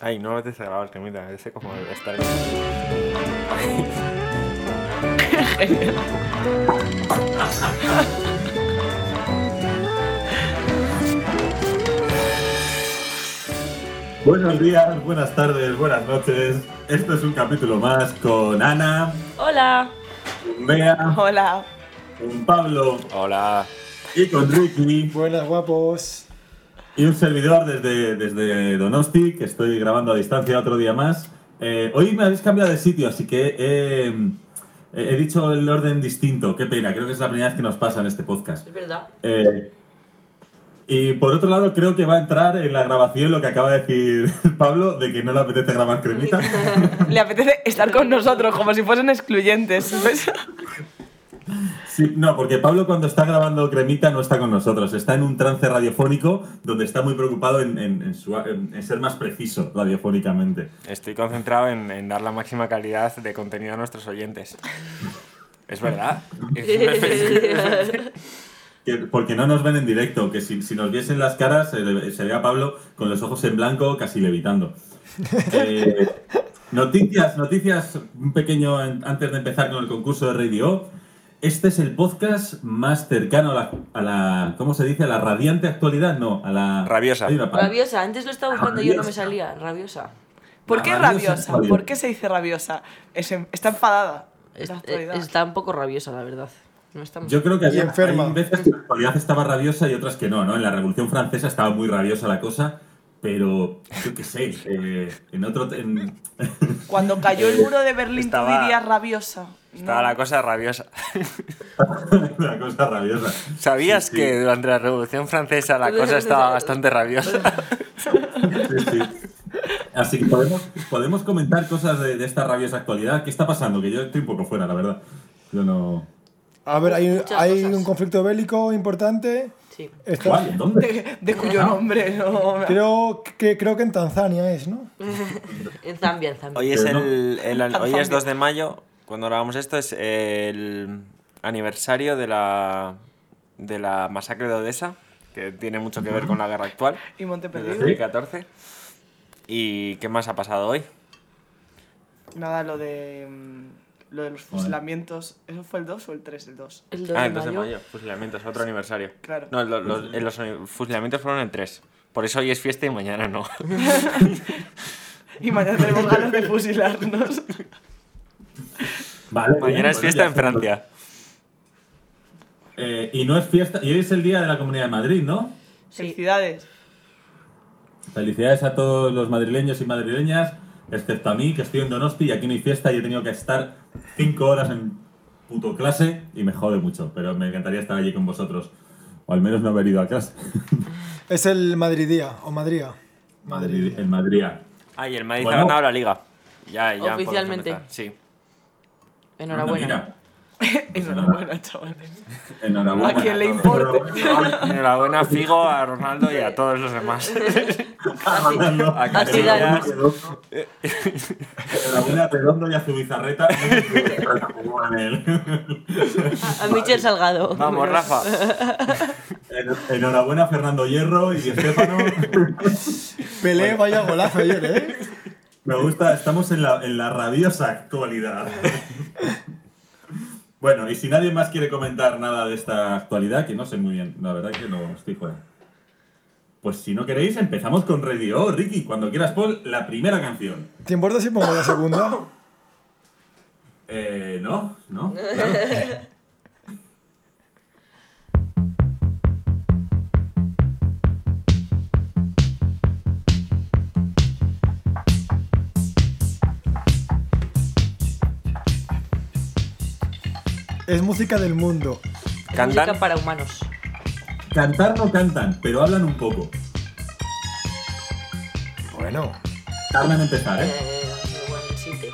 Ay, no me apetece grabar, que mira, ese como estar Buenos días, buenas tardes, buenas noches. Esto es un capítulo más con Ana, Hola. con Bea, Hola. con Pablo Hola. y con Ricky. Buenas, guapos. Y un servidor desde, desde Donosti, que estoy grabando a distancia otro día más. Eh, hoy me habéis cambiado de sitio, así que eh, he dicho el orden distinto. Qué pena, creo que es la primera vez que nos pasa en este podcast. Es verdad. Eh, y por otro lado, creo que va a entrar en la grabación lo que acaba de decir Pablo, de que no le apetece grabar cremita. Le apetece estar con nosotros como si fuesen excluyentes. no, porque Pablo cuando está grabando Cremita no está con nosotros, está en un trance radiofónico donde está muy preocupado en, en- en su- en- en ser más preciso radiofónicamente. Estoy concentrado en, en dar la máxima calidad de contenido a nuestros oyentes. Es verdad. Que- porque no nos ven en directo, que si, si nos viesen las caras se, ve a Pablo con los ojos en blanco casi levitando. Eh, noticias, noticias, un pequeño antes de empezar con el concurso de Radio. Este es el podcast más cercano a la, a la- ¿cómo se dice? A la radiante actualidad, no, a la... Rabiosa. Rabiosa. Antes lo estaba buscando y yo no me Rabiosa. salía. Rabiosa. ¿Por qué La rabiosa rabiosa? actualidad. ¿Por qué se dice rabiosa? Es está enfadada. Es- actualidad. está un poco rabiosa, la verdad. No. Yo creo que Y había, enferma. hay veces que la actualidad estaba rabiosa y otras que no, ¿no? En la Revolución Francesa estaba muy rabiosa la cosa, pero yo qué sé, eh, en otro... en- Cuando cayó el muro de Berlín, Estaba- tú dirías rabiosa. Estaba No. la cosa rabiosa. una cosa rabiosa. ¿Sabías Sí, sí. que durante la Revolución Francesa la cosa estaba bastante rabiosa? Sí, sí. Así que podemos, podemos comentar cosas de, de esta rabiosa actualidad. ¿Qué está pasando? Que yo estoy un poco fuera, la verdad. Yo no... A ver, hay, hay un conflicto bélico importante. Sí. ¿Cuál? ¿Dónde? De, de cuyo nombre no. Creo que, creo que en Tanzania es, ¿no? En Zambia, en Zambia. Hoy es, el, el- hoy es 2 de mayo, cuando grabamos esto, es el aniversario de la, de la masacre de Odessa, que tiene mucho que ver con la guerra actual, Y Monte de Perdido. 2014. ¿Y qué más ha pasado hoy? Nada, lo de. Lo de los fusilamientos. ¿Eso fue el 2 o el 3? El 2. El 2 Ah, de el 2 de mayo. mayo, fusilamientos, otro aniversario. Claro. No, lo- los, los fusilamientos fueron el 3. Por eso hoy es fiesta y mañana no. Y mañana tenemos ganas de fusilarnos. Vale, bien, mañana es bueno, fiesta en. Francia. Eh, y no es fiesta, y hoy es el día de la Comunidad de Madrid, ¿no? Sí. Felicidades. Felicidades a todos los madrileños y madrileñas, excepto a mí, que estoy en Donosti y aquí no hay fiesta y he tenido que estar cinco horas en puto clase y me jode mucho, pero me encantaría estar allí con vosotros. O al menos no haber ido a clase. Es el Madridía o Madría. Madrid, en Madrid. Ah, y el Madrid Bueno. ha ganado la liga. Ya, ya. Oficialmente. Sí. Enhorabuena. Enhorabuena, chavales. enhorabuena. ¿A quién le importe? Enhorabuena a Figo, a Ronaldo y a todos los demás. a A Zidane. Enhorabuena a Redondo y a su bizarreta. A Michel Salgado. Vamos, Rafa. En- Enhorabuena a Fernando Hierro y Estefano. Pelé, vaya golazo ayer, ¿eh? Me gusta, estamos en la, en la rabiosa actualidad. Bueno, y si nadie más quiere comentar nada de esta actualidad, que no sé muy bien, la verdad que no estoy fuera. Pues si no queréis, empezamos con Radio. Ricky, cuando quieras, Paul, la primera canción. ¿Te importa si pongo la segunda? Eh, no, no. claro. Es música del mundo. ¿Cantan? Música para humanos. Cantar no cantan, pero hablan un poco. Bueno, Tardan en empezar, ¿eh? Eh,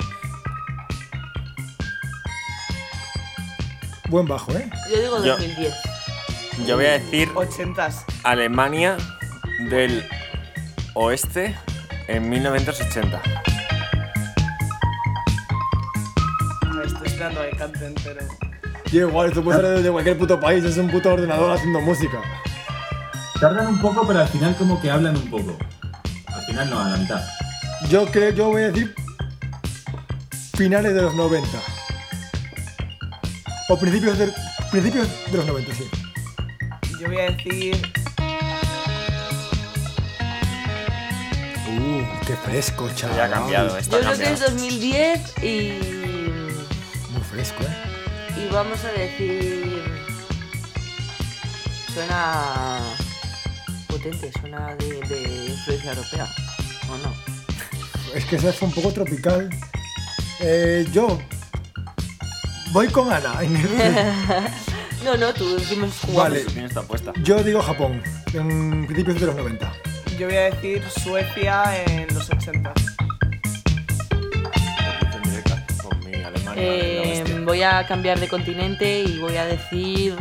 buen bajo, ¿eh? Yo digo Yo- 2010. Yo voy a decir Ochentas. Alemania del oeste en 1980. Me estoy esperando a que canten, pero. Igual, esto puede ser de cualquier puto país, es un puto ordenador haciendo música. Tardan un poco, pero al final como que hablan un poco. Al final no, a la mitad. Yo creo, yo voy a decir finales de los 90. O principios de, principios de los 90, sí. Yo voy a decir. Uh, qué fresco, chaval. Ya ha cambiado, esto Yo creo que es cambiado. 2010 y. Muy fresco, ¿eh? Y vamos a decir. Suena. potente, suena de, de influencia europea. ¿O no? Es que ese fue un poco tropical. Eh, yo voy con Ana. No, no, tú decimos Vale. Tú tienes esta apuesta. Yo digo Japón, en principios de los 90. Yo voy a decir Suecia en los 80. Eh, voy a cambiar de continente y voy a decir.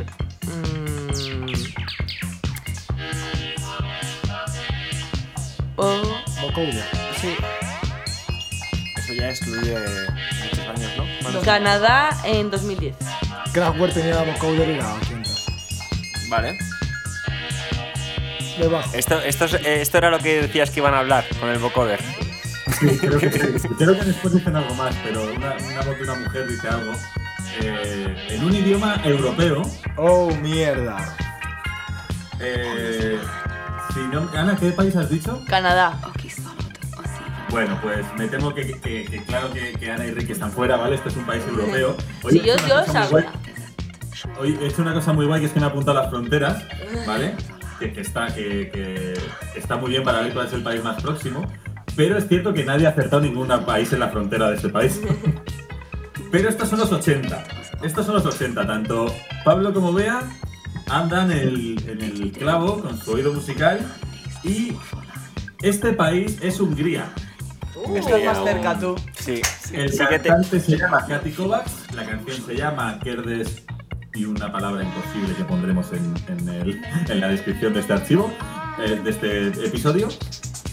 mm, oh, Bocoulia. sí. Eso ya excluye muchos años, ¿no? Bueno, Canadá en 2010. Kraftwerk tenía Bocoulia y la 80. Vale. Esto, esto, es- eh, esto era lo que decías que iban a hablar con el vocoder. Sí, creo que sí. Creo que después dicen algo más, pero una, una voz de una mujer dice algo. Eh, en un idioma europeo. Oh, mierda. eh, si no- Ana, ¿qué país has dicho? Canadá. Bueno, pues me temo que, que- que claro que, que Ana y Ricky están fuera, ¿vale? Este es un país europeo. Sí, he yo, hecho yo una cosa muy sabía. Hoy he hecho una cosa muy guay que es que me he apuntado a las fronteras, ¿vale? Que, que está, que, que está muy bien para ver cuál es el país más próximo. Pero es cierto que nadie ha acertado ningún país en la frontera de este país. Pero estos son los 80. Estos son los 80. Tanto Pablo como Bea andan el- en el clavo con su oído musical. Y este país es Hungría. Estás más aún- cerca tú. Sí, El sí que te... cantante se llama Katy Kovacs, la canción se llama Kerdes y una palabra imposible que pondremos en, en el- en la descripción de este archivo, eh, de este episodio.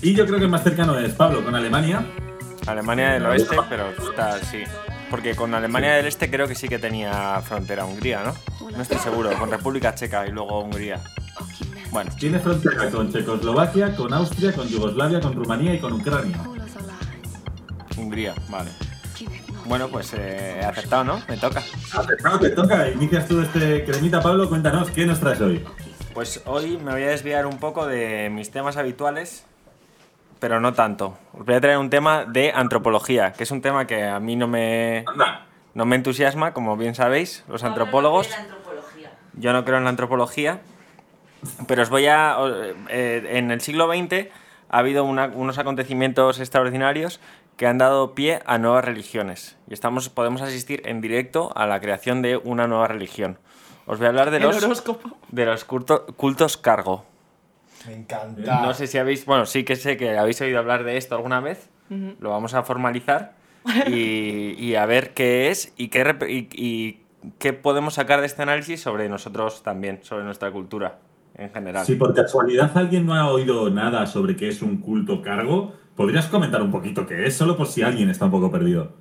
Y yo creo que el más cercano es Pablo con Alemania. Alemania del oeste, pero está, sí. Porque con Alemania del este creo que sí que tenía frontera Hungría, ¿no? No estoy seguro, con República Checa y luego Hungría. Bueno, Tiene frontera con Checoslovaquia, con Austria, con Yugoslavia, con Rumanía y con Ucrania. Hungría, vale. Bueno, pues eh, he aceptado, ¿no? Me toca. Acertado, te toca. Inicias tú este cremita, Pablo. Cuéntanos, ¿qué nos traes hoy? Pues hoy me voy a desviar un poco de mis temas habituales, pero no tanto. Os voy a traer un tema de antropología, que es un tema que a mí no me, no me entusiasma, como bien sabéis, los antropólogos. Yo no creo en la antropología, pero os voy a... eh, en el siglo XX ha habido una- unos acontecimientos extraordinarios que han dado pie a nuevas religiones. Y estamos, podemos asistir en directo a la creación de una nueva religión. Os voy a hablar de los, de los culto- cultos cargo. Me encanta. No sé si habéis, bueno, sí que sé que habéis oído hablar de esto alguna vez. Lo vamos a formalizar y, y a ver qué es y qué, rep- y, y qué podemos sacar de este análisis sobre nosotros también, sobre nuestra cultura en general. Si por casualidad alguien no ha oído nada sobre qué es un culto cargo, ¿podrías comentar un poquito qué es? Solo por si alguien está un poco perdido.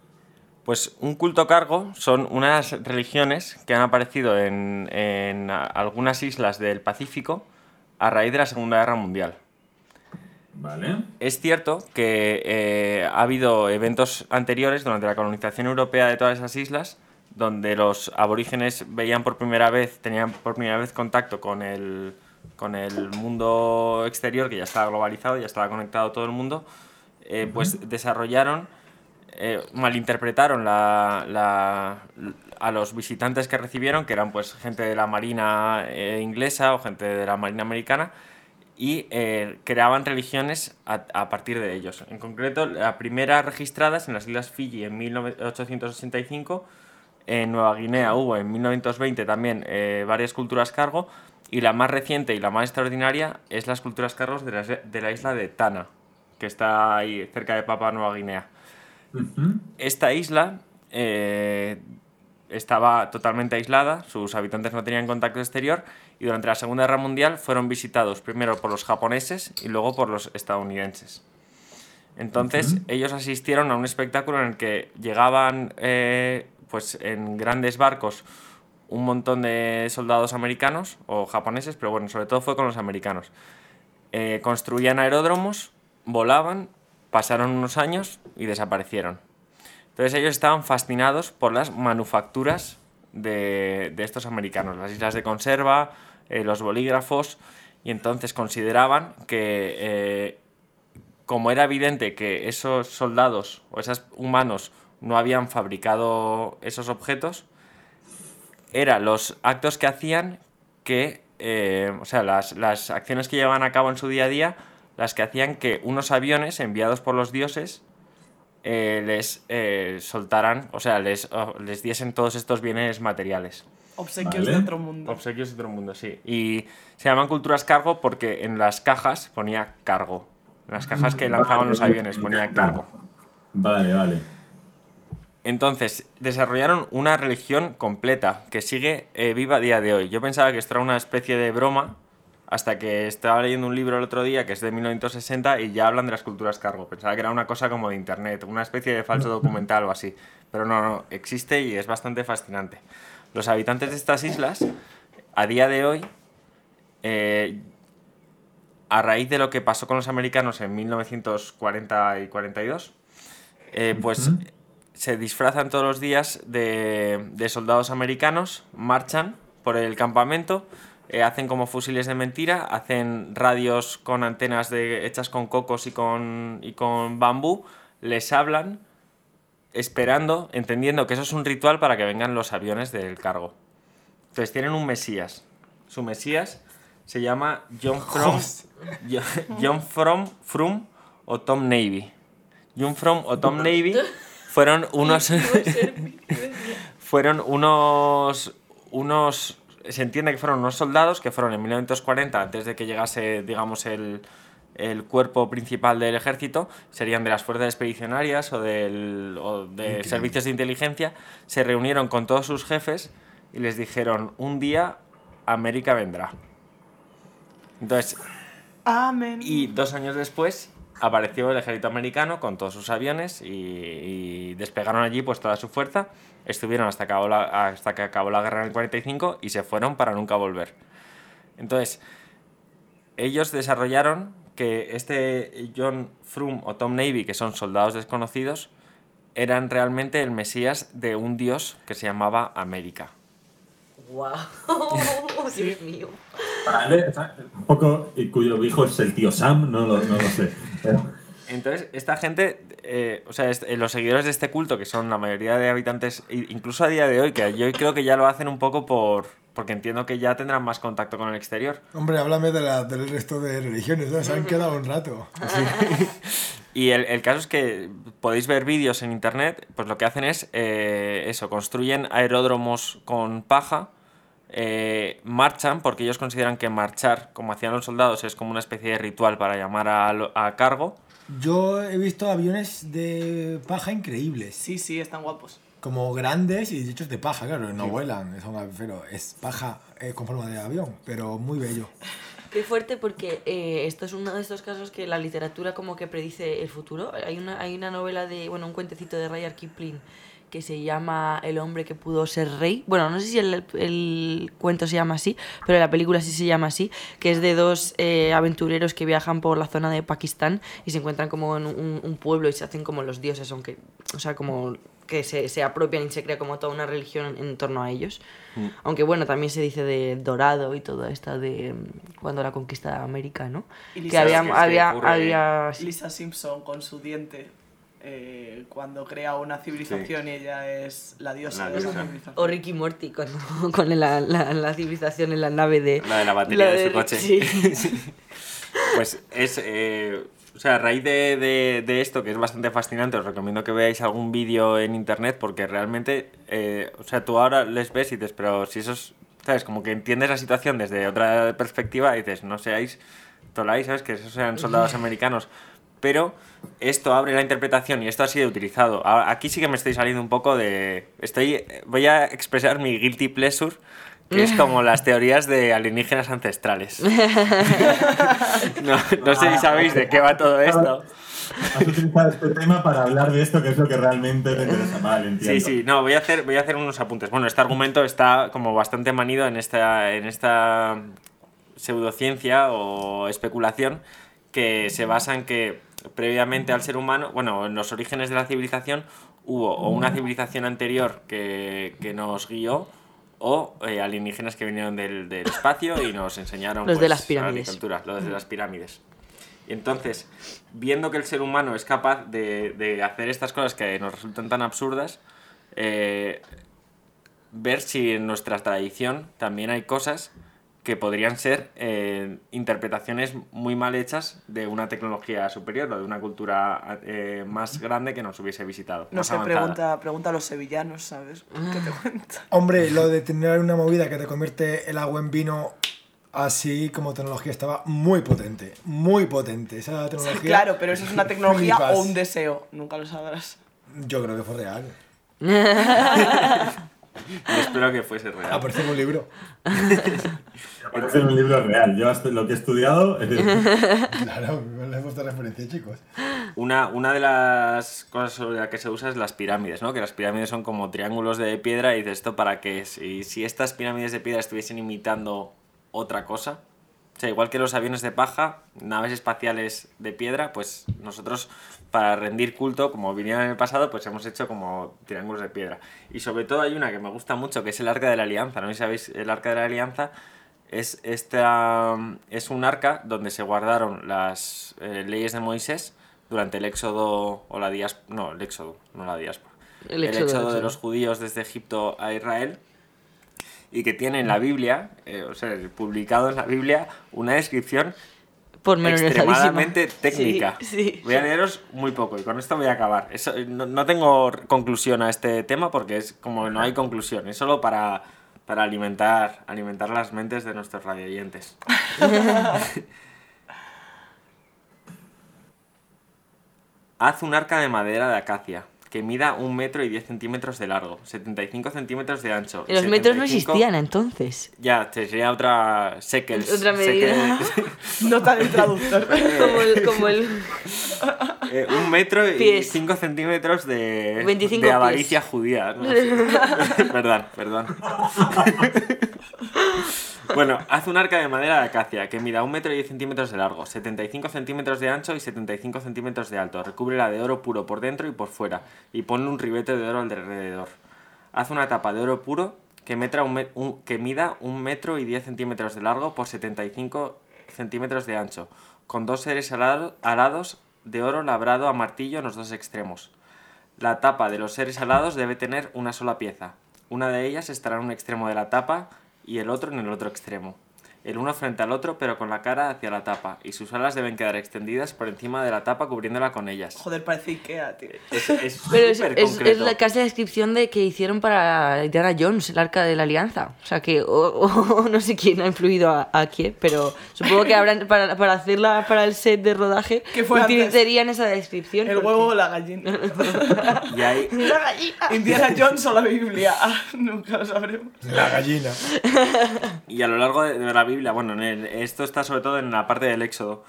Pues un culto cargo son unas religiones que han aparecido en, algunas islas del Pacífico a raíz de la Segunda Guerra Mundial. ¿Vale? Es cierto que eh, ha habido eventos anteriores durante la colonización europea de todas esas islas donde los aborígenes veían por primera vez, tenían por primera vez contacto con el, con el mundo exterior, que ya estaba globalizado, ya estaba conectado todo el mundo, eh, pues desarrollaron, eh, malinterpretaron a los visitantes que recibieron, que eran pues gente de la Marina eh, inglesa o gente de la Marina americana, y eh, creaban religiones a, partir de ellos. En concreto, la primera registrada es en las Islas Fiji en 1885, en Nueva Guinea hubo en 1920 también varias culturas cargo, y la más reciente y la más extraordinaria es las culturas cargos de la, de la isla de Tana, que está ahí cerca de Papua Nueva Guinea. Esta isla eh, estaba totalmente aislada, sus habitantes no tenían contacto exterior y durante la Segunda Guerra Mundial fueron visitados primero por los japoneses y luego por los estadounidenses. Entonces ellos asistieron a un espectáculo en el que llegaban eh, pues en grandes barcos un montón de soldados americanos o japoneses, pero bueno, sobre todo fue con los americanos. Eh, construían aeródromos, volaban pasaron unos años y desaparecieron. Entonces ellos estaban fascinados por las manufacturas de, de estos americanos, las islas de conserva, eh, los bolígrafos, y entonces consideraban que eh, como era evidente que esos soldados o esos humanos no habían fabricado esos objetos, eran los actos que hacían que, eh, o sea, las, las acciones que llevaban a cabo en su día a día, las que hacían que unos aviones enviados por los dioses eh, les eh, soltaran, o sea, les, les diesen todos estos bienes materiales. Obsequios Vale. de otro mundo. Obsequios de otro mundo, sí. Y se llaman culturas cargo porque en las cajas ponía cargo. En las cajas que lanzaban los aviones ponía cargo. Vale, vale. Entonces, desarrollaron una religión completa que sigue eh, viva a día de hoy. Yo pensaba que esto era una especie de broma hasta que estaba leyendo un libro el otro día que es de 1960 y ya hablan de las culturas cargo. Pensaba que era una cosa como de internet, una especie de falso documental o así. Pero no, no, existe y es bastante fascinante. Los habitantes de estas islas, a día de hoy, eh, a raíz de lo que pasó con los americanos en 1940 y 42, eh, pues se disfrazan todos los días de, de soldados americanos, marchan por el campamento, eh, hacen como fusiles de mentira, hacen radios con antenas de, hechas con cocos y con, y con bambú, les hablan, esperando, entendiendo que eso es un ritual para que vengan los aviones del cargo. Entonces tienen un mesías. Su mesías se llama John From, Jo- John From, Frum o Tom Navy. John From o Tom Navy fueron unos fueron unos unos se entiende que fueron unos soldados que fueron en 1940 antes de que llegase digamos el el cuerpo principal del ejército serían de las fuerzas expedicionarias o, del, o de Increíble. servicios de inteligencia se reunieron con todos sus jefes y les dijeron un día América vendrá entonces Amén. y dos años después apareció el ejército americano con todos sus aviones y, despegaron allí pues toda su fuerza. Estuvieron hasta que acabó la guerra en el 45 y se fueron para nunca volver. Entonces, ellos desarrollaron que este John Frum o Tom Navy, que son soldados desconocidos, eran realmente el mesías de un dios que se llamaba América. ¡Wow! Dios mío. Vale, un poco, y cuyo hijo es el tío Sam, no lo, no lo sé. Entonces, esta gente, eh, o sea, eh, los seguidores de este culto, que son la mayoría de habitantes, incluso a día de hoy, que yo creo que ya lo hacen un poco por. porque entiendo que ya tendrán más contacto con el exterior. Hombre, háblame de la, del resto de religiones, ¿no? Se han quedado un rato. Y el, el caso es que podéis ver vídeos en internet, pues lo que hacen es eh, eso, construyen aeródromos con paja, eh, marchan, porque ellos consideran que marchar, como hacían los soldados, es como una especie de ritual para llamar a, a cargo. Yo he visto aviones de paja increíbles. Sí, sí, están guapos. Como grandes y hechos de paja, claro, no vuelan, son, pero es paja eh, con forma de avión, pero muy bello. Qué fuerte porque eh, esto es uno de estos casos que la literatura como que predice el futuro. Hay una, hay una novela de, bueno, un cuentecito de Rudyard Kipling que se llama El hombre que pudo ser rey. Bueno, no sé si el, el cuento se llama así, pero la película sí se llama así, que es de dos eh, aventureros que viajan por la zona de Pakistán y se encuentran como en un, un pueblo y se hacen como los dioses, aunque, o sea, como que se, se apropian y se crea como toda una religión en, en torno a ellos. Aunque bueno, también se dice de Dorado y todo esto de mm, cuando la conquista de América, ¿no? Y Que Lisa- había, es que había, ocurre- había- Lisa Simpson con su diente eh, cuando crea una civilización y ella es la diosa La de esa civilización. O Ricky Morty cuando, con la, la, la civilización en la nave de... La de la batería la de su coche. sí. Pues es. eh, o sea, a raíz de, de- de esto, que es bastante fascinante, os recomiendo que veáis algún vídeo en internet porque realmente. eh, o sea, tú ahora les ves y dices, pero si eso es. ¿Sabes? Como que entiendes la situación desde otra perspectiva y dices, no seáis. Toláis, ¿sabes? Que esos sean soldados americanos. Pero esto abre la interpretación y esto ha sido utilizado. Aquí sí que me estoy saliendo un poco de. Estoy. Voy a expresar mi guilty pleasure. Que es como las teorías de alienígenas ancestrales. No, no sé si sabéis de qué va todo esto. Has utilizado este tema para hablar de esto, que es lo que realmente te interesa. Vale, entiendo. Sí, sí, no, voy a hacer, voy a hacer unos apuntes. Bueno, este argumento está como bastante manido en esta, en esta pseudociencia o especulación que se basa en que previamente al ser humano, bueno, en los orígenes de la civilización hubo o una civilización anterior que, que nos guió o eh, alienígenas que vinieron del, del espacio y nos enseñaron Los de pues, las pirámides. agricultura, los de las pirámides. Y entonces, viendo que el ser humano es capaz de, de hacer estas cosas que nos resultan tan absurdas, eh, ver si en nuestra tradición también hay cosas que podrían ser eh, interpretaciones muy mal hechas de una tecnología superior o de una cultura eh, más grande que nos hubiese visitado. No sé, avanzada. pregunta, pregunta a los sevillanos, ¿sabes? ¿Qué te cuento? Hombre, lo de tener una movida que te convierte el agua en vino así como tecnología estaba muy potente. Muy potente. Esa tecnología. Claro, pero eso es una tecnología flipas. o un deseo, nunca lo sabrás. Yo creo que fue real. Y espero que fuese real. Aparece en un libro. Parece un libro real. Yo hasta lo que he estudiado. Claro, le he puesto referencia, chicos. Una, una de las cosas sobre las que se usa es las pirámides, ¿no? Que las pirámides son como triángulos de piedra y dices esto para qué es. Y si estas pirámides de piedra estuviesen imitando otra cosa, o sea, igual que los aviones de paja, naves espaciales de piedra, pues nosotros para rendir culto, como vinieron en el pasado, pues hemos hecho como triángulos de piedra. Y sobre todo hay una que me gusta mucho, que es el Arca de la Alianza, ¿no? Y sabéis, el Arca de la Alianza es, esta, es un arca donde se guardaron las eh, leyes de Moisés durante el éxodo o la diáspora, no, el éxodo, no la diáspora. El El éxodo, de los judíos desde Egipto a Israel y que tiene en la Biblia, eh, o sea, publicado en la Biblia, una descripción. Extremadamente técnica. Sí, sí. Voy a leeros muy poco y con esto voy a acabar. Eso, no, no tengo conclusión a este tema porque es como no hay conclusión, es solo para, para alimentar, alimentar las mentes de nuestros radioyentes. Haz un arca de madera de acacia que mida un metro y 10 centímetros de largo, 75 centímetros de ancho. y Los metros no 75 existían entonces. Ya, sería otra shekels. Otra medida. shekels. Nota del traductor. Como el, como el- Eh, un metro y Pies. 5 centímetros de, 25 de pies. avaricia judía. ¿no? perdón, perdón. Bueno, haz un arca de madera de acacia que mida un metro y 10 centímetros de largo, 75 centímetros de ancho y 75 centímetros de alto. Recúbrela de oro puro por dentro y por fuera y ponle un ribete de oro alrededor. Haz una tapa de oro puro que, metra un que mida un metro y 10 centímetros de largo por 75 centímetros de ancho, con dos seres alado- alados de oro labrado a martillo en los dos extremos. La tapa de los seres alados debe tener una sola pieza. Una de ellas estará en un extremo de la tapa y el otro en el otro extremo. El uno frente al otro, pero con la cara hacia la tapa, y sus alas deben quedar extendidas por encima de la tapa cubriéndola con ellas. Joder, parece Ikea, tío. Es, es Pero es, es- es la casi la descripción de que hicieron para Indiana Jones, el arca de la alianza. O sea que, o, o no sé quién ha influido a, a quién, pero supongo que habrán, para, para hacerla para el set de rodaje, ¿Qué fue antes? utilizarían esa descripción. El porque- huevo o la gallina. Y hay, La gallina. Indiana Jones o la Biblia. Nunca lo sabremos. La gallina. Y a lo largo de, de la Biblia, bueno, en el- esto está sobre todo en la parte del Éxodo.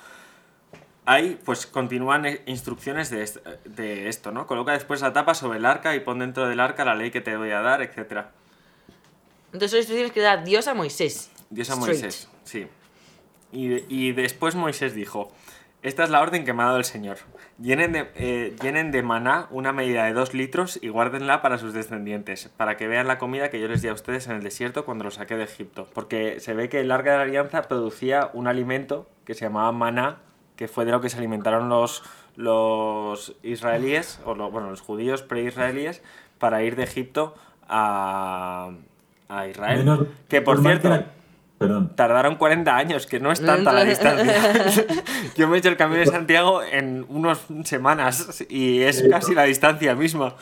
Ahí, pues continúan eh, instrucciones de, est- de esto, ¿no? Coloca después la tapa sobre el arca y pon dentro del arca la ley que te voy a dar, etc. Entonces son instrucciones que da Dios a Moisés. Dios a Straight. Moisés, sí. Y, y después Moisés dijo, esta es la orden que me ha dado el Señor. Llenen de, eh, llenen de maná una medida de dos litros y guárdenla para sus descendientes, para que vean la comida que yo les di a ustedes en el desierto cuando los saqué de Egipto. Porque se ve que el Arca de la Alianza producía un alimento que se llamaba maná, que fue de lo que se alimentaron los, los israelíes, o lo- bueno, los judíos pre-israelíes, para ir de Egipto a, a Israel. menos- que por cierto... Perdón. Tardaron 40 años, que no es tanta la distancia. Yo me he hecho el camino de Santiago en unas semanas y es casi la distancia misma.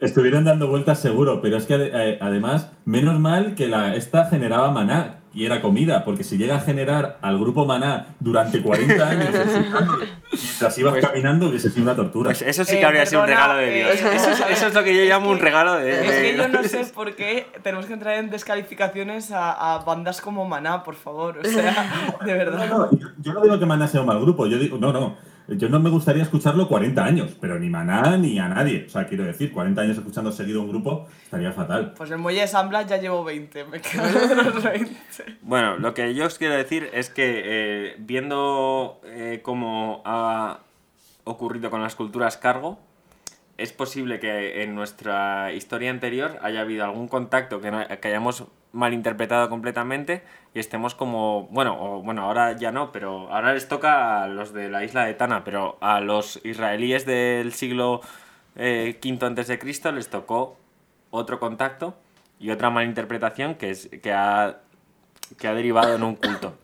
Estuvieron dando vueltas seguro, pero es que eh, además, menos mal que la, esta generaba maná y era comida, porque si llega a generar al grupo maná durante 40 años mientras ibas Pues- caminando, hubiese sido una tortura. Pues eso sí Eh, que habría sido un perdona, regalo de Dios. eh, Eso es, eso es lo que yo llamo un regalo de, Es de- que yo no sé por qué tenemos que entrar en descalificaciones a, a bandas como Maná, por favor. O sea, de No, verdad. no, yo, yo no digo que Maná sea un mal grupo, yo digo, no, no. Yo no me gustaría escucharlo 40 años, pero ni Maná ni a nadie. O sea, quiero decir, 40 años escuchando seguido un grupo estaría fatal. Pues el muelle de San Blas ya llevo 20, me quedo de los 20. Bueno, lo que yo os quiero decir es que eh, viendo eh, cómo ha ocurrido con las culturas cargo, es posible que en nuestra historia anterior haya habido algún contacto que, no- que hayamos malinterpretado completamente y estemos como, bueno, o, bueno, ahora ya no, pero ahora les toca a los de la isla de Tana, pero a los israelíes del siglo eh, V antes de Cristo les tocó otro contacto y otra malinterpretación que, es, que, ha, que ha derivado en un culto.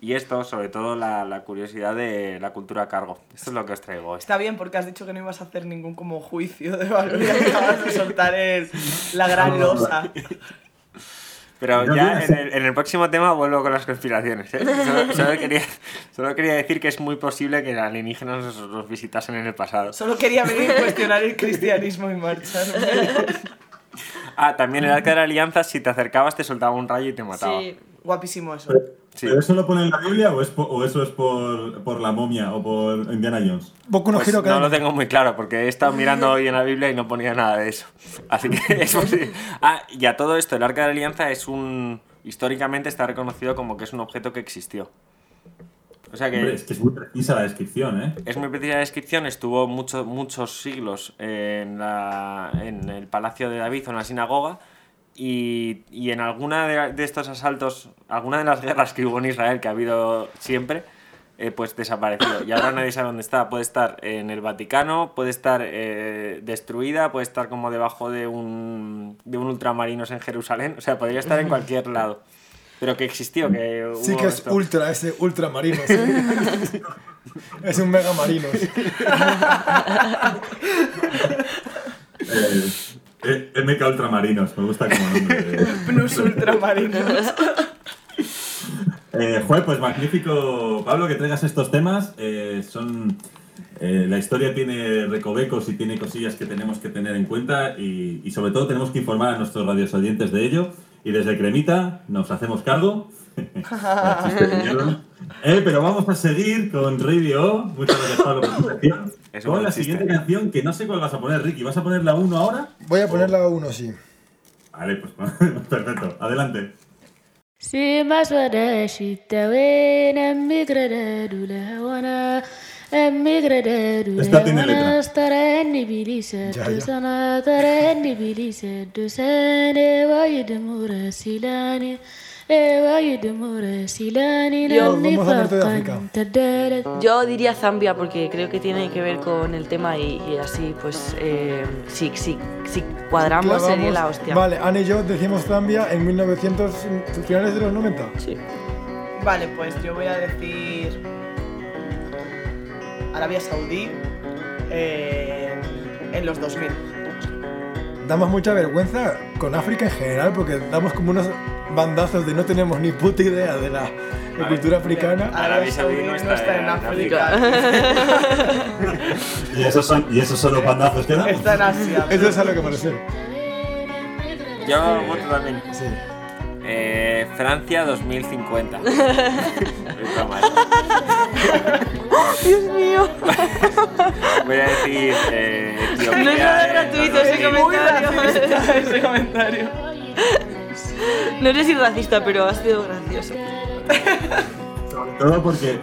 Y esto, sobre todo, la, la curiosidad de la cultura cargo. Esto es lo que os traigo hoy. Está bien porque has dicho que no ibas a hacer ningún como juicio de valor y acabas de soltar el- la gran losa. Pero No ya en el, en el próximo tema vuelvo con las conspiraciones. ¿eh? Solo, solo quería, solo quería decir que es muy posible que alienígenas nos, nos visitasen en el pasado. Solo quería venir a cuestionar el cristianismo y marcharme. Ah, también el arca de la alianza, si te acercabas, te soltaba un rayo y te mataba. Sí, Guapísimo eso. Sí. ¿Pero eso lo pone en la Biblia o, es po- o eso es por, por la momia o por Indiana Jones? Boku no Pues Hero no lo tengo muy claro porque he estado mirando hoy en la Biblia y no ponía nada de eso. Así que es posible. Ah, y a todo esto, el Arca de la Alianza es un. Históricamente está reconocido como que es un objeto que existió. O sea que Hombre, es que es muy precisa la descripción, ¿eh? es muy precisa la descripción. Estuvo muchos muchos siglos en, la, en el Palacio de David o en la sinagoga. Y, y en alguna de, de estos asaltos, alguna de las guerras que hubo en Israel, que ha habido siempre, eh, pues desapareció. Y ahora nadie sabe dónde está. Puede estar en el Vaticano, puede estar eh, destruida, puede estar como debajo de un, de un ultramarinos en Jerusalén. O sea, podría estar en cualquier lado. Pero que existió, que Sí que es esto. ultra, ese ultramarino. sí. es un mega marino. Eh, MK Ultramarinos, me gusta como nombre. de- Plus ultramarinos. Eh, joder, pues magnífico, Pablo, que traigas estos temas. Eh, son. eh, la historia tiene recovecos y tiene cosillas que tenemos que tener en cuenta y, y sobre todo tenemos que informar a nuestros radios oyentes de ello. Y desde Cremita nos hacemos cargo. Eh, pero vamos a seguir con Radio. Muchas gracias, Pablo, por tu Con la siguiente canción que no sé cuál vas a poner, Ricky. ¿Vas a poner la 1 ahora? Voy a ponerla a uno, sí. Vale, pues perfecto. Adelante. Yo- Vamos a norte de África. Yo diría Zambia porque creo que tiene que ver con el tema y, y así, pues, eh, si, si, si cuadramos Clavamos- sería la hostia. Vale, Anne y yo decimos Zambia en 1900, finales de los 90. Sí. Vale, pues yo voy a decir Arabia Saudí en, en los 2000. Damos mucha vergüenza con África en general porque damos como unos bandazos de no tenemos ni puta idea de la de cultura africana. Arabia Saudí no está en África. ¿Y esos son, y esos son los bandazos que damos? Está en Asia. Eso es a lo que me refiero. Yo voto también. Sí. Eh, Francia 2050. Es broma, ¿eh? Dios mío. Voy a decir eh, Etiopía. No es nada en gratuito ese 2000. Muy comentario. ese comentario. No eres ir racista, pero ha sido gracioso. Sobre todo porque,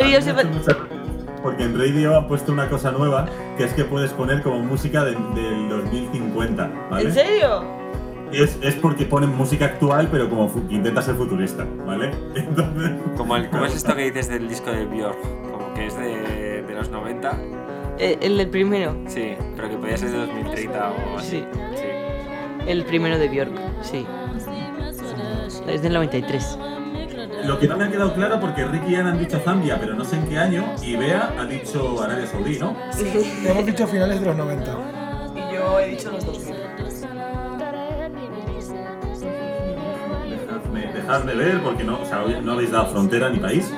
porque en Radio han puesto una cosa nueva que es que puedes poner como música de- del 2050, ¿vale? ¿En serio? Es, es porque ponen música actual, pero como intenta ser futurista, ¿vale? Entonces, Como el- ¿Cómo es esto que dices del disco de Björk? Como que es de, de los 90. Eh, el del primero. Sí, pero que podía ser de 2030 o así. Sí. Sí. El primero de Björk, sí. Es del 93. lo que no me ha quedado claro porque Ricky y Ana han dicho Zambia, pero no sé en qué año, y Bea ha dicho Arabia Saudí, ¿no? Hemos dicho finales de los 90. Y yo he dicho los 2000. Dejadme, dejadme ver porque no, o sea, no habéis dado frontera ni país.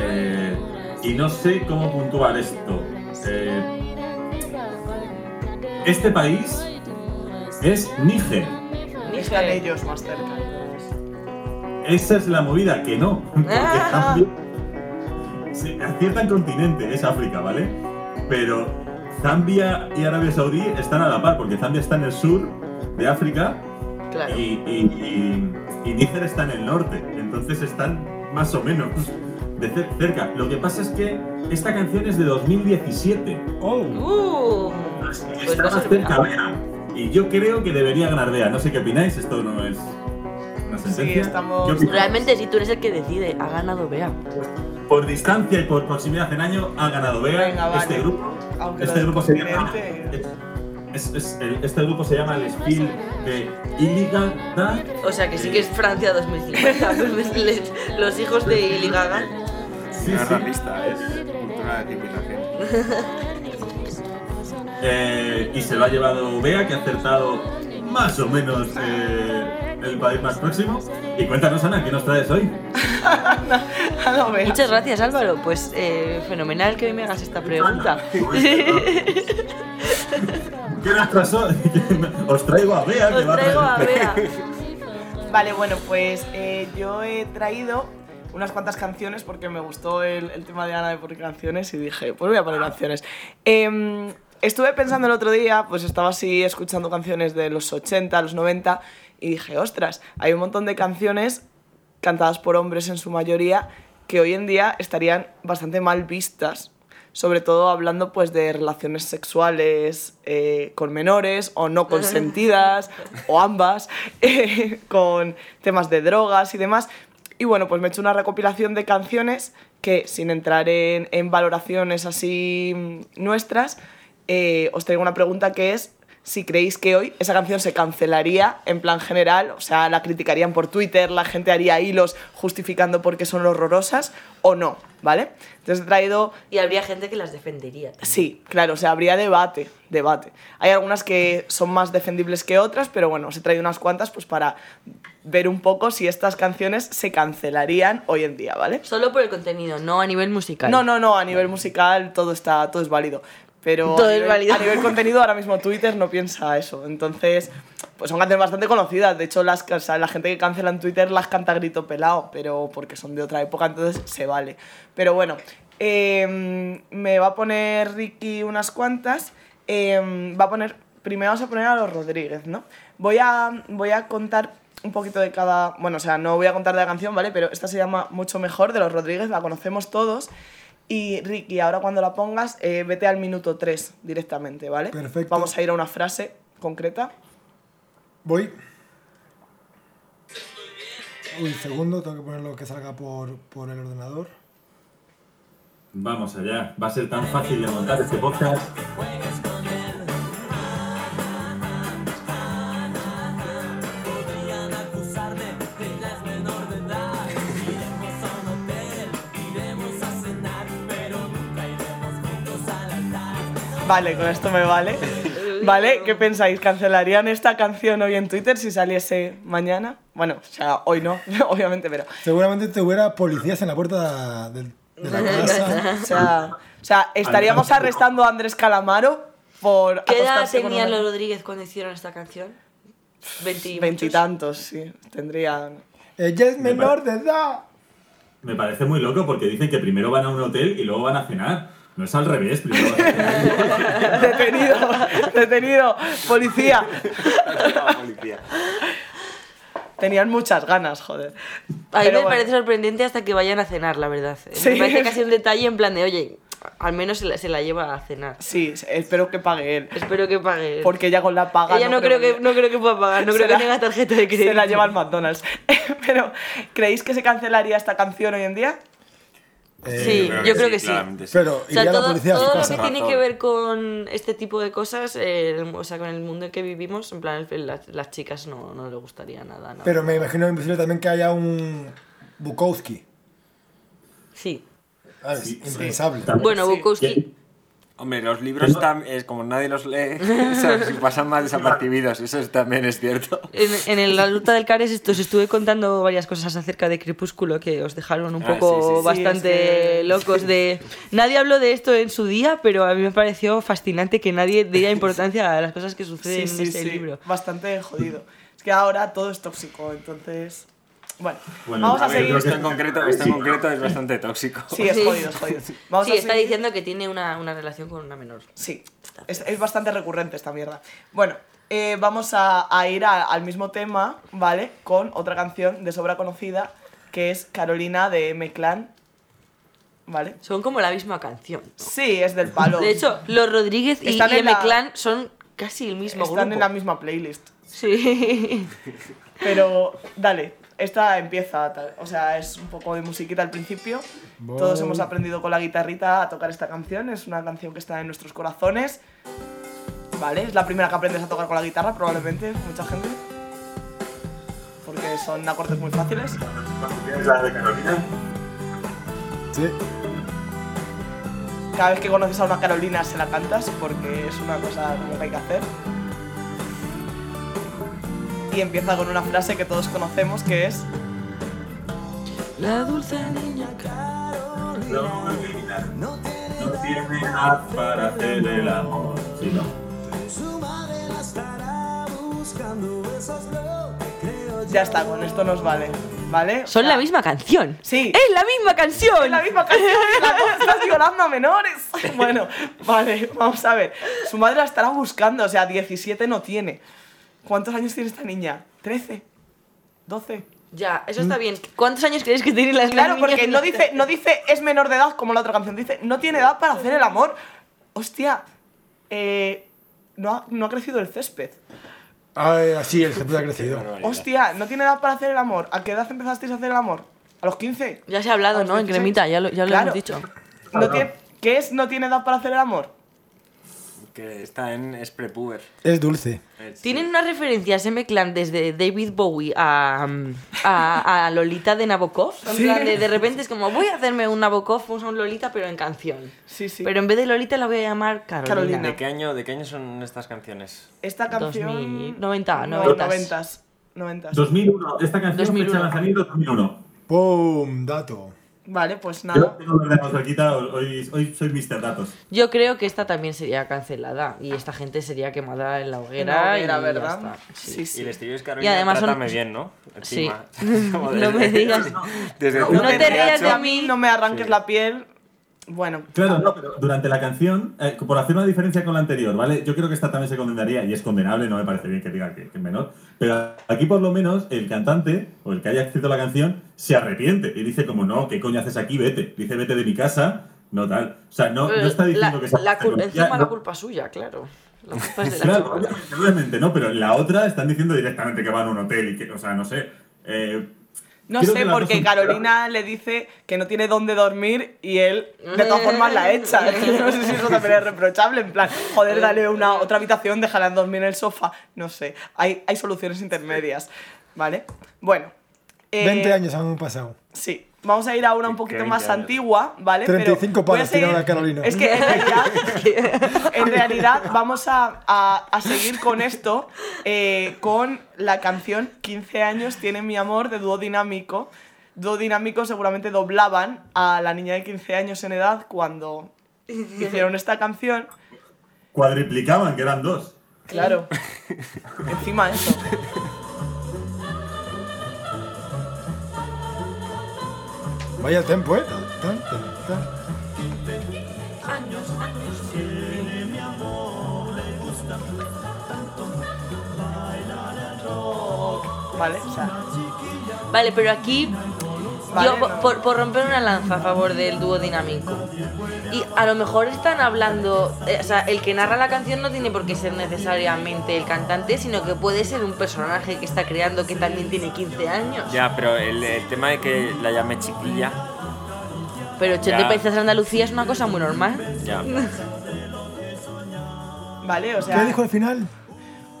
Eh, y no sé cómo puntuar esto. Eh, este país es Níger. Están Níger. ellos más cerca. Esa es la movida, que no. Porque Ah. Zambia, sí, aciertan continente, es África, ¿vale? Pero Zambia y Arabia Saudí están a la par, porque Zambia está en el sur de África Claro. y, y, y, y Níger está en el norte. Entonces están más o menos de cer- cerca. Lo que pasa es que esta canción es de 2017. Oh, Uh, Así que Pues está más cerca. Bea. Y yo creo que debería ganar Bea. No sé qué opináis, esto no es realmente, si tú eres el que decide, ha ganado Bea. Por distancia y por proximidad en año ha ganado Bea. Venga, vale. Este grupo, Aunque este grupo se llama. continente- es- es- el- este grupo se llama el Spiel de Illegal Dance. O sea, que sí que es Francia 2050. Les- Los hijos de Lily Gaga. Sí, No es sí. racista, es cultura de. Eh, y se lo ha llevado Bea, que ha acertado más o menos eh, el país más próximo. Y cuéntanos, Ana, ¿qué nos traes hoy? No. Muchas gracias, Álvaro. Pues eh, fenomenal que hoy me hagas esta pregunta. ¿Qué nos traes hoy? Os traigo a Bea, que Os va traigo a Bea. Vale, bueno, pues eh, yo he traído unas cuantas canciones porque me gustó el, el tema de Ana de poner canciones y dije, pues voy a poner canciones. Em, estuve pensando el otro día, pues estaba así escuchando canciones de los 80, los 90 y dije, ostras, hay un montón de canciones cantadas por hombres en su mayoría que hoy en día estarían bastante mal vistas sobre todo hablando pues de relaciones sexuales eh, con menores o no consentidas o ambas, eh, con temas de drogas y demás. Y bueno, pues me he hecho una recopilación de canciones que sin entrar en, en valoraciones así mm, nuestras, eh, os traigo una pregunta que es si creéis que hoy esa canción se cancelaría en plan general, o sea, la criticarían por Twitter, la gente haría hilos justificando por qué son horrorosas o no, ¿vale? Entonces he traído Y habría gente que las defendería. también. Sí, claro, o sea, habría debate, debate. Hay algunas que son más defendibles que otras, pero bueno, os he traído unas cuantas pues para ver un poco si estas canciones se cancelarían hoy en día, ¿vale? Solo por el contenido, no a nivel musical. No, no, no, a nivel musical todo está, todo es válido. Pero Todo a, nivel, a nivel contenido ahora mismo Twitter no piensa eso. Entonces, pues son canciones bastante conocidas. De hecho, las, o sea, la gente que cancela en Twitter las canta a grito pelado, pero porque son de otra época, entonces se vale. Pero bueno, eh, me va a poner Ricky unas cuantas. Eh, va a poner, primero vamos a poner a los Rodríguez, ¿no? Voy a, voy a contar un poquito de cada, bueno, o sea, no voy a contar de la canción, ¿vale? Pero esta se llama Mucho Mejor de los Rodríguez, la conocemos todos. Y Ricky, ahora cuando la pongas, eh, vete al minuto 3 directamente, ¿vale? Perfecto. Vamos a ir a una frase concreta. voy. Uy, segundo, tengo que ponerlo que salga por, por el ordenador. Vamos allá. Va a ser tan fácil de montar este podcast. Vale, con esto me vale. ¿Vale? ¿Qué pensáis? ¿Cancelarían esta canción hoy en Twitter si saliese mañana? Bueno, o sea, hoy no, obviamente, pero... Seguramente tuviera policías en la puerta de, de la casa. O sea, o sea estaríamos arrestando a Andrés Calamaro por ¿Qué edad tenían una- los Rodríguez cuando hicieron esta canción? Veinti- Veintitantos, sí. Tendrían... Ella es menor de edad. Me parece muy loco porque dicen que primero van a un hotel y luego van a cenar. No es al revés, primero. Detenido, detenido, policía. Policía. Tenían muchas ganas, joder. A mí Pero me bueno. parece sorprendente hasta que vayan a cenar, la verdad. Sí. Me parece casi un detalle en plan de, oye, al menos se la, se la lleva a cenar. Sí, espero que pague él. Espero que pague. Porque ella con la paga. Ella no, creo que, no creo que pueda pagar, no Se creo la- que tenga tarjeta de crédito. Se la lleva al McDonald's. Pero, ¿creéis que se cancelaría esta canción hoy en día? Eh, Sí, yo creo que sí. Pero O sea, iría la todo, a su lo que tiene que ver con este tipo de cosas, eh, el- o sea, con el mundo en que vivimos, en plan, el- las, las chicas no, no le gustaría nada. ¿no? Pero me imagino imposible también que haya un Bukowski. Sí. sí. Impensable. Bueno, Sí. Bukowski... Hombre, los libros están, es como nadie los lee, ¿sabes? Pasan más desapercibidos, eso es- también es cierto. En, en el- la ruta del Cares esto, os estuve contando varias cosas acerca de Crepúsculo que os dejaron un Ah, poco sí, sí, sí. bastante Sí, es que- locos de... Nadie habló de esto en su día, pero a mí me pareció fascinante que nadie diera importancia a las cosas que suceden en ese libro. Bastante jodido. Es que ahora todo es tóxico, entonces. Bueno, Bueno, vamos a, a ver, seguir. Esto en concreto, esto en Sí. concreto es bastante tóxico. Sí, es jodido, es jodido. Vamos sí, a está seguir. diciendo que tiene una, una relación con una menor. Sí, es, es bastante recurrente esta mierda. Bueno, eh, vamos a, a ir a- al mismo tema, ¿vale? Con otra canción de sobra conocida, que es Carolina de M-Clan, ¿vale? Son como la misma canción. Sí, es del palo. De hecho, los Rodríguez y, Están y la- M-Clan son casi el mismo están grupo. en la misma playlist. Sí. Pero, dale, esta empieza, o sea, es un poco de musiquita al principio. Todos hemos aprendido con la guitarrita a tocar esta canción, es una canción que está en nuestros corazones. Vale, es la primera que aprendes a tocar con la guitarra, probablemente, mucha gente. Porque son acordes muy fáciles. ¿Tienes la de Carolina? Sí. Cada vez que conoces a una Carolina se la cantas porque es una cosa como que hay que hacer. Y empieza con una frase que todos conocemos que es La dulce niña. Carolina no tiene edad para hacer el amor. Sí, no. ya está, con esto nos vale, ¿vale? O Son sea, la misma canción. Sí. ¡Es la misma canción! Es la misma canción la estás violando a menores. Bueno, vale, vamos a ver. Su madre la estará buscando, o sea, 17 no tiene. ¿Cuántos años tiene esta niña? ¿13? ¿12? Ya, eso está bien. ¿Cuántos años crees que tiene las Claro, niñas? porque no dice, no dice es menor de edad como la otra canción, dice no tiene edad para hacer el amor. Hostia, eh, no, ha, no ha crecido el césped. Ay, así el césped ha crecido. Hostia, no tiene edad para hacer el amor. ¿A qué edad empezasteis a hacer el amor? ¿A los 15? Ya se ha hablado, ¿A los ¿no? En 16? cremita, ya lo, ya lo Claro. hemos dicho. No tiene, ¿Qué es no tiene edad para hacer el amor? Que está en es prepuber. Es dulce. Eh, sí. Tienen unas referencias M-Clan desde David Bowie a, a, a Lolita de Nabokov. En Sí. plan de, de repente es como, voy a hacerme un Nabokov, un Lolita, pero en canción. Sí, sí. Pero en vez de Lolita la voy a llamar Carolina. Carolina. ¿De qué año, de qué año son estas canciones? Esta canción... 2000, 90, No, 90. 90s. 90s. 2001. Esta canción 2001. fecha de lanzamiento 2001. ¡Pum! Dato. Vale, pues Yo nada. tengo los datos cerquita, hoy, hoy soy Mr. Datos. Yo creo que esta también sería cancelada y esta gente sería quemada en la hoguera. En la hoguera, y ya ¿verdad? está. Sí, Y sí. el además son- bien, ¿no? Sí. Encima. Como No me digas. Desde No te rías de a mí. mí, no me arranques Sí. la piel. Bueno, Claro, no, pero durante la canción, eh, por hacer una diferencia con la anterior, ¿vale? Yo creo que esta también se condenaría, y es condenable, no me parece bien que diga que, es menor, pero aquí por lo menos el cantante, o el que haya escrito la canción, se arrepiente y dice como, no, ¿qué coño haces aquí? Vete. Dice, vete de mi casa, no tal. O sea, no, no está diciendo la, que sea la cul- Ya, Encima la culpa suya, claro. La culpa es de la Claro, chica. obviamente, obviamente, no, pero en la otra están diciendo directamente que van a un hotel y que, o sea, no sé. eh, no creo sé, porque Carolina le dice que no tiene dónde dormir y él de todas formas la echa. no sé si eso también es reprochable, en plan, joder, dale una otra habitación, déjala dormir en el sofá. No sé, hay, hay soluciones intermedias, ¿vale? Bueno. eh, 20 años han pasado. Sí. Vamos a ir a una un ¿Qué poquito 20 más antigua, ¿vale? 35 voy a palos tirado seguir- a Carolina. Es que en realidad, en realidad vamos a, a- a seguir con esto, eh, con la canción 15 años tiene mi amor de Dúo Dinámico. Dúo Dinámico seguramente doblaban a la niña de 15 años en edad cuando hicieron esta canción. Cuadriplicaban, que eran dos. Claro. Encima eso. Vaya el tempo, ¿eh? Tan, tan, tan. Vale, o sea, Vale, pero aquí Vale, yo no. por, por romper una lanza a favor del dúo dinámico. Y a lo mejor están hablando, eh, o sea, el que narra la canción no tiene por qué ser necesariamente el cantante, sino que puede ser un personaje que está creando que también tiene 15 años. Ya, pero el, el tema de que la llame chiquilla, Pero Chete Ya. Países de Andalucía es una cosa muy normal. ya. vale, o ¿Qué sea. dijo al final?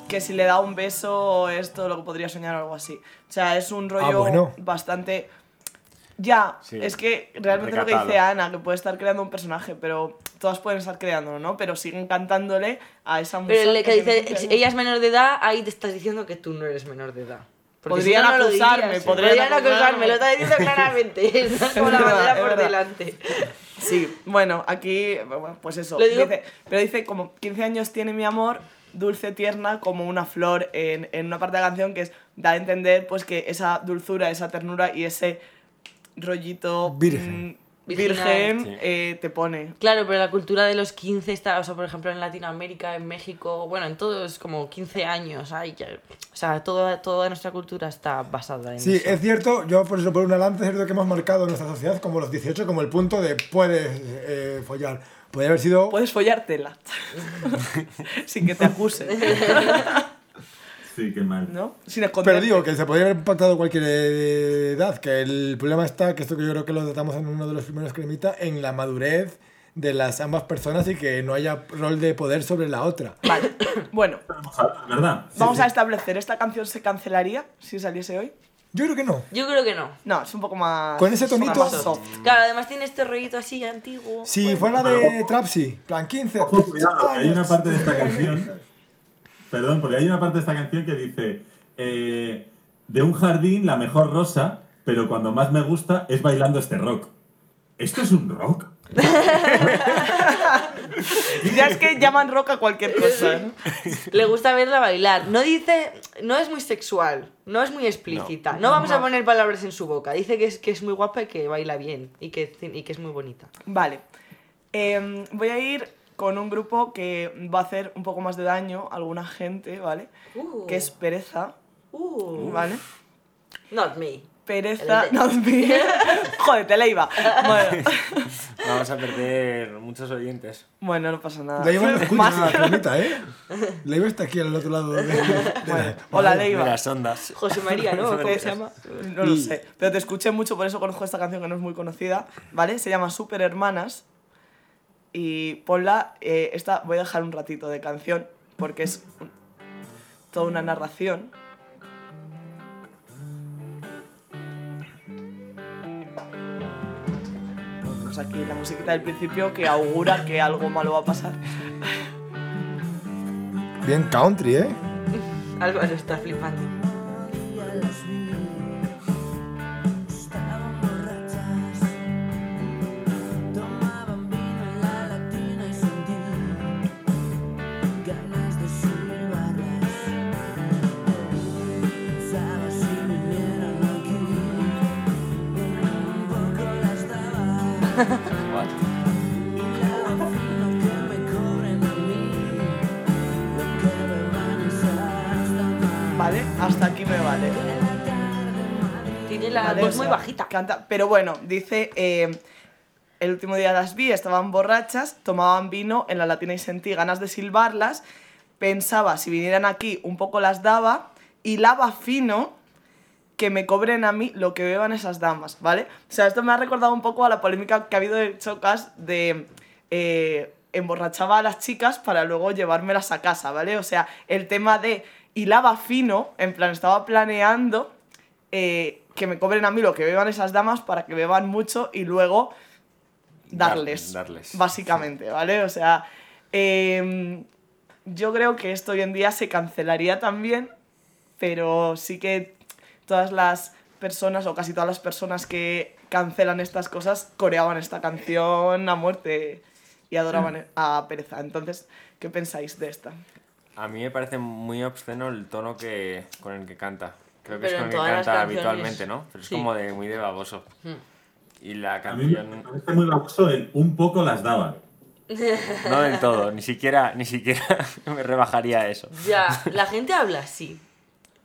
que si le da un beso es todo lo que podría soñar o algo así. O sea, es un rollo Ah, bueno. bastante... Ya, Sí, es que realmente lo que recatado. dice Ana, que puede estar creando un personaje, pero todas pueden estar creándolo, ¿no? Pero siguen cantándole a esa mujer. Pero el que dice, si 15 ella es menor de edad, ahí te estás diciendo que tú no eres menor de edad. Porque Podrían si no, lo acusarme, dirías. podrían podrían acusarme. acusarme, lo está diciendo claramente. Está con la bandera es por verdad. delante. Sí, bueno, aquí, bueno, pues eso. Lo Dice- pero dice como 15 años tiene mi amor, dulce, tierna, como una flor en, en una parte de la canción que es da a entender pues que esa dulzura, esa ternura y ese rollito Virgen. mm, virgen Sí. eh, te pone. Claro, pero la cultura de los 15 está, o sea, por ejemplo, en Latinoamérica, en México, bueno, en todo es como 15 años. Ay, ya- o sea, toda, toda nuestra cultura está basada en Sí, eso. es cierto, yo por eso por una lanza es cierto que hemos marcado en nuestra sociedad como los 18 como el punto de puedes eh, follar. Podría haber sido... Puedes follártela. Sin que te acusen. Sí, qué mal. ¿No? Sin esconder. Pero digo que se podría haber pactado cualquier edad, que el problema está, que esto que yo creo que lo tratamos en uno de los primeros cremita, en la madurez de las ambas personas y que no haya rol de poder sobre la otra. Vale. Bueno, Vamos a- ¿Verdad? vamos a establecer, ¿esta canción se cancelaría si saliese hoy? Yo creo que no. Yo creo que no. No, es un poco más... Con ese tonito- más soft. Claro, además tiene este rollito así antiguo. Si fuera de Trapsy, plan 15, Ojo, cuidado, hay una parte de esta canción. Perdón, porque hay una parte de esta canción que dice: eh, De un jardín, la mejor rosa, pero cuando más me gusta es bailando este rock. ¿Esto es un rock? Ya es que llaman rock a cualquier cosa. ¿no? Le gusta verla bailar. No dice, no es muy sexual, no es muy explícita. No, vamos a poner palabras en su boca. Dice que es, que es muy guapa y que baila bien y que, y que es muy bonita. Vale. Em, voy a ir con un grupo que va a hacer un poco más de daño a alguna gente, ¿vale? Uh. Que es Pereza, Uh, ¿vale? not me. Pereza... El de- No, Joder, te la iba. Bueno, Vamos a perder muchos oyentes. bueno, no pasa nada. Leiva no escucha Más- nada, ¿eh? Leiva está aquí al otro lado de... de- Bueno, hola, De Leiva. las ondas. José María, ¿no? ¿Cómo se llama? No lo sé. Pero te escuché mucho, por eso conozco esta canción que no es muy conocida, ¿vale? Se llama Super Hermanas. Y ponla, eh, esta voy a dejar un ratito de canción, porque es un- toda una narración. Ponemos aquí la musiquita del principio que augura que algo malo va a pasar. Bien country, ¿eh? Álvaro está flipando. Muy bajita. Canta, pero bueno, dice, eh, el último día las vi, estaban borrachas, tomaban vino, en la latina y sentí ganas de silbarlas, pensaba, si vinieran aquí, un poco las daba, y lava fino, que me cobren a mí lo que beban esas damas, ¿vale? O sea, esto me ha recordado un poco a la polémica que ha habido de Chocas de... eh, emborrachaba a las chicas para luego llevármelas a casa, ¿vale? O sea, el tema de hilaba fino, en plan, estaba planeando eh, que me cobren a mí lo que beban esas damas para que beban mucho y luego darles, Dar- darles, básicamente, ¿vale? O sea, em, yo creo que esto hoy en día se cancelaría también, pero sí que todas las personas, o casi todas las personas que cancelan estas cosas, coreaban esta canción a muerte y adoraban a Pereza. Entonces, ¿qué pensáis de esta? A mí me parece muy obsceno el tono que, con el que canta. Creo que Pero es con el que todas las canta canciones, habitualmente, ¿no? Pero es sí. como de muy de baboso. Y la A mí me canción... parece muy baboso el un poco las daba. No del todo, ni siquiera, ni siquiera me rebajaría eso. Ya, la gente habla así.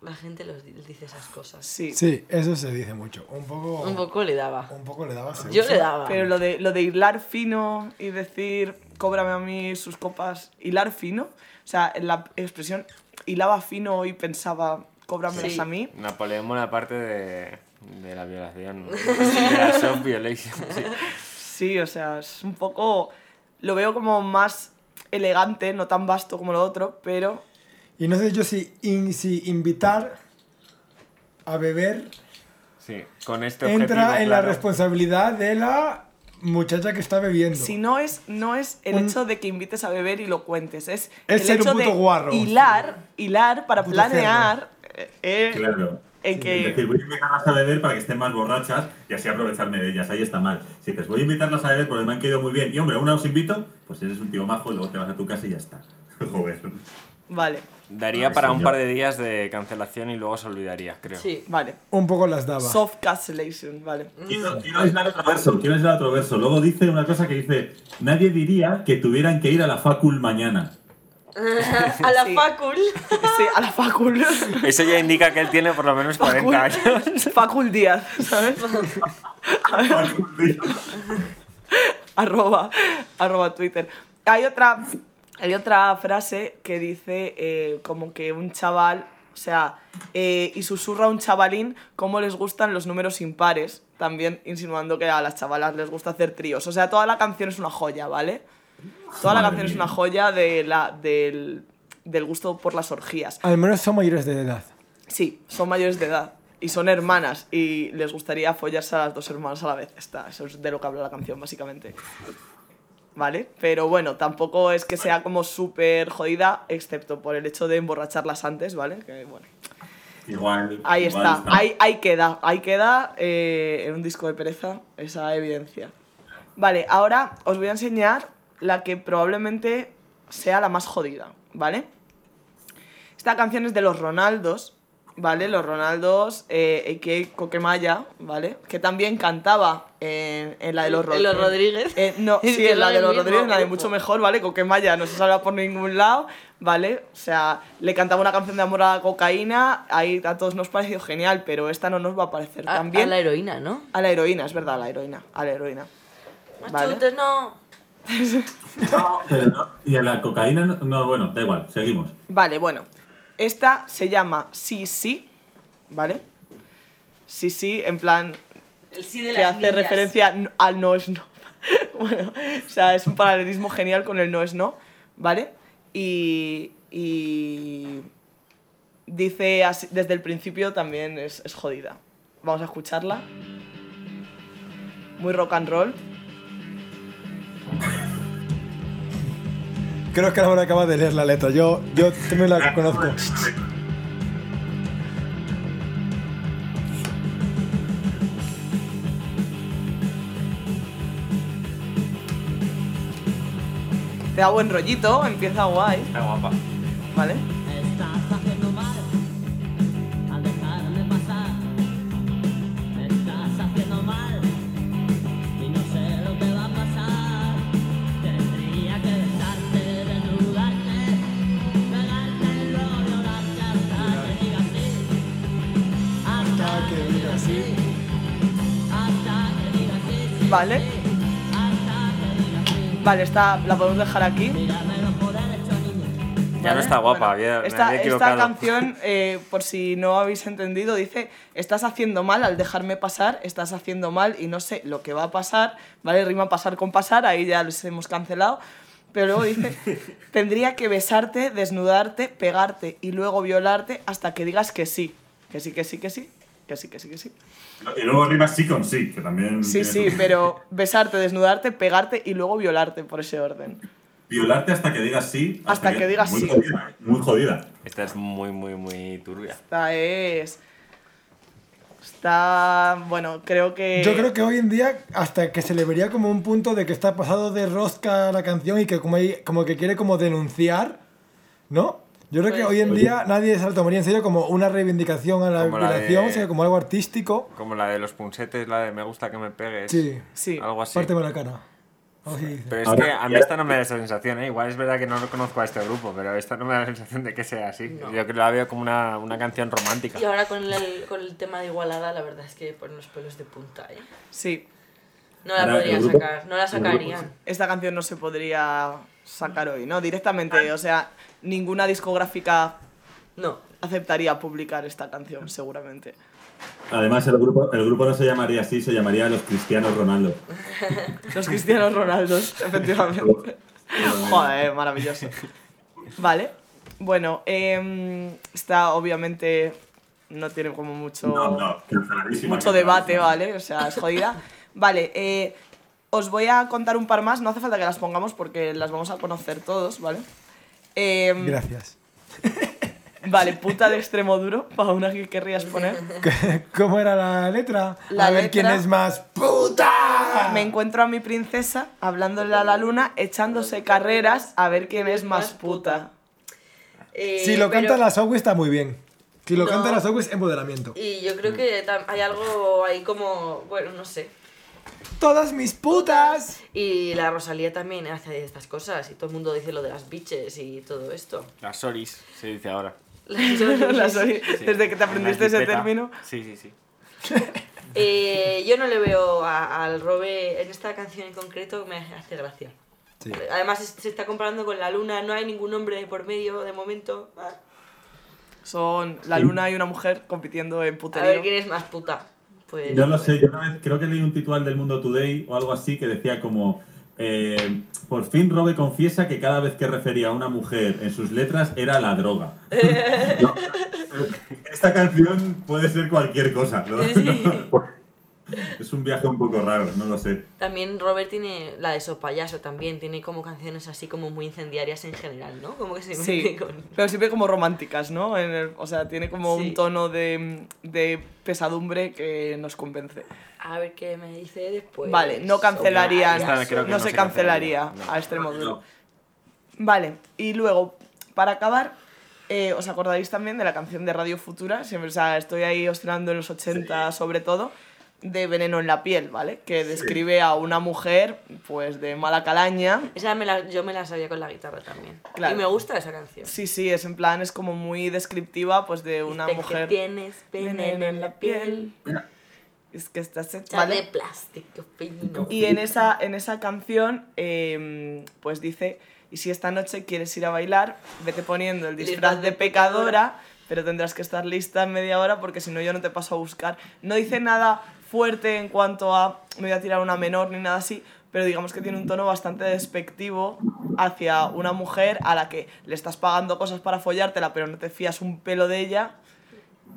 La gente los di- dice esas cosas. Sí. Sí, eso se dice mucho. Un poco... Un poco le daba. Un poco le daba Yo le daba. Pero lo de, lo de hilar fino y decir, cóbrame a mí sus copas, hilar fino, o sea, la expresión hilaba fino y pensaba, cóbramelas Sí. a mí, Napoleón Bonaparte de, de la violación. De la sí. sí, o sea, es un poco, lo veo como más elegante, no tan vasto como lo otro, pero Y no sé yo si, in- si invitar a beber Sí, con este objetivo, entra en la responsabilidad de la muchacha que está bebiendo. si no es, no es el Un- hecho de que invites a beber y lo cuentes, es, Es el ser un hecho de puto guarro. hilar, hilar para Puto planear eh, Claro. en Es que... decir, voy a invitarlas a beber para que estén más borrachas y así aprovecharme de ellas. Ahí está mal. Si dices, voy a invitarlas a beber porque me han caído muy bien y hombre, una os invito, pues eres un tío majo y luego te vas a tu casa y ya está. Joder. Vale, Daría Ay, para un señor. par de días de cancelación y luego se olvidaría, creo. Sí. vale. Un poco las daba. Soft cancellation, vale. Quiero, quiero aislar otro verso, quiero aislar otro verso. Luego dice una cosa que dice, nadie diría que tuvieran que ir a la facul mañana. a la Sí. facul. Sí, a la facul. Eso ya indica que él tiene por lo menos 40 años. Facul Díaz, ¿sabes? arroba, arroba Twitter. Hay otra, hay otra frase que dice eh, como que un chaval, o sea, eh, y susurra a un chavalín cómo les gustan los números impares, también insinuando que a las chavalas les gusta hacer tríos. O sea, toda la canción es una joya, ¿vale? Toda la canción es una joya de la, del, del gusto por las orgías. Al menos son mayores de edad. Sí, son mayores de edad y son hermanas y les gustaría follarse a las dos hermanas a la vez. Está, eso es de lo que habla la canción, básicamente. ¿Vale? Pero bueno, tampoco es que sea como súper jodida, excepto por el hecho de emborracharlas antes, ¿vale? Que bueno. Igual. Ahí igual está, ahí, ahí queda, ahí queda eh, en un disco de pereza esa evidencia. Vale, ahora os voy a enseñar la que probablemente sea la más jodida, ¿vale? Esta canción es de los Ronaldos, ¿vale? Los Ronaldos, eh, a.k.a. Coquemaya, ¿vale? Que también cantaba en, en la de los, Ro- En los Rodríguez. eh, no, sí, que en la de los Rodríguez, la de mucho mejor, ¿vale? Coquemaya no se salva por ningún lado, ¿vale? O sea, le cantaba una canción de amor a la cocaína, ahí a todos nos pareció genial, pero esta no nos va a parecer A, tan bien. a la heroína, ¿no? A la heroína, es verdad, a la heroína, a la heroína. Vale. Machutes, no. Pero no, y a la cocaína, no, no, bueno, da igual, seguimos. Vale, bueno. Esta se llama Sí Sí, ¿vale? Sí Sí, en plan, El sí de que hace referencia al no es no. bueno, o sea, es un paralelismo genial con el no es no, ¿vale? Y, y dice así- desde el principio también es, es jodida. Vamos a escucharla. Muy rock and roll. Creo que ahora acabas de leer la letra. Yo, yo también la conozco. Te da buen rollito, empieza guay, Está guapa. ¿vale? Estás haciendo mal Vale. Vale, esta la podemos dejar aquí. Ya no está guapa, Bueno, me esta, había esta canción, eh, por si no habéis entendido, dice, estás haciendo mal al dejarme pasar, estás haciendo mal y no sé lo que va a pasar, ¿vale? Rima pasar con pasar, ahí ya les hemos cancelado. Pero luego dice, tendría que besarte, desnudarte, pegarte y luego violarte hasta que digas que sí. Que sí, que sí, que sí. Que sí, que sí, que sí. Y luego rima sí con sí, que también. Sí, sí, su- pero besarte, desnudarte, pegarte y luego violarte por ese orden. Violarte hasta que digas sí. Hasta que digas muy sí. Jodida, ¿eh? muy jodida. Esta es muy, muy, muy turbia. Esta es. Está. Bueno, creo que. Yo creo que hoy en día hasta que se le vería como un punto de que está pasado de rosca la canción y que como, hay- como que quiere como denunciar, ¿no? Yo creo que Pues hoy en día nadie se lo tomaría en serio como una reivindicación a la Como la violación, de- sino como algo artístico. Como la de los punsetes, la de me gusta que me pegues. Sí, Sí. Algo así. párteme la cara. Dice. Pero es Ahora, que a mí esta no me da esa sensación, ¿eh? Igual es verdad que no lo conozco a este grupo, pero esta no me da la sensación de que sea así. Yo creo que la veo como una, una canción romántica. Y ahora con el, con el tema de Igualada, la verdad es que ponen los pelos de punta, ¿eh? Sí. No la Ahora, grupo- sacar, no la sacarían. Esta canción no se podría sacar hoy, ¿no? Directamente. O sea, ninguna discográfica No. aceptaría publicar esta canción, seguramente. Además, el grupo, el grupo no se llamaría así, se llamaría Los Cristianos Ronaldo. Los Cristianos Ronaldos, efectivamente. Joder, maravilloso. Vale. Bueno, em, esta obviamente no tiene como mucho. No, no, mucho debate. ¿vale? O sea, es jodida. Vale, eh, os voy a contar un par más, no hace falta que las pongamos porque las vamos a conocer todos, ¿vale? Em, Gracias. vale, puta de extremo duro, para una que querrías poner. ¿Cómo era la letra? La a ver letra- quién es más puta. Me encuentro a mi princesa hablándole a la luna, echándose carreras a ver quién es más puta. Eh, Si lo pero- canta la está muy bien. Si lo No. canta la es empoderamiento. Y yo creo que hay algo ahí como, bueno, no sé. Todas mis putas. Y la Rosalía también hace estas cosas y todo el mundo dice lo de las bitches y todo esto. Las soris, se dice ahora. La Sori- Sí. Desde que te aprendiste ese término. Sí, sí, sí. Eh, yo no le veo a- al Robe en esta canción en concreto, me hace gracia. Sí. Además se está comparando con la luna, no hay ningún hombre por medio de momento. Ah, Son la luna y una mujer compitiendo en A ver quién es más puta. Pues, Yo no sé, yo una vez creo que leí un titual del Mundo Today o algo así que decía como eh, por fin Robe confiesa que cada vez que refería a una mujer en sus letras era la droga. No, esta canción puede ser cualquier cosa. ¿no? Es un viaje un poco raro, no lo sé. También Robert tiene la de So Payaso también, tiene como canciones así como muy incendiarias en general, ¿no? Como que se mete Sí, con... pero siempre como románticas, ¿no? En el- o sea, tiene como Sí. un tono de, de pesadumbre que nos convence. A ver qué me dice después. vale, no que no, no se cancelaría cancelaría, no. a Extremoduro. No. Vale, y luego, para acabar, eh, os acordaréis también de la canción de Radio Futura, siempre, o sea, estoy ahí oscilando en los 80 sobre todo, de Veneno en la piel, ¿vale? Que describe a una mujer, pues, de mala calaña, Esa me la, yo me la sabía con la guitarra también. Claro. Y me gusta esa canción. Sí, sí, es en plan, es como muy descriptiva, pues, de una Dice que mujer... tienes veneno en la piel. Es que estás hecha, Está de ¿vale? plástico fino. Y en esa, en esa canción, eh, pues dice, y si esta noche quieres ir a bailar, vete poniendo el disfraz de pecadora, pero tendrás que estar lista en media hora porque si no yo no te paso a buscar. No dice nada fuerte en cuanto a me voy a tirar una menor ni nada así, pero digamos que tiene un tono bastante despectivo hacia una mujer a la que le estás pagando cosas para follártela, pero no te fías un pelo de ella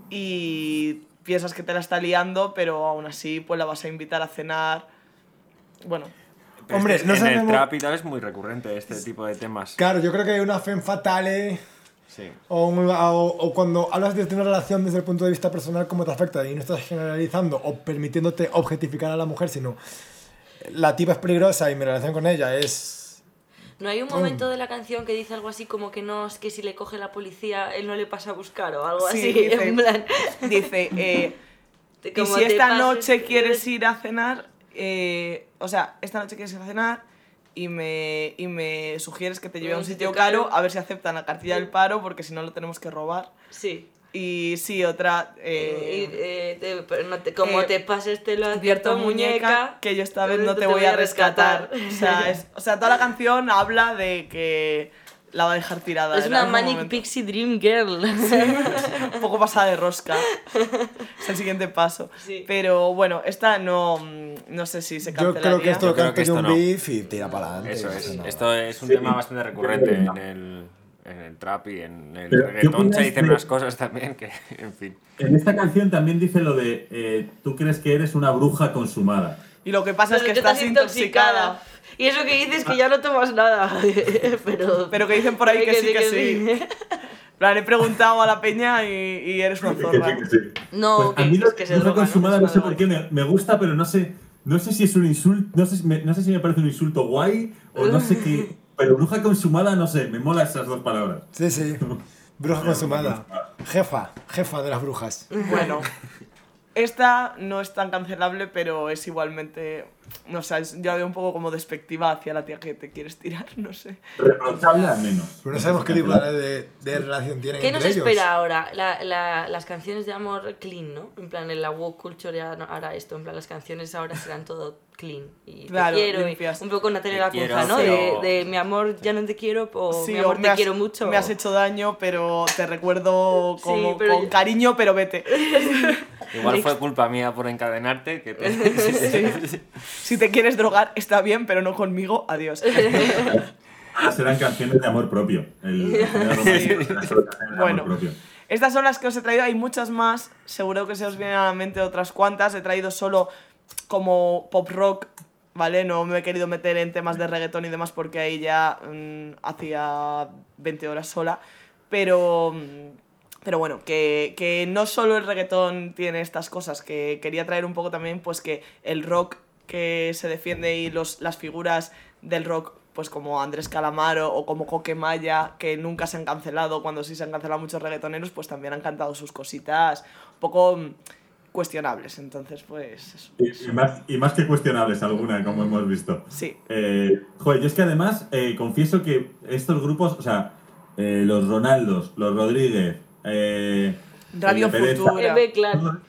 y piensas que te la está liando, pero aún así pues la vas a invitar a cenar. Bueno, Pero Hombre, es que no en el trap y tal es muy recurrente este tipo de temas. Claro, yo creo que hay una fe fatale Sí. o, un- o- o cuando hablas de una relación desde el punto de vista personal, cómo te afecta y no estás generalizando o permitiéndote objetificar a la mujer, sino la tipa es peligrosa y mi relación con ella es... No hay un momento de la canción que dice algo así como que no, es que si le coge la policía, él no le pasa a buscar o algo Sí, así. dice- en plan. dice, eh, y si esta pases, noche quieres quieres- ir a cenar, eh, o sea, esta noche quieres ir a cenar y me, y me sugieres que te lleve a un sitio caro, a ver si aceptan la cartilla del paro, porque si no lo tenemos que robar. Sí. Y sí, otra... Eh, eh, eh, te- pero no te- como eh, te pases te lo advierto muñeca que yo esta vez no te voy a rescatar. O sea, es- o sea, toda la canción habla de que la va a dejar tirada. Es una Manic momento. Pixie Dream Girl. un poco pasada de rosca. es el siguiente paso. Sí. Pero bueno, esta no, no sé si se Yo cancelaría. creo que esto Yo creo canta que esto un no. beef y tira para adelante. Eso es. no. Esto es un Sí. tema bastante recurrente en el, en el trap y en el Pero, ¿qué reggaetón se dicen de- unas cosas también que, en fin. En esta canción también dice lo de eh, tú crees que eres una bruja consumada. Y lo que pasa es que Pero estás intoxicada. Y eso que dices que ya no tomas nada. pero, Pero que dicen por ahí que sí, que sí. En plan, he preguntado a la peña y, y eres una Que zorra. sí, que sí. No, Pues a que- mí lo es que se bruja droga, consumada no sé por qué me, me gusta, pero no sé, no sé si es un insulto, no sé, si me- no sé si me parece un insulto guay o no sé qué. Pero bruja consumada, no sé, me mola esas dos palabras. Sí, sí. Bruja consumada. Jefa, jefa de las brujas. Bueno, esta no es tan cancelable, pero es igualmente. No sé, es- la veo un poco como despectiva hacia la tía que te quieres tirar, no sé. Reprochable al menos. Pero no sabemos qué tipo de, de relación tienen ¿Qué nos entre ellos. espera ahora? La- la- las canciones de amor clean, ¿no? En plan, en la woke culture ya no hará esto. En plan, las canciones ahora serán todo clean. Y Claro, te quiero. y un poco Natalia Lacunza, quiero, ¿no? pero- De, de mi amor, ya no te quiero. O Sí, mi o amor, me te has- quiero mucho. Me has hecho daño, pero te recuerdo como, Sí, pero con yo- cariño, pero vete. Igual fue culpa mía por encadenarte. Que te- Si te quieres drogar, está bien, pero no conmigo, adiós. Serán canciones de amor propio. El, el Bueno. amor propio. Estas son las que os he traído, hay muchas más, seguro que se os vienen a la mente otras cuantas. He traído solo como pop rock, ¿vale? No me he querido meter en temas de reggaetón y demás porque ahí ya mm, hacía 20 horas sola. Pero, mm, pero bueno, que, que no solo el reggaetón tiene estas cosas, que quería traer un poco también pues que el rock que se defiende y los, las figuras del rock pues como Andrés Calamaro o como Coquemaya, que nunca se han cancelado, cuando sí se han cancelado muchos reggaetoneros, pues también han cantado sus cositas un poco mm, cuestionables. Entonces, pues eso. Y, y más, y más que cuestionables alguna, como hemos visto. Sí. Eh, joder, yo es que además eh, confieso que estos grupos, o sea, eh, los Ronaldos, los Rodríguez, eh, Radio Pereza, Futura. Claro.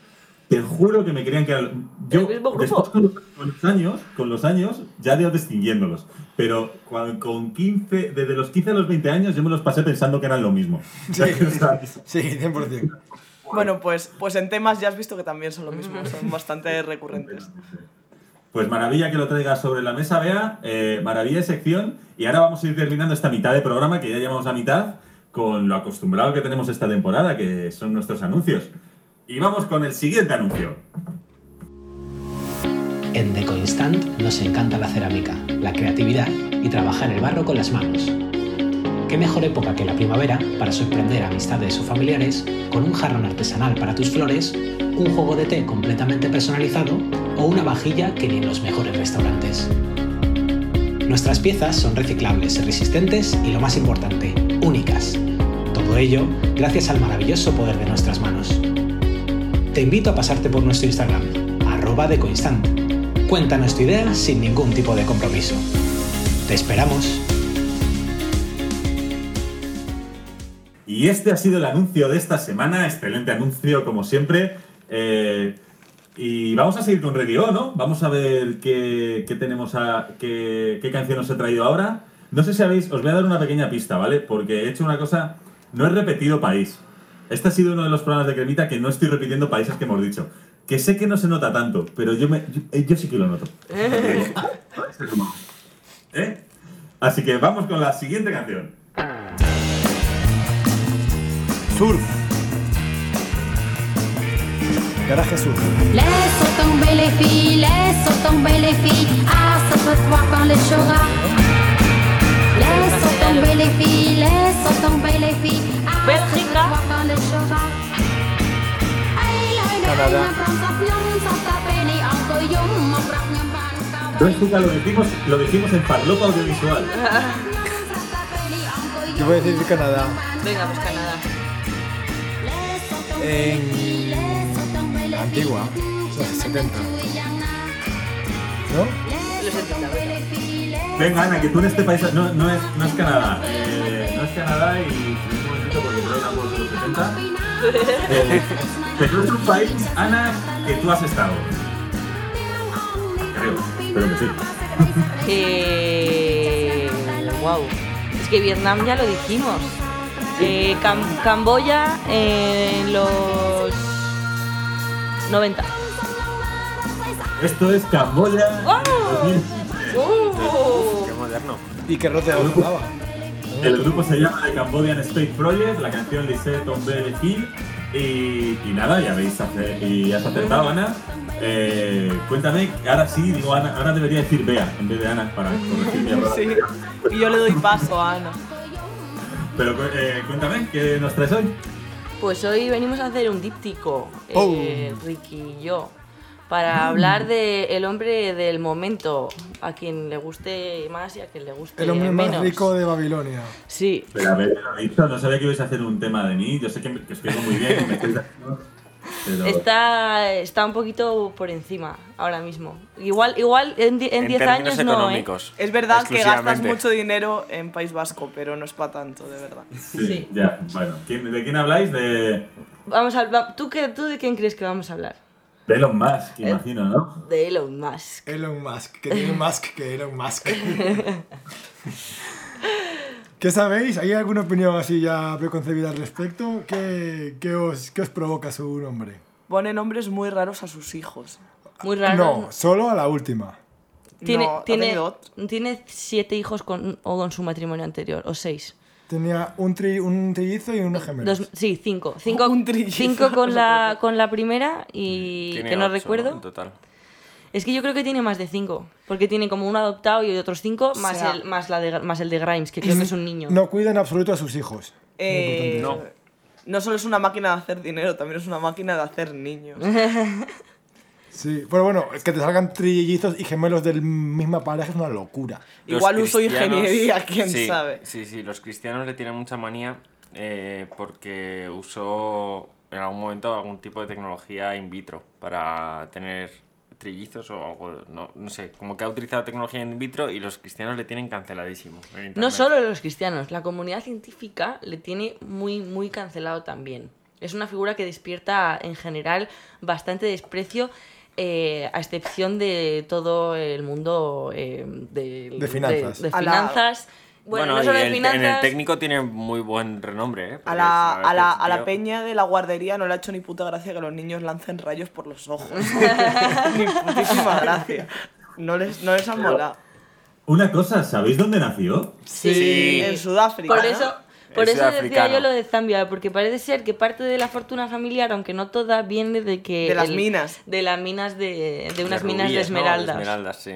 Te juro que me creían que era- yo ¿El mismo grupo? después con los, con los años, con los años ya he ido distinguiéndolos, pero cuan- con 15 desde los 15 a los 20 años yo me los pasé pensando que eran lo mismo. Sí, O sea, sí, 100%. Bueno, pues, pues en temas ya has visto que también son lo mismo, son bastante recurrentes. Pues maravilla que lo traigas sobre la mesa, Bea. Eh, maravilla de sección. Y ahora vamos a ir terminando esta mitad de programa, que ya llevamos la mitad, con lo acostumbrado que tenemos esta temporada, que son nuestros anuncios. Y vamos con el siguiente anuncio. En Deco Instant nos encanta la cerámica, la creatividad y trabajar el barro con las manos. ¿Qué mejor época que la primavera para sorprender a amistades o familiares con un jarrón artesanal para tus flores, un juego de té completamente personalizado o una vajilla que ni en los mejores restaurantes? Nuestras piezas son reciclables, resistentes y lo más importante, únicas. Todo ello gracias al maravilloso poder de nuestras manos. Te invito a pasarte por nuestro Instagram, arroba decoinstant. Cuéntanos tu idea sin ningún tipo de compromiso. Te esperamos. Y este ha sido el anuncio de esta semana. Excelente anuncio, como siempre. Eh, y vamos a seguir con Radio, ¿no? Vamos a ver qué, tenemos a. Qué, qué canción os he traído ahora. No sé si habéis. Os voy a dar una pequeña pista, ¿vale? Porque he hecho una cosa. No he repetido país. Este ha sido uno de los programas de Cremita que no estoy repitiendo países que hemos dicho. Que sé que no se nota tanto, pero yo, me, yo, eh, yo sí que lo noto. ¿Eh? Así que vamos con la siguiente canción. Surf. Garaje Surf. Laisse tomber les filles, laisse tomber les filles. Ah, ça peut voir quand le chora. Laisse tomber les filles, laisse tomber les filles. Ah, ça peut voir quand le chora. Ban, ka, Bélgica lo dijimos, lo dijimos en Farlopa Audiovisual. Yo voy a decir Canadá. Venga, pues Canadá. En. la Antigua. O sea, 70. ¿No? Los 70, venga. Venga, Ana, que tú en este país no, no, es, no es Canadá. Eh, no es Canadá y porque creo que de los 70. Eh, pero es un país, Ana, que tú has estado. Creo, espero que sí. Eh, wow. Es que Vietnam ya lo dijimos. Eh, Cam- Camboya en los 90. Esto es Camboya. ¡Wow! 2015. ¡Uh! Qué moderno. Y que rote jugaba. El grupo se llama The Cambodian Space Project, la canción Lisette Tombe de Gil. Y, y nada, ya habéis ace- y has acertado, Ana. Eh, cuéntame, ahora sí, digo Ana, ahora debería decir Bea en vez de Ana para corregir mi error. Sí. Y yo le doy paso a Ana. Pero eh, cuéntame, ¿qué nos traes hoy? Pues hoy venimos a hacer un díptico, ¡Pum! eh, Ricky y yo, para hablar de el hombre del momento, a quien le guste más y a quien le guste El hombre más menos. rico de Babilonia. Sí, Pero a ver, lo he dicho, no sabía que ibais a hacer un tema de mí. Yo sé que, me- que os muy bien, me estáis haciendo, pero está, está un poquito por encima ahora mismo. Igual, igual en die- en En 10 términos años no, ¿eh? Es verdad que gastas mucho dinero en País Vasco, pero no es para tanto, de verdad. sí, sí. ya, bueno. ¿Quién- ¿De quién habláis? De, Vamos a, ¿tú, qué, ¿Tú de quién crees que vamos a hablar? De Elon Musk, imagino, ¿no? De Elon Musk. Elon Musk. Que tiene Musk que Elon Musk. ¿Qué sabéis? ¿Hay alguna opinión así ya preconcebida al respecto? ¿Qué, qué os, qué os provoca su nombre? Pone nombres muy raros a sus hijos. Muy raro. No, solo a la última. Tiene, No, tiene, tiene siete hijos con, o con su matrimonio anterior, o seis. Tenía un, tri, un trillizo y unos gemelos. Dos- sí, cinco. Cinco, Un trillizo, cinco con, la, con la primera y Tiene que no ocho, recuerdo. En total. Es que yo creo que tiene más de cinco. Porque tiene como uno adoptado y otros cinco, más, sea- el, más, la de, más el de Grimes, que creo que es un niño. No cuida en absoluto a sus hijos. Eh, No. no solo es una máquina de hacer dinero, también es una máquina de hacer niños. Sí, pero bueno, que te salgan trillizos y gemelos del misma pareja es una locura. Los Igual uso ingeniería, quién sí, sabe. Sí, sí, los cristianos le tienen mucha manía eh, porque usó en algún momento algún tipo de tecnología in vitro para tener trillizos o algo, no, no sé, como que ha utilizado tecnología in vitro y los cristianos le tienen canceladísimo. No solo los cristianos, la comunidad científica le tiene muy, muy cancelado también. Es una figura que despierta en general bastante desprecio, eh, a excepción de todo el mundo eh, de, De finanzas. de la- finanzas. Bueno, no y solo de el- finanzas. en el técnico tiene muy buen renombre, ¿eh? A la, es- a, la, a la peña de la guardería no le ha hecho ni puta gracia que los niños lancen rayos por los ojos. ni putísima gracia. No les, no les han molado. Una cosa, ¿sabéis dónde nació? Sí. En Sudáfrica. Por ¿no? eso, por Es eso decía yo lo de Zambia, porque parece ser que parte de la fortuna familiar, aunque no toda, viene de que... De las minas. De las minas de... de unas de minas de esmeraldas. esmeraldas, sí.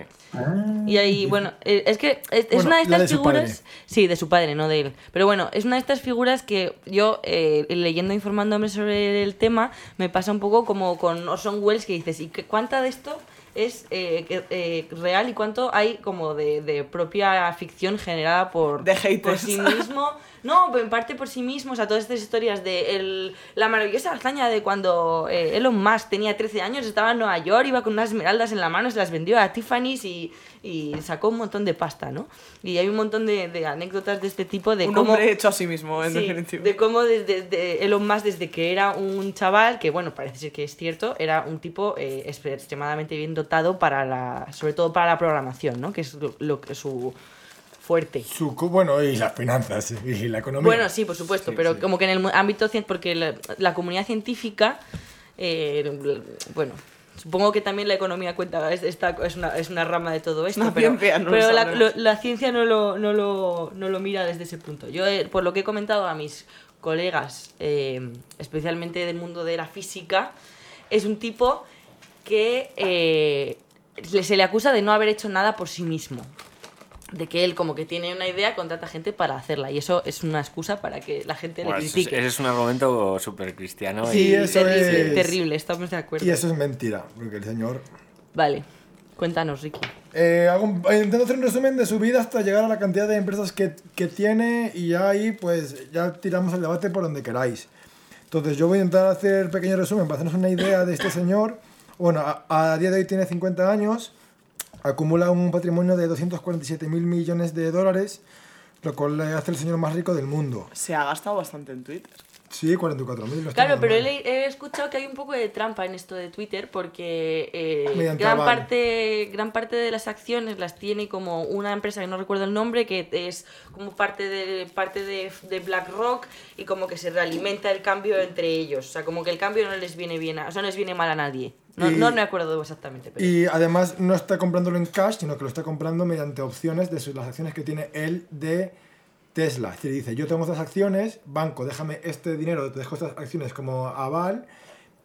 Y ahí, bueno, eh, es que es, Bueno, una de estas de su padre. figuras. Sí, de su padre, no de él. Pero bueno, es una de estas figuras que yo, eh, leyendo, informándome sobre el tema, me pasa un poco como con Orson Welles, que dices, ¿y qué, cuánta de esto es eh, eh, real y cuánto hay como de, de propia ficción generada por, De por sí mismo? No, en parte por sí mismo, o sea, todas estas historias de el- la maravillosa hazaña de cuando eh, Elon Musk tenía 13 años, estaba en Nueva York, iba con unas esmeraldas en la mano, se las vendió a Tiffany's y, y sacó un montón de pasta, ¿no? Y hay un montón de, de anécdotas de este tipo de Un cómo... hombre hecho a sí mismo, en Sí, definitiva. de cómo desde de Elon Musk, desde que era un chaval, que bueno, parece ser que es cierto, era un tipo eh, extremadamente bien dotado para la, sobre todo para la programación, ¿no? Que es lo, lo que su fuerte. Su, cu- bueno, y las finanzas y la economía. Bueno, sí, por supuesto, pero como que en el ámbito cien- porque la, la comunidad científica, eh, bueno, supongo que también la economía cuenta, es, esta- es, una, es una rama de todo esto, pero, no lo pero la, lo- la ciencia no lo, no, lo, no lo mira desde ese punto. Yo, eh, por lo que he comentado a mis colegas, eh, especialmente del mundo de la física, es un tipo que eh, se le acusa de no haber hecho nada por sí mismo de que él como que tiene una idea, contrata gente para hacerla. Y eso es una excusa para que la gente Bueno, le critique. ese es un argumento súper cristiano. Sí, y- eso terrible, es- terrible, estamos de acuerdo. Y eso es mentira, porque el señor... Vale, cuéntanos, Ricky. Eh, hago un- eh, intento hacer un resumen de su vida hasta llegar a la cantidad de empresas que, que tiene y ya ahí pues ya tiramos el debate por donde queráis. Entonces yo voy a intentar hacer un pequeño resumen para hacernos una idea de este señor. Bueno, a, a día de hoy tiene 50 años, acumula un patrimonio de 247 mil millones de dólares, lo cual le hace el señor más rico del mundo. Se ha gastado bastante en Twitter. Sí, 44 mil. Claro, pero he, he escuchado que hay un poco de trampa en esto de Twitter porque eh, gran, parte, gran parte de las acciones las tiene como una empresa que no recuerdo el nombre, que es como parte de, parte de, de BlackRock y como que se realimenta el cambio entre ellos. O sea, como que el cambio no les viene bien, a- o sea, no les viene mal a nadie. No, Y- no me acuerdo exactamente. Pero... Y además no está comprándolo en cash, sino que lo está comprando mediante opciones de sus- las acciones que tiene él de Tesla. Es decir, dice, yo tengo estas acciones, banco, déjame este dinero, te dejo estas acciones como aval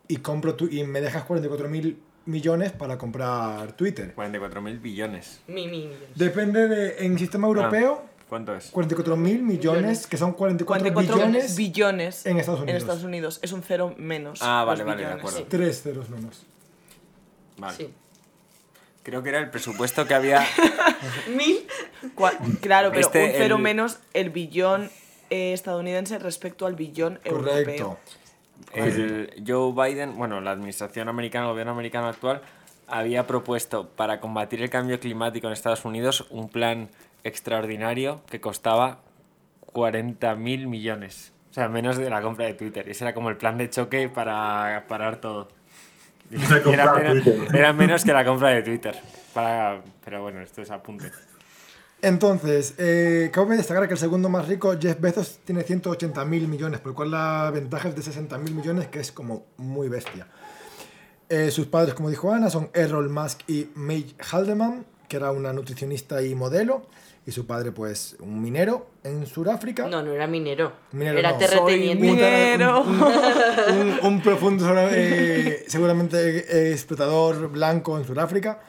y compro tu, y me dejas 44 mil millones para comprar Twitter. 44 mil billones. Mi, mi, millones. Depende de, en sistema europeo, ¿Cuánto es? 44 mil millones, Millones. que son 44, 44 billones, billones en Estados en Unidos. Estados Unidos. Es un cero menos. Ah, vale, vale, de billones. acuerdo. tres ceros menos. Vale. Sí. Creo que era el presupuesto que había. Mil. Cua- Claro, pero Este, un cero el- menos el billón eh, estadounidense respecto al billón Correcto. europeo. El Joe Biden, bueno, la administración americana, el gobierno americano actual, había propuesto para combatir el cambio climático en Estados Unidos un plan extraordinario que costaba 40 mil millones. O sea, menos de la compra de Twitter. Ese era como el plan de choque para parar todo. Era menos, era menos que la compra de Twitter. Para, pero bueno, esto es apunte. Entonces, eh, cabe destacar que el segundo más rico, Jeff Bezos, tiene 180 mil millones, por lo cual la ventaja es de 60 mil millones, que es como muy bestia. Eh, sus padres, como dijo Ana, son Errol Musk y Midge Haldeman, que era una nutricionista y modelo, y su padre, pues, un minero en Sudáfrica. No, no era minero. Minero era no. terrateniente. Soy Un, minero. un- un- un profundo, eh, seguramente eh, explotador blanco en Sudáfrica.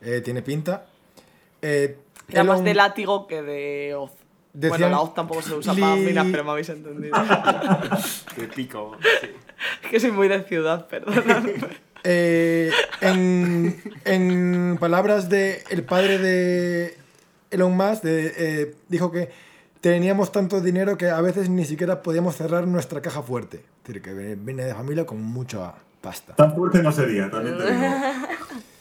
Eh, tiene pinta. Eh, Era más de látigo que de hoz. Decían- Bueno, la hoz tampoco se usa para minas, pero me habéis entendido. De pico. sí. Es que soy muy de ciudad, perdón. Eh, en, en palabras de el padre de Elon Musk, de, eh, dijo que teníamos tanto dinero que a veces ni siquiera podíamos cerrar nuestra caja fuerte. Es decir, que viene de familia con mucha pasta. Tan fuerte no sería, también te digo.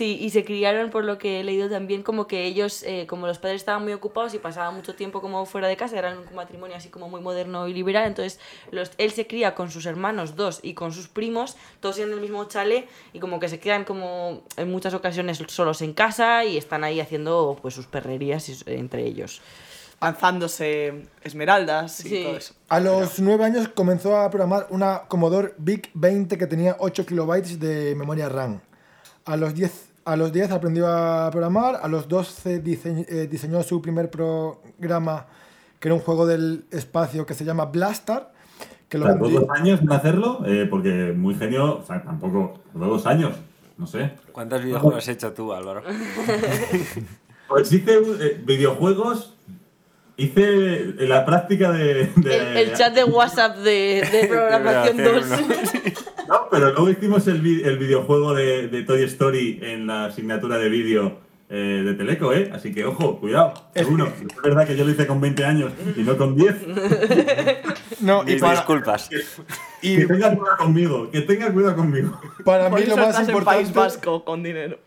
Sí, y se criaron, por lo que he leído también, como que ellos, eh, como los padres estaban muy ocupados y pasaban mucho tiempo como fuera de casa, eran un matrimonio así como muy moderno y liberal, entonces los, él se cría con sus hermanos, dos, y con sus primos, todos en el mismo chalet, y como que se quedan como en muchas ocasiones solos en casa y están ahí haciendo pues sus perrerías entre ellos. Lanzándose esmeraldas y Sí. todo eso. A los nueve años comenzó a programar una Commodore VIC 20 que tenía 8 kilobytes de memoria RAM. A los 10, a los 10 aprendió a programar, a los 12 dise- eh, diseñó su primer programa, que era un juego del espacio que se llama Blastar, que lo ¿Tardó dos años en hacerlo? Eh, porque muy genio, o sea, tampoco, tardó dos años, no sé. ¿Cuántos videojuegos has hecho tú, Álvaro? Pues hice eh, videojuegos, hice la práctica de... de- El, el chat de WhatsApp de, de programación 2. No, pero luego hicimos el, vi- el videojuego de, de Toy Story en la asignatura de vídeo eh, de Teleco, ¿eh? Así que, ojo, cuidado. Uno, es verdad que yo lo hice con 20 años y no con 10. No, y para, disculpas. y Que tenga cuidado conmigo, que tenga cuidado conmigo. para Por mí lo más estás en País importante... Vasco con dinero.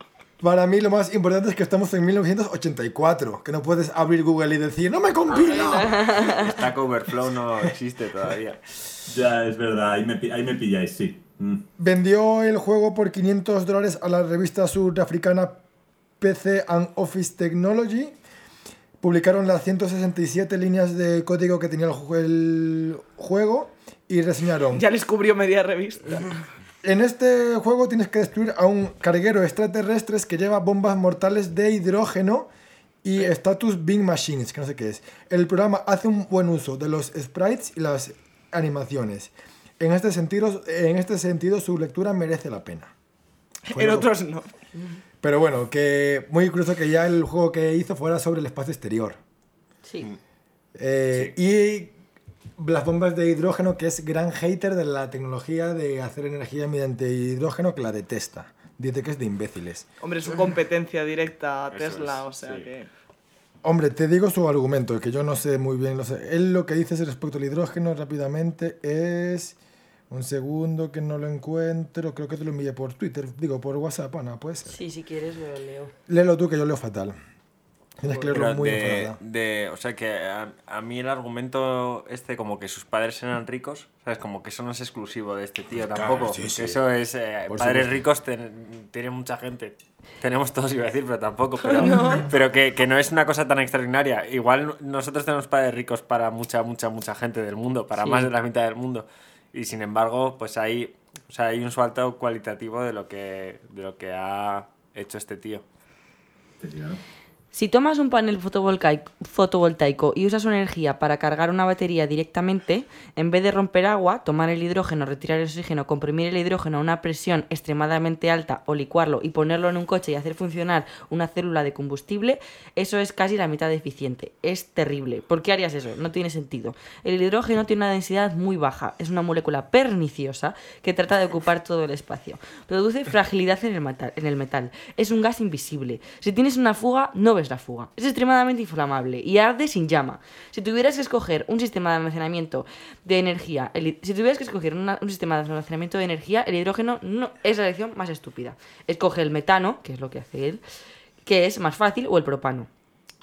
Para mí lo más importante es que estamos en 1984, que no puedes abrir Google y decir ¡No me compila! Stack Overflow no existe todavía. Ya, es verdad, ahí me, ahí me pilláis, sí. Mm. Vendió el juego por 500 dólares a la revista surafricana PC and Office Technology. Publicaron las 167 líneas de código que tenía el, ju- el juego y reseñaron. Ya les cubrió media revista. En este juego tienes que destruir a un carguero extraterrestres que lleva bombas mortales de hidrógeno y status Bing Machines, que no sé qué es. El programa hace un buen uso de los sprites y las animaciones. En este sentido, en este sentido su lectura merece la pena. En otros no. Pero bueno, que muy curioso que ya el juego que hizo fuera sobre el espacio exterior. Sí. Eh, Y las bombas de hidrógeno, que es gran hater de la tecnología de hacer energía mediante hidrógeno, que la detesta. Dice que es de imbéciles. Hombre, es su competencia directa a Tesla, es, o sea sí. que. Hombre, te digo su argumento, que yo no sé muy bien. Lo sé. Él lo que dice respecto al hidrógeno rápidamente es... Un segundo que no lo encuentro. Creo que te lo envié por Twitter. Digo, por WhatsApp. Ana, pues. Sí, si quieres lo leo. Léelo tú, que yo leo fatal. Tienes que leerlo muy de, de- o sea que a, a mí el argumento este como que sus padres eran ricos, sabes, como que eso no es exclusivo de este tío tampoco. sí, que sí. Eso es eh, padres ricos ten- tienen mucha gente. Tenemos todos iba a decir, pero tampoco, pero, pero que, que no es una cosa tan extraordinaria. Igual nosotros tenemos padres ricos para mucha mucha mucha gente del mundo, para Sí. más de la mitad del mundo. Y sin embargo, pues hay o sea, hay un salto cualitativo de lo que de lo que ha hecho este tío. Si tomas un panel fotovoltaico, y usas su energía para cargar una batería directamente, en vez de romper agua, tomar el hidrógeno, retirar el oxígeno, comprimir el hidrógeno a una presión extremadamente alta o licuarlo y ponerlo en un coche y hacer funcionar una célula de combustible, eso es casi la mitad de eficiente. Es terrible. ¿Por qué harías eso? No tiene sentido. El hidrógeno tiene una densidad muy baja, es una molécula perniciosa que trata de ocupar todo el espacio. Produce fragilidad en el metal. Es un gas invisible. Si tienes una fuga, no ves la fuga. Es extremadamente inflamable y arde sin llama. Si tuvieras que escoger un sistema de almacenamiento de energía, el si tuvieras que escoger un sistema de almacenamiento de energía, el hidrógeno no es la elección más estúpida. Escoge el metano, que es lo que hace él, que es más fácil, o el propano.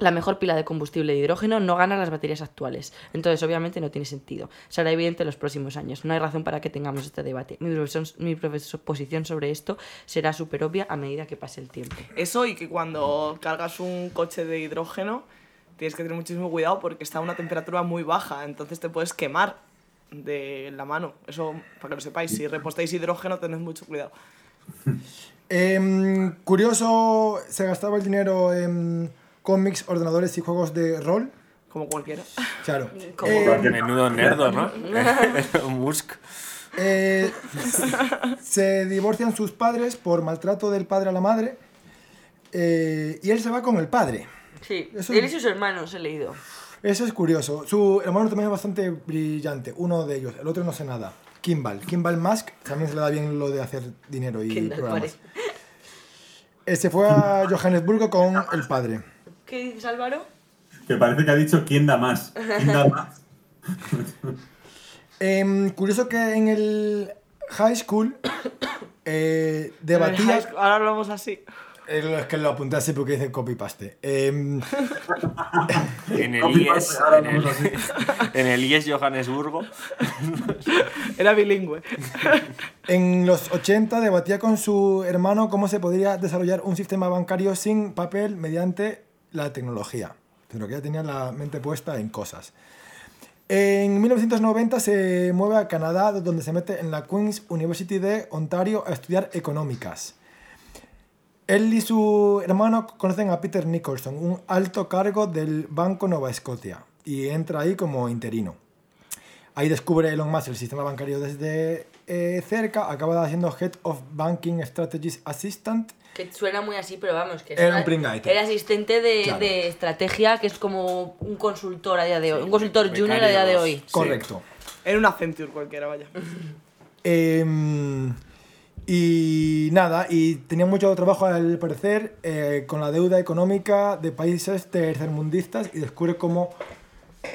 La mejor pila de combustible de hidrógeno no gana las baterías actuales. Entonces, obviamente, no tiene sentido. Será evidente en los próximos años. No hay razón para que tengamos este debate. Mi, profesión- mi profes- posición sobre esto será súper obvia a medida que pase el tiempo. Eso y que cuando cargas un coche de hidrógeno tienes que tener muchísimo cuidado porque está a una temperatura muy baja, entonces te puedes quemar de la mano. Eso, para que lo sepáis, si repostáis hidrógeno tened mucho cuidado. Em, curioso, se gastaba el dinero en cómics, ordenadores y juegos de rol. Como cualquiera. Claro. Como Eh, cualquier- Menudo nerdo, ¿no? Musk. eh, se divorcian sus padres por maltrato del padre a la madre. eh, y él se va con el padre. Sí, Eso- él y sus hermanos he leído. Eso es curioso. Su hermano también es bastante brillante, uno de ellos, el otro no sé nada. Kimball. Kimball Musk también se le da bien lo de hacer dinero y Kendall, programas. Eh, Se fue a Johannesburgo con el padre. ¿Qué dices, Álvaro? Que parece que ha dicho quién da más. ¿Quién da más? Em, curioso que en el high school eh, debatía... Ahora hablamos así. Es que lo apunté así porque dice copy-paste. Em, En el Copy IES, paste, en el, en el IES Johannesburgo. Era bilingüe. En los 80 debatía con su hermano cómo se podría desarrollar un sistema bancario sin papel mediante la tecnología. Pero que ya tenía la mente puesta en cosas. En 1990 se mueve a Canadá, donde se mete en la Queen's University de Ontario a estudiar económicas. Él y su hermano conocen a Peter Nicholson, un alto cargo del Banco Nova Scotia, y entra ahí como interino. Ahí descubre Elon Musk el sistema bancario desde eh, cerca, acaba siendo Head of Banking Strategies Assistant. Que suena muy así, pero vamos, que Era es un. Era asistente de, Claro. de estrategia, que es como un consultor a día de hoy. un consultor junior a día de hoy. Sí. Correcto. Era una Accenture cualquiera, vaya. Em, y nada, y tenía mucho trabajo al parecer eh, con la deuda económica de países tercermundistas y descubre cómo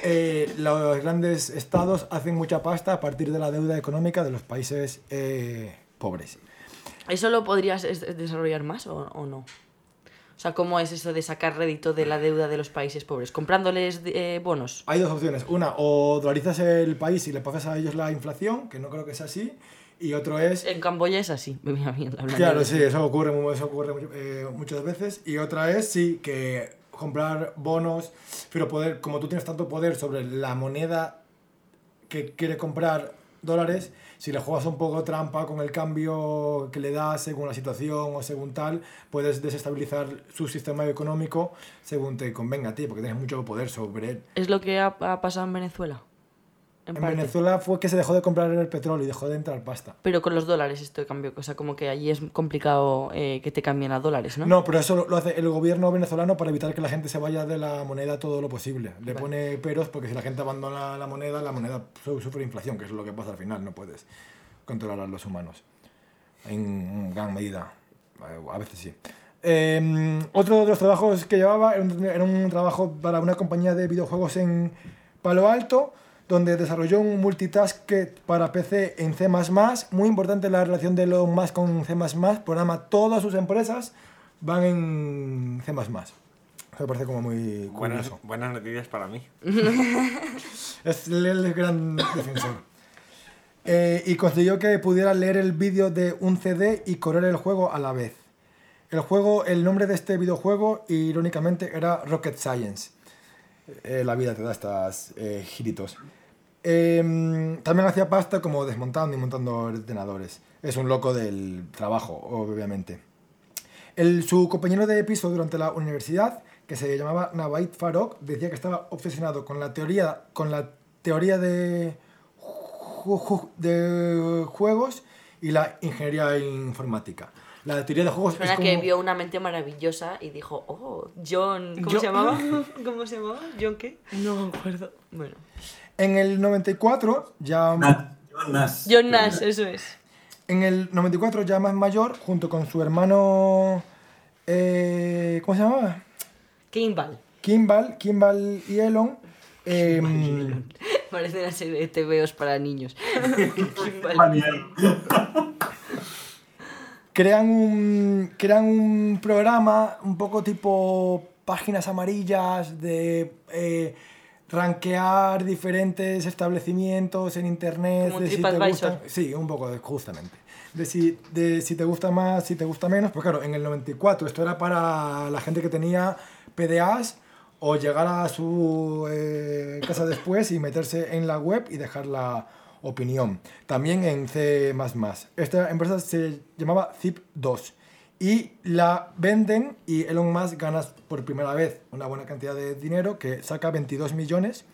eh, los grandes estados hacen mucha pasta a partir de la deuda económica de los países eh, pobres. ¿Eso lo podrías es- desarrollar más o, o no? O sea, ¿cómo es eso de sacar rédito de la deuda de los países pobres? ¿Comprándoles eh, bonos? Hay dos opciones. Una, o dolarizas el país y le pagas a ellos la inflación, que no creo que sea así. Y otro es... En Camboya es así. Hablando Claro, de- sí, eso ocurre, eso ocurre eh, muchas veces. Y otra es, sí, que comprar bonos, pero poder, como tú tienes tanto poder sobre la moneda que quiere comprar dólares, si le juegas un poco trampa con el cambio que le das según la situación o según tal, puedes desestabilizar su sistema económico según te convenga a ti, porque tienes mucho poder sobre él. ¿Es lo que ha, ha pasado en Venezuela? En. Venezuela fue que se dejó de comprar el petróleo y dejó de entrar pasta. Pero con los dólares esto de cambio. O sea, como que allí es complicado eh, que te cambien a dólares, ¿no? ¿no? pero eso lo- lo hace el gobierno venezolano para evitar que la gente se vaya de la moneda todo lo posible. Le pone peros porque si la gente abandona la moneda, la moneda su- sufre inflación, que es lo que pasa al final, no puedes controlar a los humanos. En gran medida, Eh, a veces sí. Eh, otro de los trabajos que llevaba era un, era un trabajo para una compañía de videojuegos en Palo Alto, donde desarrolló un multitask para PC en C++. Muy importante la relación de Elon Musk con C++. Programa todas sus empresas van en C++. Me parece como muy Buenas, curioso. buenas noticias para mí. Es el, el gran defensor. Eh, y consiguió que pudiera leer el vídeo de un CD y correr el juego a la vez. El juego, el nombre de este videojuego, irónicamente, era Rocket Science. Eh, la vida te da estas eh, giritos. Em, también hacía pasta como desmontando y montando ordenadores. Es un loco del trabajo, obviamente. El, su compañero de piso durante la universidad, que se llamaba Navait Farok, decía que estaba obsesionado con la teoría, con la teoría de, ju- ju- de juegos y la ingeniería informática. La teoría de juegos es como... que vio una mente maravillosa y dijo, oh, John... ¿Cómo Yo- se llamaba? ¿Cómo se llamaba? ¿John qué? No me acuerdo. Bueno. En el 94, ya... Nas, John Nash. John Nash, eso es. En el 94, ya más mayor, junto con su hermano... eh, ¿Cómo se llamaba? Kimball. Kimball, Kimball y Elon. em, Parece una serie de TVOs para niños. Kimball. Crean un, crean un programa un poco tipo páginas amarillas de eh, rankear diferentes establecimientos en internet. Como un de si te TripAdvisor. gustan- sí, un poco, de- justamente. De si, de si te gusta más, si te gusta menos. Pues claro, en el 94 esto era para la gente que tenía PDAs o llegar a su eh, casa después y meterse en la web y dejar la opinión. También en C++. Esta empresa se llamaba Zip2 y la venden y Elon Musk gana por primera vez una buena cantidad de dinero que saca 22 millones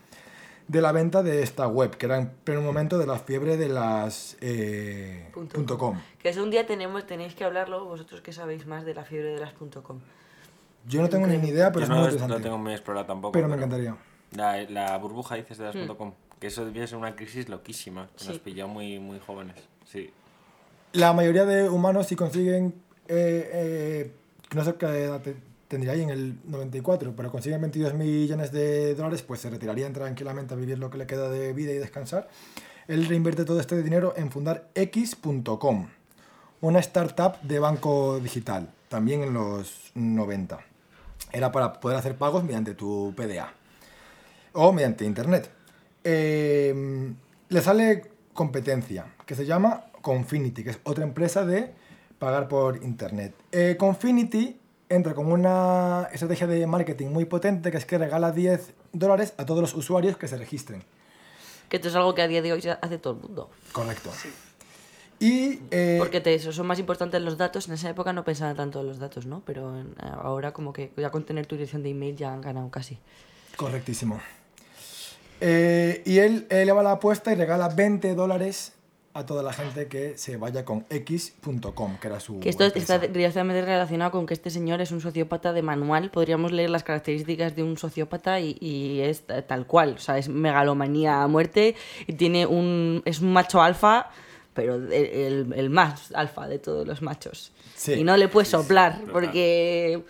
de la venta de esta web, que era en pleno momento de la fiebre de las eh, Punto punto .com. Que eso un día tenemos, tenéis que hablarlo, vosotros que sabéis más de la fiebre de las .com. Yo no tengo ni idea, pero Yo es no muy lo- interesante. no tengo muy explorado tampoco. pero me encantaría. La, la burbuja, dices, de las Mm. punto .com. Que eso debía ser una crisis loquísima, que nos Sí. pilló muy, muy jóvenes. Sí. La mayoría de humanos si consiguen, eh, eh, no sé qué edad te- tendría ahí en el 94, pero consiguen 22 millones de dólares, pues se retirarían tranquilamente a vivir lo que le queda de vida y descansar. Él reinvierte todo este dinero en fundar X.com, una startup de banco digital, también en los 90. Era para poder hacer pagos mediante tu PDA o mediante internet. Eh, le sale competencia que se llama Confinity, que es otra empresa de pagar por internet. Eh, Confinity entra con una estrategia de marketing muy potente que es que regala 10 dólares a todos los usuarios que se registren. Que esto es algo que a día de hoy hace todo el mundo. Correcto. Y eh, Porque te, eso, son más importantes los datos. En esa época no pensaban tanto en los datos, ¿no? Pero en- ahora como que ya con tener tu dirección de email ya han ganado casi. Correctísimo. Eh, y él eleva la apuesta y regala 20 dólares a toda la gente que se vaya con X.com, que era su. Que esto empresa. está directamente relacionado con que este señor es un sociópata de manual. Podríamos leer las características de un sociópata y, y es ta- tal cual. O sea, es megalomanía a muerte y tiene un. es un macho alfa, pero el, el- el más alfa de todos los machos. Sí. Y no le puedes soplar porque.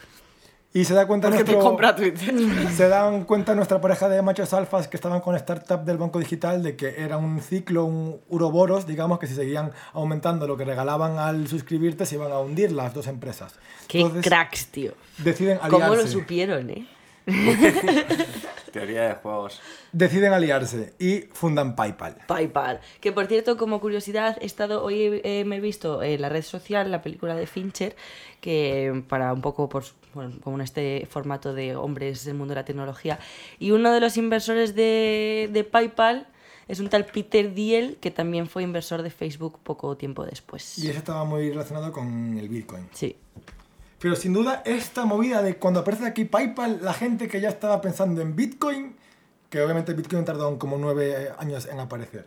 Y se da cuenta Porque te nuestro- compra Twitter. Se dan cuenta nuestra pareja de machos alfas que estaban con la startup del Banco Digital de que era un ciclo, un uroboros, digamos, que si seguían aumentando lo que regalaban al suscribirte se iban a hundir las dos empresas. ¡Qué Entonces, cracks, tío! Deciden aliarse. ¿Cómo lo supieron, eh? Teoría de juegos. Deciden aliarse y fundan PayPal. PayPal. Que por cierto, como curiosidad, he estado hoy eh, me he visto en la red social la película de Fincher, que para un poco por bueno, como en este formato de hombres del mundo de la tecnología. Y uno de los inversores de, de PayPal es un tal Peter Thiel, que también fue inversor de Facebook poco tiempo después. Y eso estaba muy relacionado con el Bitcoin. Sí. Pero sin duda, esta movida de cuando aparece aquí PayPal, la gente que ya estaba pensando en Bitcoin, que obviamente Bitcoin tardó como nueve años en aparecer,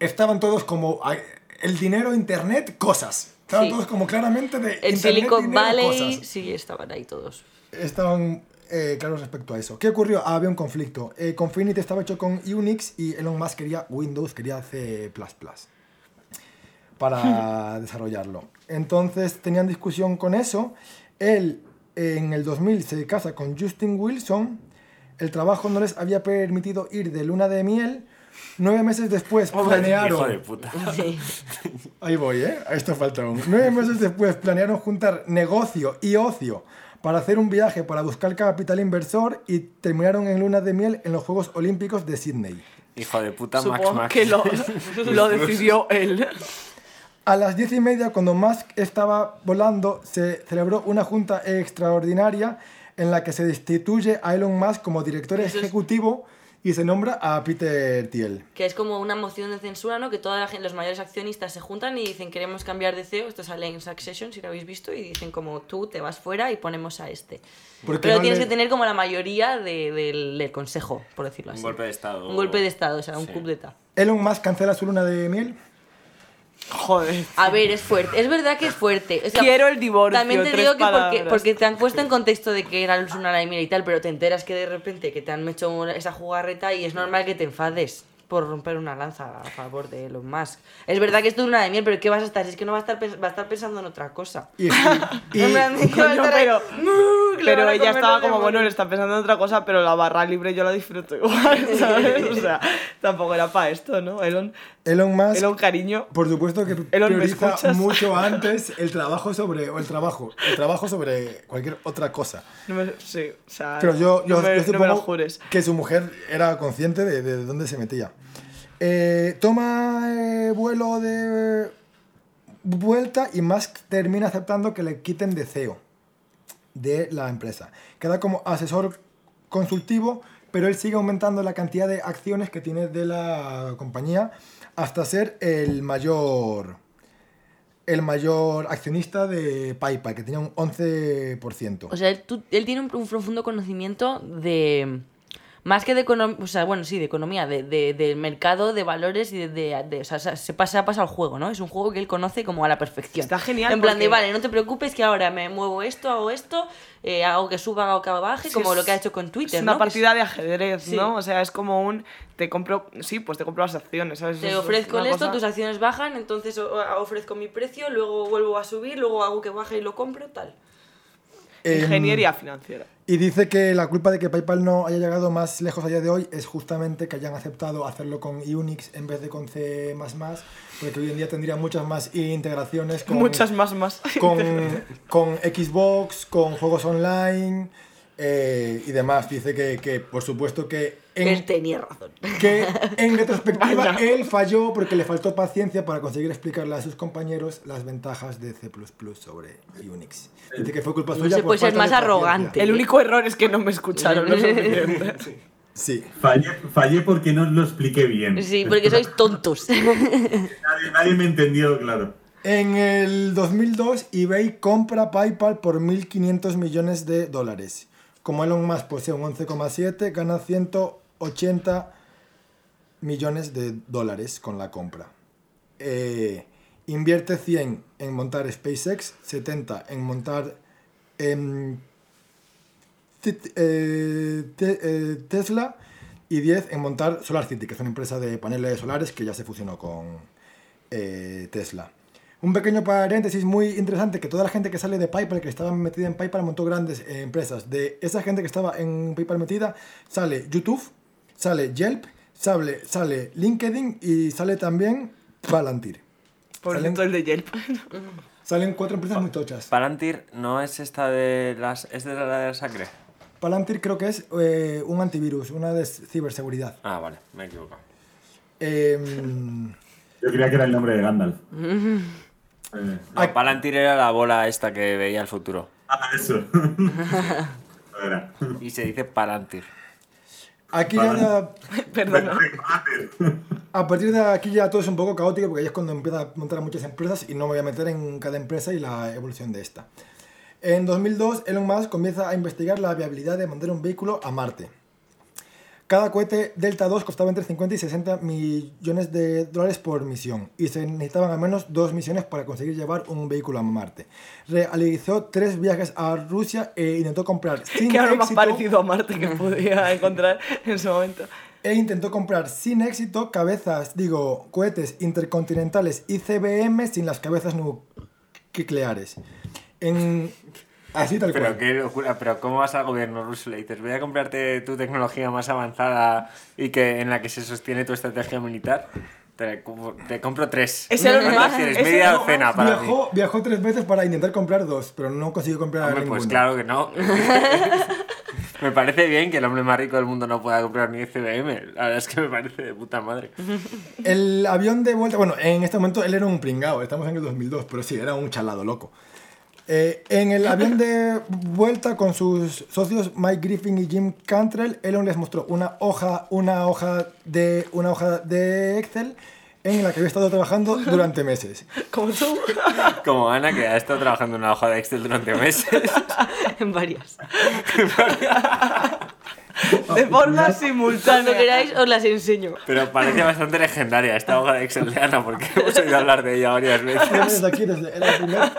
estaban todos como "Ay, el dinero, Internet, cosas. Estaban Sí. todos como claramente de En Silicon dinero, Valley, cosas. sí, estaban ahí todos. Estaban eh, claros respecto a eso. ¿Qué ocurrió? Ah, había un conflicto. Eh, Confinity estaba hecho con Unix y Elon Musk quería Windows, quería C++ para desarrollarlo. Entonces tenían discusión con eso. Él en el 2000 se casa con Justin Wilson. El trabajo no les había permitido ir de luna de miel. Nueve meses después planearon... Hijo de puta. Ahí voy, ¿eh? A esto falta aún. Nueve meses después planearon juntar negocio y ocio para hacer un viaje para buscar capital inversor y terminaron en luna de miel en los Juegos Olímpicos de Sydney. Hijo de puta, Max Supongo Max. que lo, lo decidió él. A las diez y media, cuando Musk estaba volando, se celebró una junta extraordinaria en la que se destituye a Elon Musk como director Eso es- ejecutivo y se nombra a Peter Thiel. Que es como una moción de censura, ¿no? Que gente, los mayores accionistas se juntan y dicen queremos cambiar de CEO. Esto sale en Succession, si lo habéis visto, y dicen como tú te vas fuera y ponemos a este. ¿Por qué Pero no tienes le- que tener como la mayoría de- del, del consejo, por decirlo Un así. golpe de estado. Un golpe de estado, o sea, un Sí. coup d'etat. Elon Musk cancela su luna de miel. Joder. A ver, es fuerte. Es verdad que es fuerte. O sea, Quiero el divorcio, También te digo que porque, te han puesto en contexto de que era una la y tal, pero te enteras que de repente que te han hecho esa jugarreta y es normal que te enfades por romper una lanza a favor de Elon Musk. Es verdad que esto es una de miel, pero ¿qué vas a estar? Es que no va a estar, va a estar pensando en otra cosa. Y, y- plan, que va a Coño, pero, "Mm, que le pero ella estaba como, bueno, demonios". le está pensando en otra cosa, pero la barra libre yo la disfruto igual, ¿sabes? O sea, tampoco era para esto, ¿no? Elon, Elon Musk Elon cariño. Por supuesto que Elon, ¿me prioriza mucho antes el trabajo sobre o el trabajo, el trabajo sobre cualquier otra cosa. No me, sí, o sea, Pero yo, yo, no, me, yo no me lo supongo jures. que su mujer era consciente de, de dónde se metía. Eh, toma eh, vuelo de vuelta y Musk termina aceptando que le quiten de CEO de la empresa. Queda como asesor consultivo, pero él sigue aumentando la cantidad de acciones que tiene de la compañía hasta ser el mayor el mayor accionista de PayPal, que tenía un 11%. O sea, él, él tiene un profundo conocimiento de Más que de economía, o sea, bueno, sí, de economía, de, de- del mercado, de valores y de, de- de- o sea, se pasa, ha pasado el juego, ¿no? Es un juego que él conoce como a la perfección. Está genial En plan de, vale, no te preocupes que ahora me muevo esto, hago esto, eh, hago que suba, hago que baje, Sí, como es- lo que ha hecho con Twitter, Es una ¿no? Que es- partida de ajedrez, Sí. ¿no? O sea, es como un. Te compro. Sí, pues te compro las acciones, ¿sabes? Te ofrezco esto, cosa- tus acciones bajan, entonces ofrezco mi precio, luego vuelvo a subir, luego hago que baje y lo compro, tal. Em, Ingeniería financiera. Y dice que la culpa de que PayPal no haya llegado más lejos a día de hoy es justamente que hayan aceptado hacerlo con Unix en vez de con C++, porque hoy en día tendría muchas más integraciones con, Muchas más más. con, con Xbox, con juegos online eh, y demás. Dice que, que, por supuesto que Él en, tenía razón. que en retrospectiva Vaya. él falló porque le faltó paciencia para conseguir explicarle a sus compañeros las ventajas de C++ sobre Unix. Dice que fue culpa No suya se por puede ser falta de más arrogante. El único error es que no me escucharon. Sí. Fallé, fallé porque no lo expliqué bien. Sí, porque sois tontos. Nadie, nadie me entendió, claro. En el 2002, eBay compra PayPal por 1.500 millones de dólares. Como Elon Musk posee un 11,7, gana 180 millones de dólares con la compra. Eh, invierte 100 en montar SpaceX, 70 en montar em, eh, eh, Tesla y 10 en montar SolarCity, que es una empresa de paneles solares que ya se fusionó con Tesla. Un pequeño paréntesis muy interesante, que toda la gente que sale de PayPal, que estaba metida en PayPal, montó grandes empresas. De esa gente que estaba en PayPal metida, sale YouTube, sale Yelp, sale, sale LinkedIn y sale tambien Palantir. Por Salen- el de Yelp. Salen cuatro empresas muy tochas. Palantir no es esta de las. ¿Es de la de la sangre? Palantir creo que es eh, un antivirus, una de ciberseguridad. Ah, vale, me he equivocado. Em, Yo creía que era el nombre de Gandalf. Eh, No, Palantir era la bola esta que veía el futuro. ah, eso. Y se dice Palantir. Aquí ya, Perdona. a partir de aquí ya todo es un poco caótico porque ahí es cuando empieza a montar muchas empresas y no me voy a meter en cada empresa y la evolución de esta. En 2002, Elon Musk comienza a investigar la viabilidad de mandar un vehículo a Marte. Cada cohete Delta 2 costaba entre 50 y 60 millones de dólares por misión y se necesitaban al menos dos misiones para conseguir llevar un vehículo a Marte. Realizó tres viajes a Rusia e intentó comprar sin Que ahora más éxito- parecido a Marte que podía encontrar en ese momento. e intentó comprar sin éxito cabezas, digo, cohetes intercontinentales ICBM sin las cabezas nucleares. En... Así tal Pero cual. qué locura, pero ¿cómo vas al gobierno ruso y le dices, voy a comprarte tu tecnología más avanzada y que en la que se sostiene tu estrategia militar? Te, te compro tres. Ese era el ¿Cuántas más- tienes? Media docena para mí. Viajó, viajó tres veces para intentar comprar dos, pero no consiguió comprar Hombre, ninguno. pues claro que no. me parece bien que el hombre más rico del mundo no pueda comprar ni CBM. La verdad es que me parece de puta madre. El avión de vuelta, bueno, en este momento él era un pringao, estamos en el 2002, pero sí, era un chalado loco. Eh, en el avión de vuelta con sus socios Mike Griffin y Jim Cantrell, Elon les mostró una hoja, una hoja de, una hoja de Excel en la que había estado trabajando durante meses. Como tú. Como Ana, que ha estado trabajando en una hoja de Excel durante meses. en varias. De forma Cuando simultánea. queráis os las enseño. Pero parece bastante legendaria esta hoja de Excel de Ana, porque hemos oído hablar de ella varias veces. Desde aquí, desde, era el primer,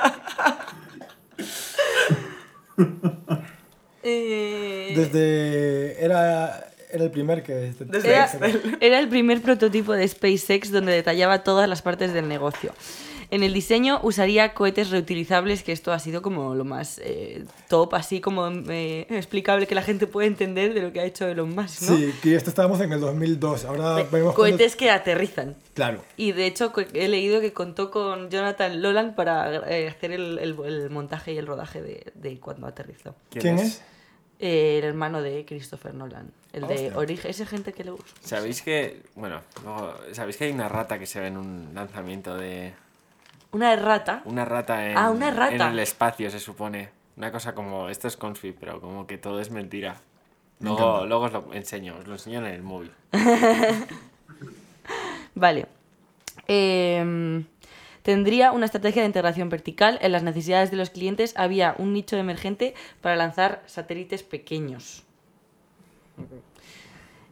Eh, desde era, era el primer que... Desde Era, Excel. era el primer prototipo de SpaceX donde detallaba todas las partes del negocio. En el diseño usaría cohetes reutilizables, que esto ha sido como lo más eh, top, así como eh, explicable que la gente puede entender de lo que ha hecho Elon Musk, ¿no? Sí, que esto estábamos en el 2002, ahora Eh, vemos cuando- cohetes que aterrizan. Claro. Y de hecho he leído que contó con Jonathan Lolan para eh, hacer el, el- el montaje y el rodaje de, de cuando aterrizó. ¿Quién es? Eh, el hermano de Christopher Nolan, el de. Origen, ese gente que le gusta. ¿Sabéis que, bueno, luego, ¿sabéis que hay una rata que se ve en un lanzamiento de... Una errata. Una rata en, Ah, una rata. en el espacio, se supone. Una cosa como, esto es confi, pero como que todo es mentira. Me Luego, luego os lo enseño, os lo enseño en el móvil. Vale. Em, tendría una estrategia de integración vertical. En las necesidades de los clientes había un nicho emergente para lanzar satélites pequeños.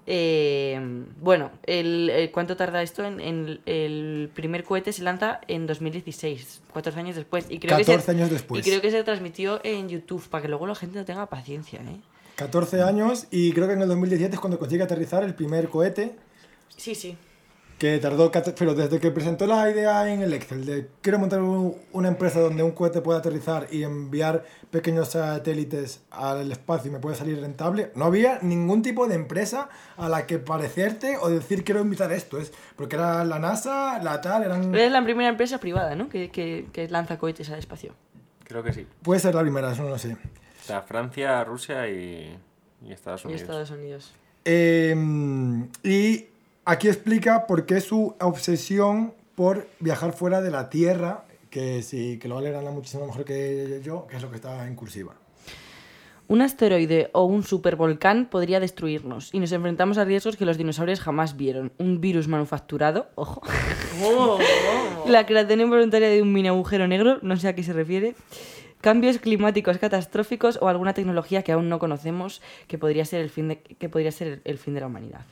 Eh, bueno, el, el- ¿cuánto tarda esto? En, en- el primer cohete se lanza en 2016, 14 años después. Y creo que 14 se, años después. Y creo que se transmitió en YouTube, para que luego la gente no tenga paciencia, ¿eh? 14 años y creo que en el 2017 es cuando consigue aterrizar el primer cohete Sí, sí. Que tardó, pero desde que presentó la idea en el Excel de quiero montar un- una empresa donde un cohete pueda aterrizar y enviar pequeños satélites al espacio y me puede salir rentable, no había ningún tipo de empresa a la que parecerte o decir quiero invitar esto, es porque era la NASA, la tal, eran... Es la primera empresa privada, ¿no? Que, que, que lanza cohetes al espacio. Creo que sí. Puede ser la primera, eso no lo sé. Está Francia, Rusia y, y Estados Y Unidos. Estados Unidos. Eh, y aquí explica por qué su obsesión por viajar fuera de la Tierra, que sí, que lo leerán muchísimo mejor que yo, que es lo que está en cursiva. Un asteroide o un supervolcán podría destruirnos y nos enfrentamos a riesgos que los dinosaurios jamás vieron. Un virus manufacturado, ojo. La creación involuntaria de un mini agujero negro, no sé a qué se refiere. Cambios climáticos catastróficos o alguna tecnología que aún no conocemos que podría ser el fin de, que podría ser el fin de la humanidad.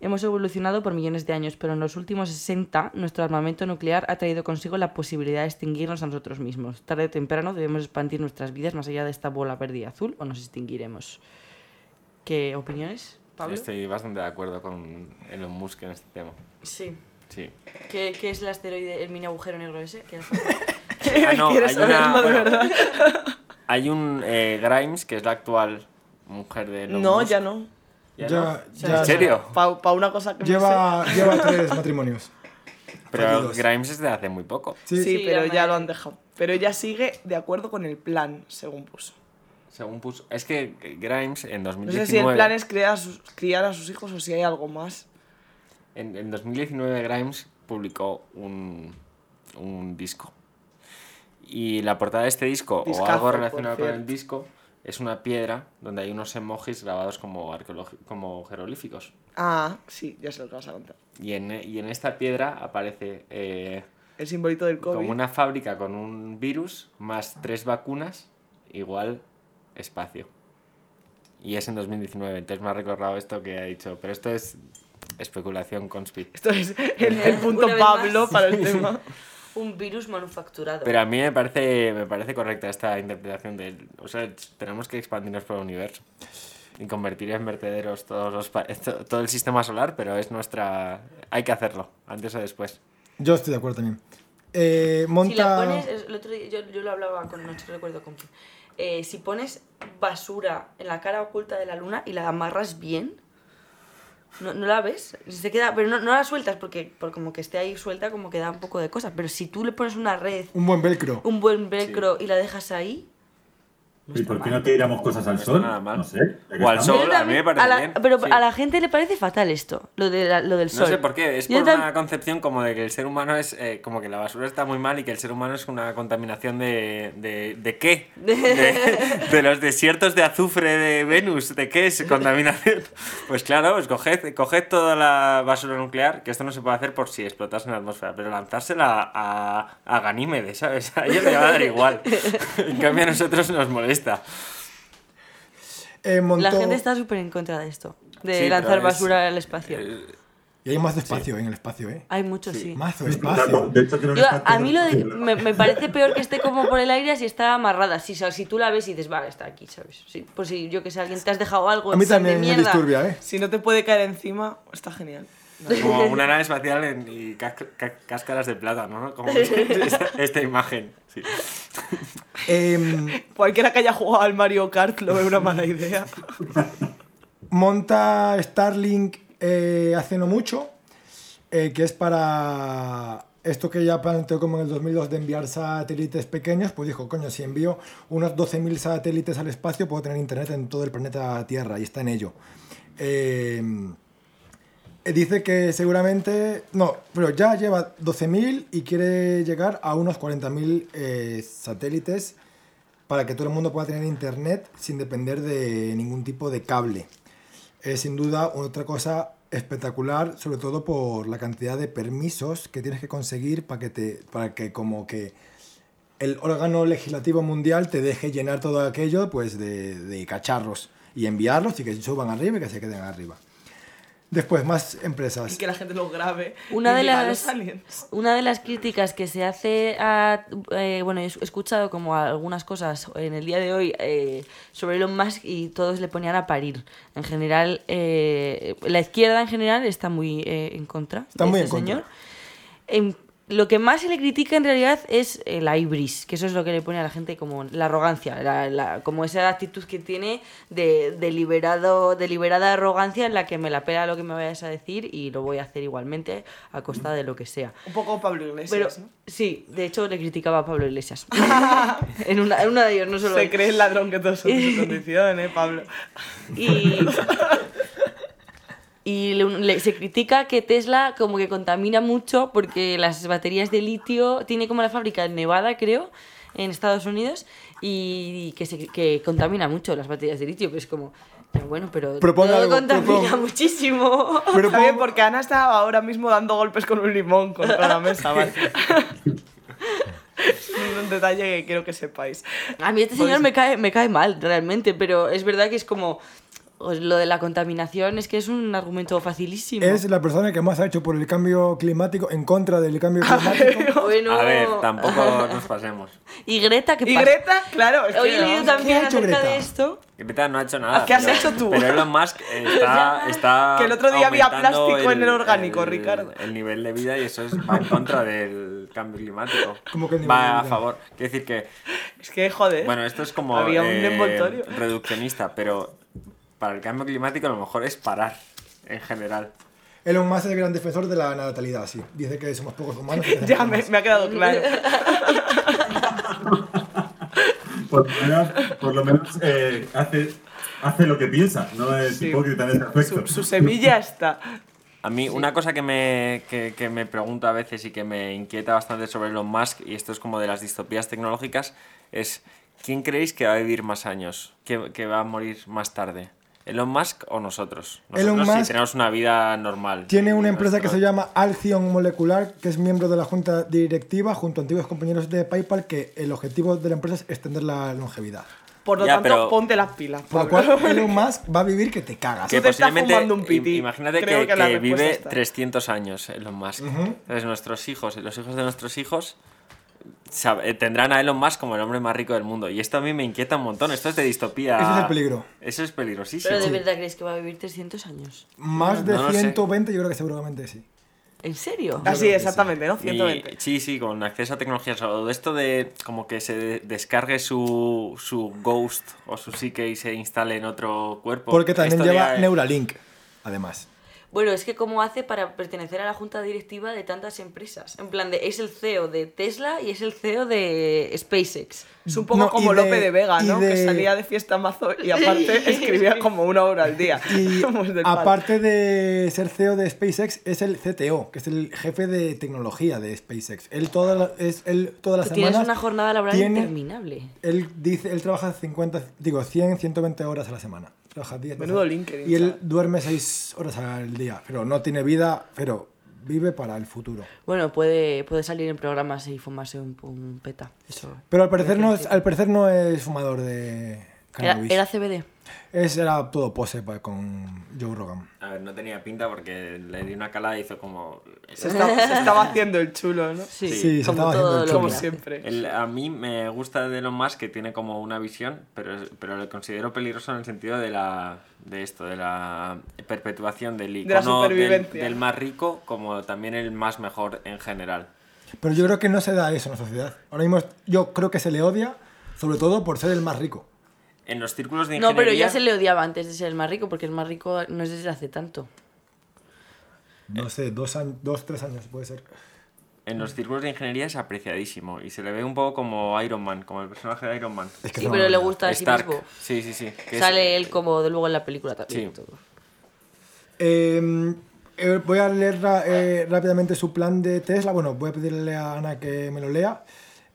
Hemos evolucionado por millones de años, pero en los últimos 60 nuestro armamento nuclear ha traído consigo la posibilidad de extinguirnos a nosotros mismos. Tarde o temprano debemos expandir nuestras vidas más allá de esta bola verde y azul o nos extinguiremos. ¿Qué opiniones, Pablo? Estoy bastante de acuerdo con Elon Musk en este tema. Sí. Sí. ¿Qué, qué es el asteroide, el mini agujero negro ese? ¿Qué Ah, no, ¿Quieres hay, una- saberlo de bueno, verdad? hay un eh, Grimes, que es la actual mujer de Elon No, Musk. ya no. ¿Ya Ya- no? ya ¿En serio? Para una cosa que me Lleva, lleva tres matrimonios. Pero fallidos. Grimes es de hace muy poco. Sí, Sí, Sí, pero ya lo han dejado. Pero ella sigue de acuerdo con el plan, según puso. Según puso. Es que Grimes en No 2019. sé si el plan es criar a sus, criar a sus hijos o si hay algo más. En, en 2019 Grimes publicó un, un disco. Y la portada de este disco, o algo relacionado con el disco, es una piedra donde hay unos emojis grabados como, como jeroglíficos. Ah, sí, ya sé lo que vas a contar. Y en, y en esta piedra aparece eh, El simbolito del COVID. como una fábrica con un virus más tres vacunas igual espacio. Y es en 2019, entonces me ha recordado esto que ha dicho, pero esto es especulación conspirativa. Esto es el, el punto Pablo más. para el tema. Un virus manufacturado. Pero a mí me parece, me parece correcta esta interpretación de... O sea, tenemos que expandirnos por el universo y convertir en vertederos todos los, todo el sistema solar, pero es nuestra... Hay que hacerlo, antes o después. Yo estoy de acuerdo también. Eh, monta... Si la pones, es- el otro día yo, yo lo hablaba con, no sé, recuerdo con quién. Eh, si pones basura en la cara oculta de la luna y la amarras bien, no, no la ves, se queda, pero no, no la sueltas porque, por como que esté ahí suelta como que da un poco de cosa. Pero si tú le pones una red, Un buen velcro. un buen velcro y la dejas ahí, ¿Y por qué no tiramos cosas al No sol? nada mal. No sé. O al sol. A mí me parece a la- bien, Pero sí. a la gente le parece fatal esto, lo, de la- lo del sol. No sé por qué, es por una concepción como de que el ser humano es... eh, como que la basura está muy mal y que el ser humano es una contaminación de... ¿De, de qué? De, de los desiertos de azufre de Venus. ¿De qué es contaminación? Pues claro, pues coged, coged toda la basura nuclear, que esto no se puede hacer por si explotas en la atmósfera, pero lanzársela a, a Ganímedes, ¿sabes? A ellos le va a dar igual. En cambio a nosotros nos molesta. Eh, montó- La gente está súper en contra de esto, de Sí, lanzar es- basura al espacio. Eh, Y hay más de espacio en el espacio, ¿eh? Hay muchos, sí. Mazo De espacio. hecho, tiene un Yo, a mí lo de- me, me parece peor que esté como por el aire si está amarrada. Si, si tú la ves y dices, vale, está aquí, ¿sabes? Sí, por si yo que sé, alguien te has dejado algo A mí de también me disturbia, ¿eh? Si no te puede caer encima, está genial. Como una nave espacial en- y cáscaras de plátano, ¿no? Como esta, esta imagen. sí. Em, Cualquiera que haya jugado al Mario Kart lo ve una mala idea. monta Starlink eh, hace no mucho, eh, que es para esto que ya planteó como en el 2002 de enviar satélites pequeños, pues dijo, coño, si envío unos 12.000 satélites al espacio puedo tener internet en todo el planeta Tierra y está en ello. Eh, dice que seguramente, no, pero ya lleva 12.000 y quiere llegar a unos 40.000 eh, satélites para que todo el mundo pueda tener internet sin depender de ningún tipo de cable. Es sin duda otra cosa espectacular, sobre todo por la cantidad de permisos que tienes que conseguir para que, te, para que como que el órgano legislativo mundial te deje llenar todo aquello pues de, de cacharros y enviarlos y que suban arriba y que se queden arriba. Después, más Y empresas. que la gente lo grabe. Una y de las- "Los aliens". Una de las críticas que se hace a. eh, bueno, he escuchado como algunas cosas en el día de hoy eh, sobre Elon Musk y todos le ponían a parir. En general, eh, la izquierda en general está muy eh, en contra Está de muy este en contra. señor. Lo que más se le critica en realidad es eh, la ibris, que eso es lo que le pone a la gente como la arrogancia, la- la- como esa actitud que tiene de deliberado, deliberada arrogancia en la que me la pela lo que me vayas a decir y lo voy a hacer igualmente a costa de lo que sea. Un poco Pablo Pero Iglesias, ¿no? sí, de hecho le criticaba a Pablo Iglesias. en, una, en una de ellos, no solo. Se cree el ladrón que todos son de su condición, ¿eh, Pablo? Y, y le- le- se critica que Tesla como que contamina mucho porque las baterías de litio tiene como la fábrica en Nevada, creo, en Estados Unidos, y que, se, que contamina mucho las baterías de litio. Pues como, pero bueno, pero Proponga todo algo, contamina muchísimo. Pero Está bien, porque Ana está ahora mismo dando golpes con un limón contra la mesa, ¿vale? Es un detalle que quiero que sepáis. A mí este señor me cae, me cae mal, realmente, pero es verdad que es como... pues, Lo de la contaminación es que es un argumento facilísimo. Es la persona que más ha hecho por el cambio climático, en contra del cambio climático. Bueno, A ver, tampoco nos pasemos. ¿Y Greta qué Y pasa? Greta, claro, es Hoy que he leído también ¿Qué ha hecho acerca Greta? de esto. Greta no ha hecho nada. ¿Qué has pero- hecho tú? Pero Elon Musk está, está Que el otro día había plástico en el orgánico, Ricardo. El nivel de vida y eso es, va en contra del cambio climático. ¿Cómo que el nivel de Va a favor. Quiero decir que, Es que, joder. bueno, esto es como Había un eh, envoltorio. reduccionista, pero para el cambio climático a lo mejor es parar en general. Elon Musk es el gran defensor de la natalidad, sí. Dice que somos pocos humanos. ya me, ha quedado claro. Por lo menos, por lo menos eh, hace, hace lo que piensa, no es Sí. hipócrita en ese aspecto. Su, su semilla está. A mí, una cosa que me, que, que me pregunto a veces y que me inquieta bastante sobre Elon Musk, y esto es como de las distopías tecnológicas, es ¿quién creéis que va a vivir más años? ¿Que, que va a morir más tarde? ¿Elon Musk o nosotros? Nosotros Elon sí Musk tenemos una vida normal. Tiene una empresa que se llama Alcyon Molecular, que es miembro de la junta directiva junto a antiguos compañeros de PayPal, que el objetivo de la empresa es extender la longevidad. Por lo Ya, tanto, pero- ponte las pilas. Por lo cual Elon Musk va a vivir que te cagas. Que te posiblemente, un piti. imagínate Creo que, vive está. 300 años Elon Musk. Entonces nuestros hijos y los hijos de nuestros hijos tendrán a Elon Musk como el hombre más rico del mundo. Y esto a mí me inquieta un montón. Esto es de distopía. Ese es el peligro. Eso es peligrosísimo. ¿Pero de verdad crees que va a vivir 300 años? Más de No lo sé. 120 yo creo que seguramente sí. ¿En serio? Así, exactamente, ¿no? Y- 120. sí, sí, con acceso a tecnologías. O de esto de como que se de- descargue su, su Ghost o su Psique y se instale en otro cuerpo. Porque también Esto lleva Neuralink, además. Bueno, es que cómo hace para pertenecer a la junta directiva de tantas empresas. En plan, de, es el CEO de Tesla y es el CEO de SpaceX. Es un poco No, como de- Lope de Vega, ¿no? Que salía de fiesta mazo y aparte escribía como una hora al día. Y aparte de ser CEO de SpaceX, es el CTO, que es el jefe de tecnología de SpaceX. Él, toda la- es, él todas las Tú tienes semanas... una jornada laboral tiene- interminable. Él dice, él trabaja 50, digo, 100, 120 horas a la semana. Trabaja 10 Menudo. LinkedIn, Y él duerme 6 horas al día, pero no tiene vida, pero vive para el futuro. Bueno, puede, puede salir en programas y fumarse un, un peta. Eso. Pero al parecer no es, al parecer no es fumador de cannabis. era CBD. Es, era todo pose con Joe Rogan. A ver, no tenía pinta porque le di una calada y hizo como... Se, está- se estaba haciendo el chulo, ¿no? Sí, Sí, se estaba todo haciendo el lo chulo. Como siempre. El- a mí me gusta de Elon Musk que tiene como una visión, pero, pero lo considero peligroso en el sentido de la de esto, de la perpetuación del De la icono del, supervivencia. del más rico como también el más mejor en general. Pero yo creo que no se da eso en la sociedad. Ahora mismo yo creo que se le odia, sobre todo por ser el más rico. En los círculos de No, ingeniería... pero ya se le odiaba antes de ser el más rico, porque el más rico no es desde hace tanto. No sé, dos, años, dos, tres años puede ser. En los círculos de ingeniería es apreciadísimo y se le ve un poco como Iron Man, como el personaje de Iron Man. Es que Sí, pero le gusta a sí Stark. mismo. Sí, sí, sí. es- Sale él como de luego en la película también. Sí. todo. Eh, eh, voy a leer eh, rápidamente su plan de Tesla. Bueno, voy a pedirle a Ana que me lo lea.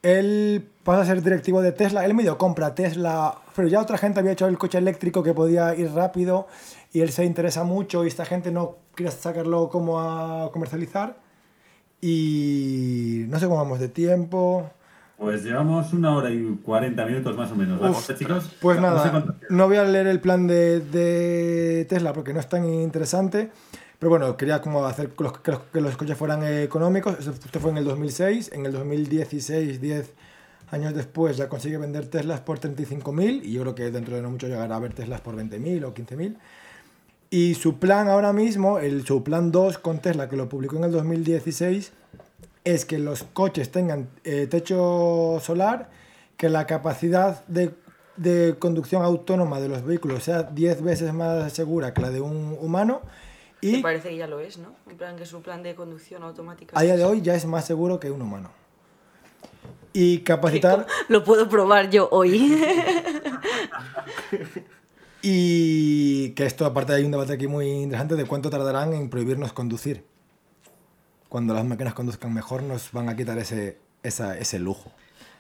Él pasa a ser directivo de Tesla. Él medio compra Tesla, pero ya otra gente había hecho el coche eléctrico que podía ir rápido y él se interesa mucho y esta gente no quiere sacarlo como a comercializar. Y no sé cómo vamos de tiempo. Pues llevamos una hora y 40 minutos más o menos. ¿Vamos, eh, chicos? Pues No nada, no voy a leer el plan de, de Tesla porque no es tan interesante. Pero bueno, quería como hacer que los, que los, que los coches fueran económicos. Esto fue en el 2006. En el 2016, 10 años después, ya consigue vender Teslas por 35.000 y yo creo que dentro de no mucho llegará a ver Teslas por 20.000 o 15.000. Y su plan ahora mismo, el, su plan 2 con Tesla, que lo publicó en el 2016, es que los coches tengan eh, techo solar, que la capacidad de, de conducción autónoma de los vehículos sea 10 veces más segura que la de un humano y parece que ya lo es, ¿no? En plan que su plan de conducción automática. a día de hoy ya es más seguro que un humano. Y capacitar... Lo puedo probar yo hoy. Y que esto, aparte, hay un debate aquí muy interesante de cuánto tardarán en prohibirnos conducir. Cuando las máquinas conduzcan mejor, nos van a quitar ese, esa- ese lujo.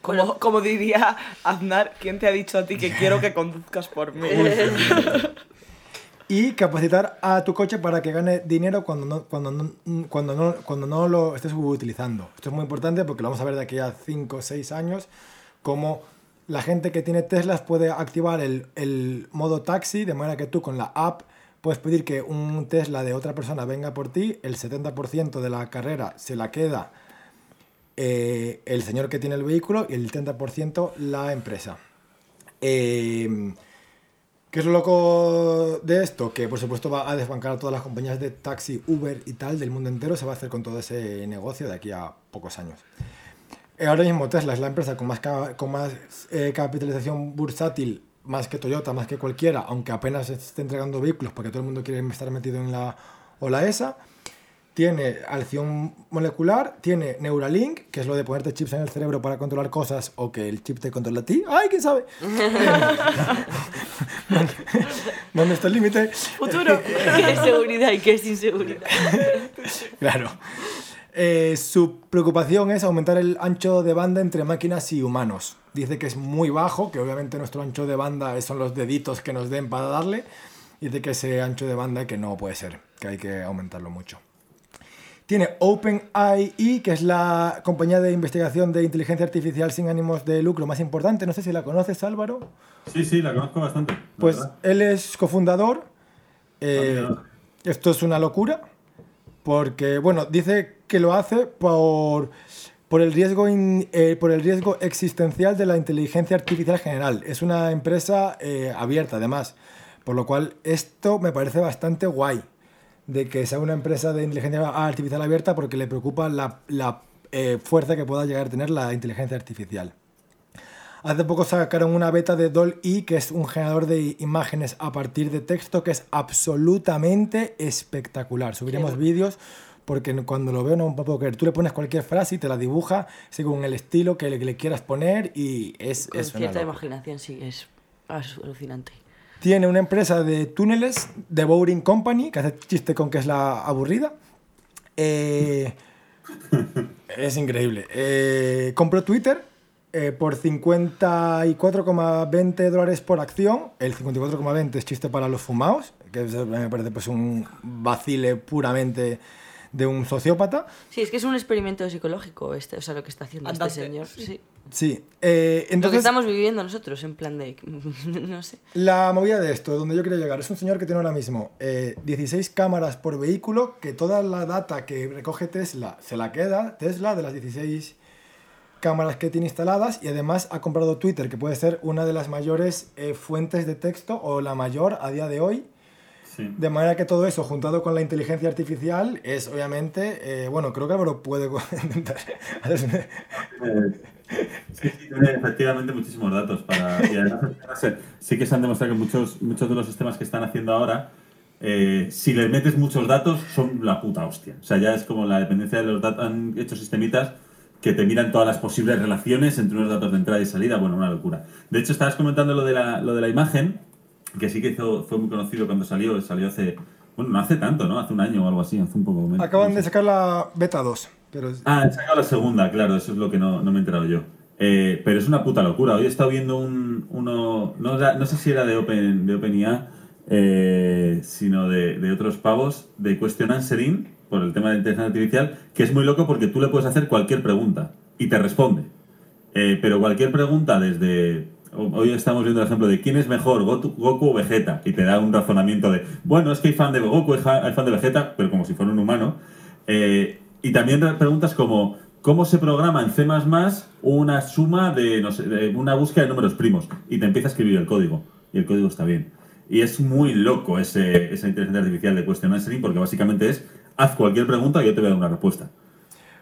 Como, como diría Aznar, ¿quién te ha dicho a ti que quiero que conduzcas por mí? Y capacitar a tu coche para que gane dinero cuando no, cuando no, cuando no, cuando no lo estés utilizando. Esto es muy importante porque lo vamos a ver de aquí a 5 o 6 años, cómo la gente que tiene Teslas puede activar el, el modo taxi, de manera que tú con la app puedes pedir que un Tesla de otra persona venga por ti, el 70% de la carrera se la queda eh, el señor que tiene el vehículo y el 30% la empresa. Eh, ¿Qué es lo loco de esto? Que por supuesto va a desbancar a todas las compañías de taxi, Uber y tal del mundo entero. Se va a hacer con todo ese negocio de aquí a pocos años. Eh, Ahora mismo Tesla es la empresa con más, con más eh, capitalización bursátil, más que Toyota, más que cualquiera, aunque apenas esté entregando vehículos porque todo el mundo quiere estar metido en la ola esa. Tiene acción molecular, tiene Neuralink, que es lo de ponerte chips en el cerebro para controlar cosas o que el chip te controla a ti. ¡Ay, quién sabe! ¿Dónde está el límite? Futuro. ¿Qué es seguridad y qué es inseguridad? Claro. Eh, su preocupación es aumentar el ancho de banda entre máquinas y humanos. Dice que es muy bajo, que obviamente nuestro ancho de banda son los deditos que nos den para darle. Y dice que ese ancho de banda que no puede ser, que hay que aumentarlo mucho. Tiene OpenAI, que es la compañía de investigación de inteligencia artificial sin ánimos de lucro más importante. No sé si la conoces, Álvaro. Sí, sí, la conozco bastante. la Pues verdad. él es cofundador. Eh, mira. esto es una locura. Porque, bueno, dice que lo hace por, por, el riesgo in- eh, por el riesgo existencial de la inteligencia artificial general. Es una empresa eh, abierta, además. Por lo cual, esto me parece bastante guay. De que sea una empresa de inteligencia artificial abierta porque le preocupa la, la, eh, fuerza que pueda llegar a tener la inteligencia artificial. Hace poco sacaron una beta de DALL-E, que es un generador de imágenes a partir de texto que es absolutamente espectacular. Subiremos vídeos porque cuando lo veo no puedo creer. Tú le pones cualquier frase y te la dibuja según el estilo que le, que le quieras poner y es, Con es cierta imaginación, sí, es alucinante. Tiene una empresa de túneles, The Boring Company, que hace chiste con que es la aburrida. Eh, es increíble. Eh, compró Twitter eh, por 54,20 dólares por acción. El 54,20 es chiste para los fumados, que me parece pues un vacile puramente de un sociópata. Sí, es que es un experimento psicológico, este, o sea, lo que está haciendo Andante, este señor. sí. Sí. Sí. eh, Lo que entonces, estamos viviendo nosotros, en plan de. no sé. La movida de esto, donde yo quería llegar, es un señor que tiene ahora mismo eh, 16 cámaras por vehículo, que toda la data que recoge Tesla se la queda Tesla de las 16 cámaras que tiene instaladas y además ha comprado Twitter, que puede ser una de las mayores eh, fuentes de texto o la mayor a día de hoy. Sí. De manera que todo eso, juntado con la inteligencia artificial, es obviamente, eh, bueno, creo que Álvaro puede intentar Eh, Sí, sí, tiene efectivamente muchísimos datos para. Y además, sí que se han demostrado que muchos, muchos de los sistemas que están haciendo ahora, eh, si les metes muchos datos, son la puta hostia. O sea, ya es como la dependencia de los datos. Han hecho sistemitas que te miran todas las posibles relaciones entre unos datos de entrada y salida. Bueno, una locura. De hecho, estabas comentando lo de la, lo de la imagen, que sí que hizo, fue muy conocido cuando salió. Salió hace. Bueno, no hace tanto, ¿no? Hace un año o algo así, hace un poco menos. Acaban de sacar la beta 2, pero Ah, he sacado la segunda, claro, eso es lo que no, no me he enterado yo. Eh, pero es una puta locura. Hoy he estado viendo un, uno, no, no sé si era de, Open, de OpenIA, eh, sino de, de otros pavos, de Question Answering, por el tema de inteligencia artificial, que es muy loco porque tú le puedes hacer cualquier pregunta y te responde. Eh, pero cualquier pregunta desde hoy estamos viendo el ejemplo de quién es mejor, Goku, o Vegeta, y te da un razonamiento de, bueno, es que hay fan de Goku, hay fa- hay fan de Vegeta, pero como si fuera un humano. Eh, y también preguntas como, ¿cómo se programa en C++ una suma de, no sé, una búsqueda de números primos? Y te empieza a escribir el código, y el código está bien. Y es muy loco ese, esa inteligencia artificial de question answering, porque básicamente es, haz cualquier pregunta y yo te voy a dar una respuesta.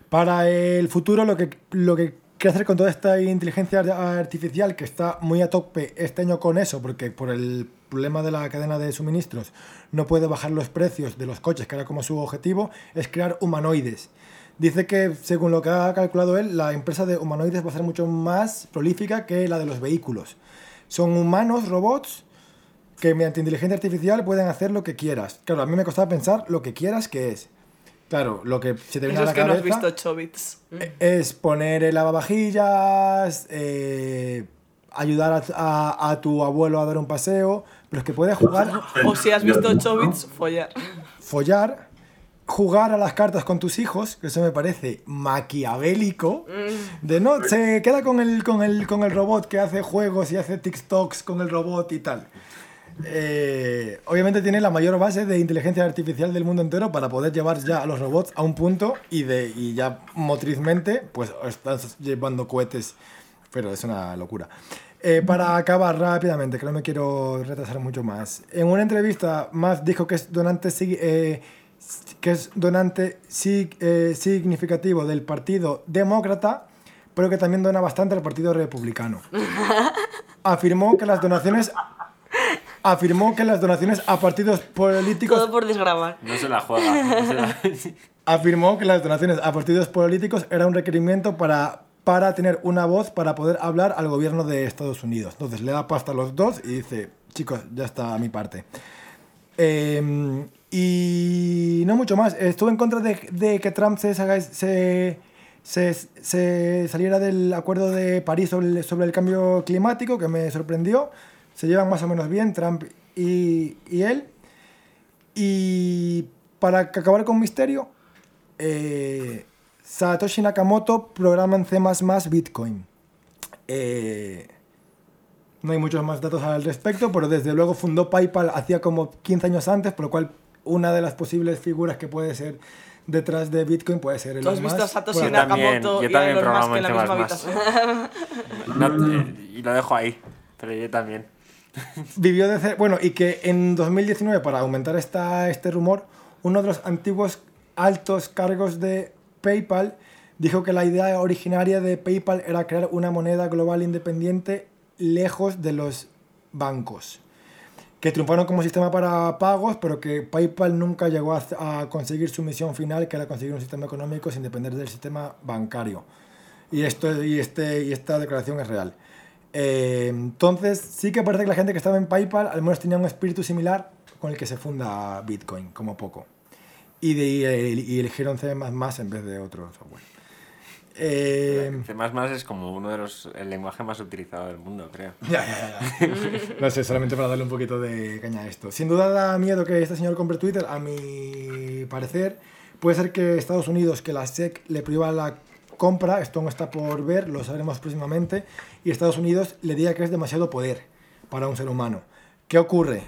Para el futuro, lo que, lo que quiero hacer con toda esta inteligencia artificial, que está muy a tope este año con eso, porque por el problema de la cadena de suministros no puede bajar los precios de los coches, que era como su objetivo, es crear humanoides. Dice que, según lo que ha calculado él, la empresa de humanoides va a ser mucho más prolífica que la de los vehículos. Son humanos, robots, que mediante inteligencia artificial pueden hacer lo que quieras. Claro, a mí me costaba pensar lo que quieras que es. Claro, lo que se te viene Eso a la es que no has cabeza visto Chobits. es poner el lavavajillas, eh, ayudar a, a- a tu abuelo a dar un paseo, pero es que puedes jugar, O si has visto Chobits, follar. follar, jugar a las cartas con tus hijos, que eso me parece maquiavélico, de no, se queda con el, con el, con el robot que hace juegos y hace TikToks con el robot y tal. Eh, obviamente tiene la mayor base de inteligencia artificial del mundo entero para poder llevar ya a los robots a un punto y, de, y ya motrizmente, pues estás llevando cohetes, pero es una locura. Eh, para acabar rápidamente, que no me quiero retrasar mucho más. En una entrevista, más dijo que es donante, eh, que es donante eh, significativo del Partido Demócrata, pero que también dona bastante al Partido Republicano. Afirmó que las donaciones afirmó que las donaciones a partidos políticos Todo por desgrabar. No se la juega. no se la- afirmó que las donaciones a partidos políticos era un requerimiento para, para tener una voz para poder hablar al gobierno de Estados Unidos. Entonces le da pasta a los dos y dice, chicos, ya está a mi parte. Eh, y no mucho más. Estuve en contra de, de que Trump se, saga- se, se, se saliera del acuerdo de París sobre el, sobre el cambio climático, que me sorprendió. Se llevan más o menos bien Trump y, y él. Y para acabar con misterio, eh, Satoshi Nakamoto programa en C++ Bitcoin. Eh, no hay muchos más datos al respecto, pero desde luego fundó PayPal hacía como 15 años antes, por lo cual una de las posibles figuras que puede ser detrás de Bitcoin puede ser el ¿Tú has visto a Satoshi Yo también, Nakamoto yo y a también Elon Musk programo en la misma habitación? No, y lo dejo ahí. Pero yo también. Vivió de ce- Bueno, y que en 2019, para aumentar esta, este rumor, uno de los antiguos altos cargos de PayPal dijo que la idea originaria de PayPal era crear una moneda global independiente lejos de los bancos, que triunfaron como sistema para pagos, pero que PayPal nunca llegó a, a conseguir su misión final, que era conseguir un sistema económico sin depender del sistema bancario. Y, esto, y, este, y esta declaración es real. Eh, entonces, sí que parece que la gente que estaba en PayPal al menos tenía un espíritu similar con el que se funda Bitcoin, como poco. Y, de, y, y eligieron C++ en vez de otro software. Eh, C++ es como uno de los el lenguaje más utilizado del mundo, creo. ya, ya, ya, ya. No sé, solamente para darle un poquito de caña a esto. Sin duda da miedo que este señor compre Twitter, a mi parecer. Puede ser que Estados Unidos, que la SEC le prohíba la compra, esto no está por ver, lo sabremos próximamente, y Estados Unidos le diga que es demasiado poder para un ser humano. ¿Qué ocurre?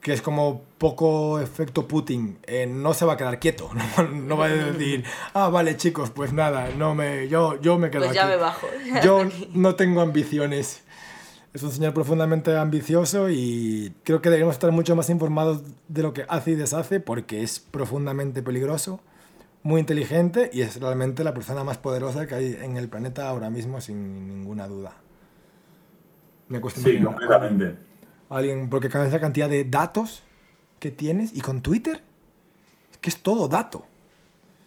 Que es como poco efecto Putin, eh, no se va a quedar quieto, no, no va a decir, ah, vale chicos, pues nada, no me, yo, yo me quedo Pues ya aquí. me bajo. Yo no tengo ambiciones. Es un señor profundamente ambicioso y creo que deberíamos estar mucho más informados de lo que hace y deshace porque es profundamente peligroso, muy inteligente y es realmente la persona más poderosa que hay en el planeta ahora mismo sin ninguna duda. Me cuesta Sí, completamente. alguien porque con esa cantidad de datos que tienes y con Twitter es que es todo dato.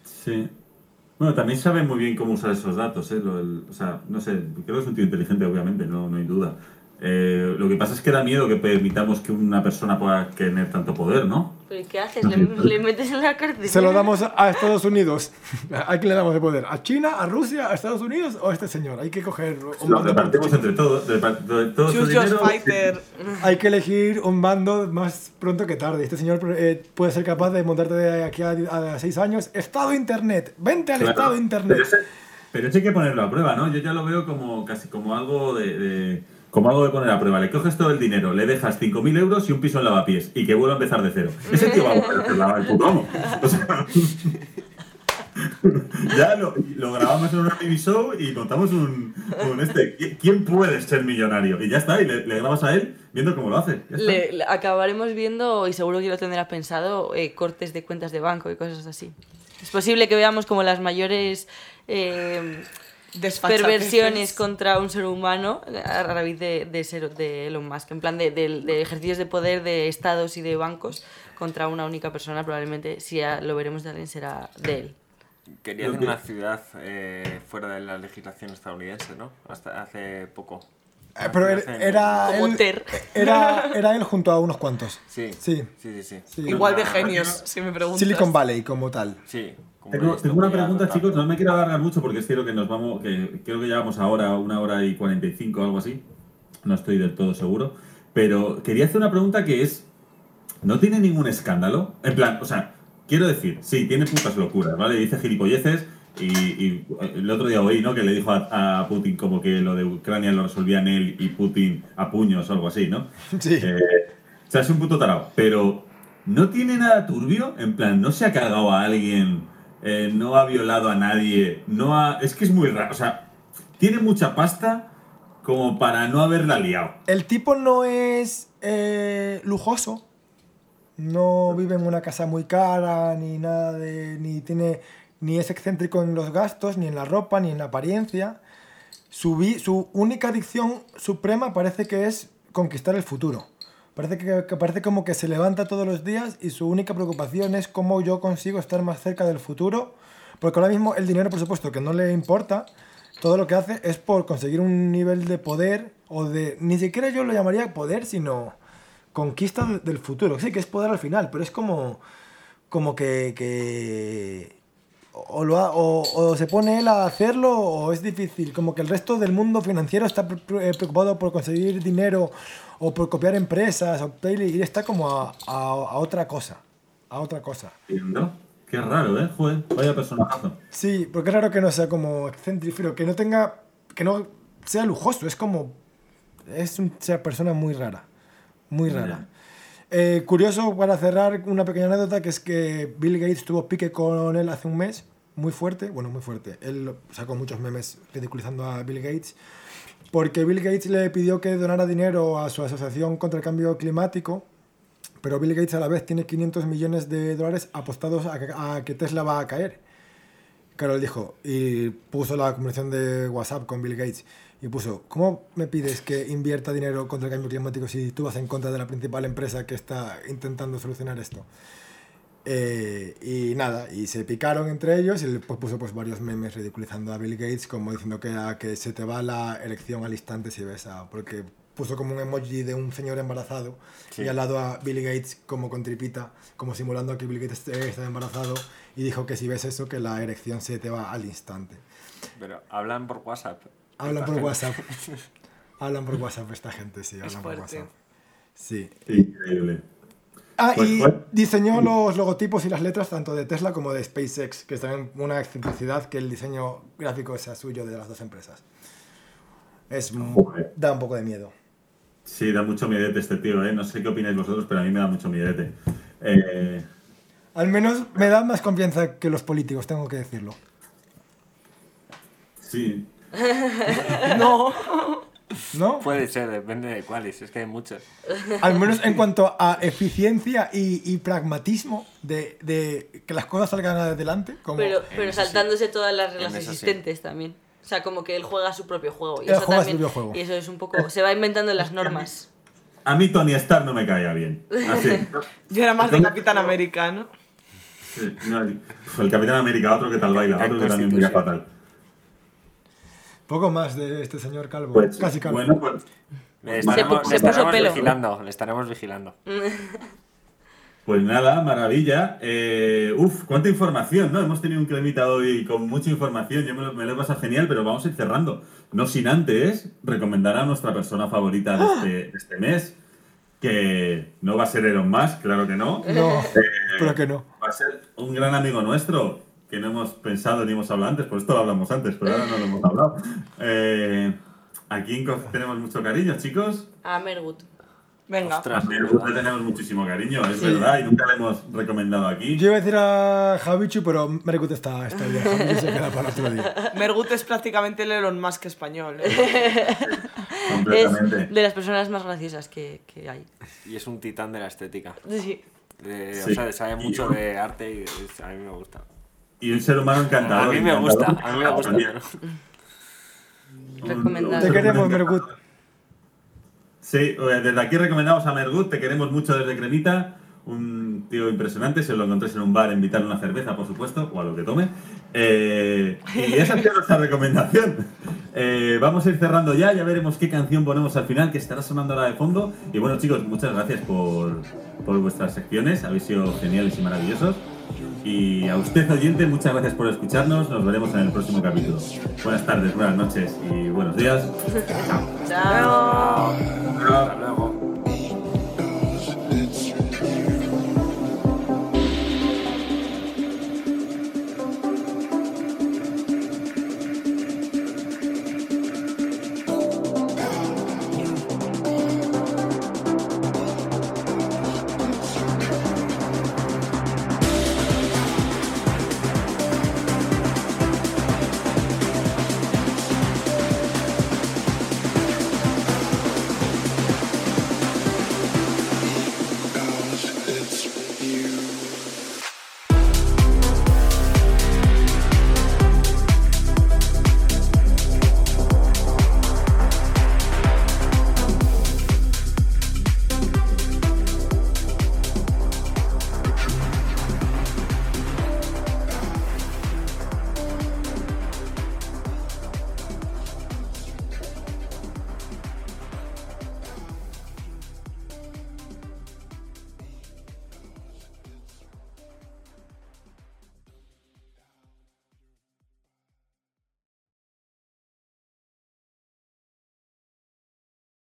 Sí. Bueno, también sabe muy bien cómo usar esos datos, ¿eh? Lo- el- o sea, no sé, creo que es un tío inteligente, obviamente, no, no hay duda. Eh, lo que pasa es que da miedo que permitamos que una persona pueda tener tanto poder, ¿no? ¿Pero ¿y qué haces? ¿Le, le metes en la cárcel? Se lo damos a Estados Unidos. ¿A quién le damos el poder? ¿A China, a Rusia, a Estados Unidos o a este señor? Hay que coger un Lo bando repartimos entre todos, todo Choose dinero. fighter. Hay que elegir un bando más pronto que tarde. Este señor eh, puede ser capaz de montarte de aquí a, a seis años. Estado Internet. Vente al Claro. Estado Internet. Pero ese hay que ponerlo a prueba, ¿no? Yo ya lo veo como casi como algo de, de- como algo de poner a prueba, le coges todo el dinero, le dejas 5.000 euros y un piso en lavapiés y que vuelva a empezar de cero. Ese tío va a volver a hacer la- el puto amo. O sea, ya lo, grabamos en un TV show y montamos un, un este. ¿Qui- ¿Quién puede ser millonario? Y ya está, y le, le grabas a él viendo cómo lo hace. Acabaremos viendo, y seguro que lo tendrás pensado, eh, cortes de cuentas de banco y cosas así. Es posible que veamos como las mayores eh. Perversiones contra un ser humano a raíz de, de, ser- de Elon Musk, en plan de, de- de ejercicios de poder de estados y de bancos contra una única persona, probablemente si ya lo veremos de alguien será de él. Quería Lo hacer que- una ciudad eh, fuera de la legislación estadounidense, ¿no? Hasta hace poco. Eh, pero Una era, era Como él, Ter. era, era él junto a unos cuantos. Sí. Sí. Sí, sí, sí. Sí. Igual de genios, si me preguntas. Silicon Valley como tal. Sí. Tengo, una pregunta, total. chicos. No me quiero alargar mucho porque es cierto que nos vamos. que creo que llevamos ahora una hora y 45 o algo así. No estoy del todo seguro. Pero quería hacer una pregunta que es. ¿No tiene ningún escándalo? En plan, o sea, quiero decir, sí, tiene putas locuras, ¿vale? Dice gilipolleces. Y, y el otro día oí, ¿no? Que le dijo a, a Putin como que lo de Ucrania lo resolvían él y Putin a puños o algo así, ¿no? Sí. Eh, o sea, es un puto tarao. Pero no tiene nada turbio. En plan, no se ha cargado a alguien, eh, no ha violado a nadie. no ha... Es que es muy raro. O sea, tiene mucha pasta como para no haberla liado. El tipo no es eh, lujoso. No vive en una casa muy cara, ni nada de. ni tiene. ni es excéntrico en los gastos, ni en la ropa, ni en la apariencia. Su, única adicción suprema parece que es conquistar el futuro. Parece que, que parece como que se levanta todos los días y su única preocupación es cómo yo consigo estar más cerca del futuro. Porque ahora mismo el dinero, por supuesto, que no le importa, todo lo que hace es por conseguir un nivel de poder o de... Ni siquiera yo lo llamaría poder, sino conquista de- del futuro. Sí, que es poder al final, pero es como, como que... que o, lo ha- o- o se pone él a hacerlo o es difícil. Como que el resto del mundo financiero está pre- preocupado por conseguir dinero o por copiar empresas o y está como a, a- a otra cosa. A otra cosa. ¿Entiendo? Qué raro, ¿eh? Joder, vaya personajazo. Sí, porque es raro que no sea como excéntrico, que no tenga, que no sea lujoso, es como, es un- una persona muy rara, muy rara. Eh, curioso para cerrar una pequeña anécdota que es que Bill Gates tuvo pique con él hace un mes, muy fuerte, bueno, muy fuerte. Él sacó muchos memes ridiculizando a Bill Gates porque Bill Gates le pidió que donara dinero a su asociación contra el cambio climático pero Bill Gates a la vez tiene 500 millones de dólares apostados a que, Tesla va a caer. Claro, él dijo, y puso la conversación de WhatsApp con Bill Gates, y puso, ¿cómo me pides que invierta dinero contra el cambio climático si tú vas en contra de la principal empresa que está intentando solucionar esto? Eh, y nada, y se picaron entre ellos y pues, puso pues, varios memes ridiculizando a Bill Gates como diciendo que, a- que se te va la elección al instante si ves a... Porque puso como un emoji de un señor embarazado Sí. y al lado a Bill Gates como con tripita, como simulando que Bill Gates estaba embarazado y dijo que si ves eso que la erección se te va al instante. Pero hablan por WhatsApp. Hablan por WhatsApp. Hablan por WhatsApp esta gente, sí, hablan por. WhatsApp. Sí. Increíble. Ah, Pues, y pues. diseñó los logotipos y las letras tanto de Tesla como de SpaceX, que es también una excentricidad que el diseño gráfico sea suyo de las dos empresas. Es, Joder. da un poco de miedo. Sí, da mucho miedete este tío, ¿eh? No sé qué opináis vosotros, pero a mí me da mucho miedete. Eh, Al menos me da más confianza que los políticos, tengo que decirlo. sí. No. ¿No? Puede ser, depende de cuáles, es que hay muchos. Al menos en cuanto a eficiencia y, y pragmatismo de, de que las cosas salgan adelante. Como Pero, pero eso sí. saltándose todas las reglas En eso sí. existentes también. O sea, como que él juega su propio juego. Y Él eso juega su también, propio juego. Y eso es un poco. Se va inventando las normas. A mí Tony Stark no me caía bien. Así. Yo era más de Capitán América, ¿no? Sí, no, el Capitán América, otro que tal baila, La otro que también Constitución. fatal. Poco más de este señor Calvo. Pues, Casi Calvo. bueno, pues, Le Se estaremos, le se puso estaremos pelo. vigilando, le estaremos vigilando. pues nada, maravilla. Eh, uf, cuánta información, ¿no? Hemos tenido un cremita hoy con mucha información. Yo me lo, me lo he pasado genial, pero vamos a ir cerrando. No sin antes recomendar a nuestra persona favorita de este, de este mes, que no va a ser Elon Musk, claro que no. No, Eh, pero que no. Va a ser un gran amigo nuestro que no hemos pensado ni hemos hablado antes, por esto lo hablamos antes, pero ahora no lo hemos hablado. Eh, ¿A quién tenemos mucho cariño, chicos? A Mergut. Venga. Ostras, A Mergut le tenemos muchísimo cariño, es verdad, y nunca le hemos recomendado aquí. Yo iba a decir a Javichu, pero Mergut está, está bien. Javichu se queda para otro día. Mergut es prácticamente el Elon Musk español. ¿eh? Es Completamente. de las personas más graciosas que, que hay. Y es un titán de la estética. Sí. De- Sí. O sea, sabe mucho de arte y es- a mí me gusta. Y un ser humano encantador. A mí me encantador. gusta, a mí me gusta. También. Recomendado. Te queremos, Mergut. Sí, desde aquí recomendamos a Mergut, te queremos mucho desde Cremita. Un tío impresionante, si lo encontréis en un bar, invitarle una cerveza, por supuesto, o a lo que tome. Eh, y esa ha sido nuestra recomendación. Eh, vamos a ir cerrando ya, ya veremos qué canción ponemos al final, que estará sonando ahora de fondo. Y bueno, chicos, muchas gracias por, por vuestras secciones, habéis sido geniales y maravillosos. Y a usted, oyente, muchas gracias por escucharnos. Nos veremos en el próximo capítulo. Buenas tardes, buenas noches y buenos días. Chao. Chao. Hasta luego.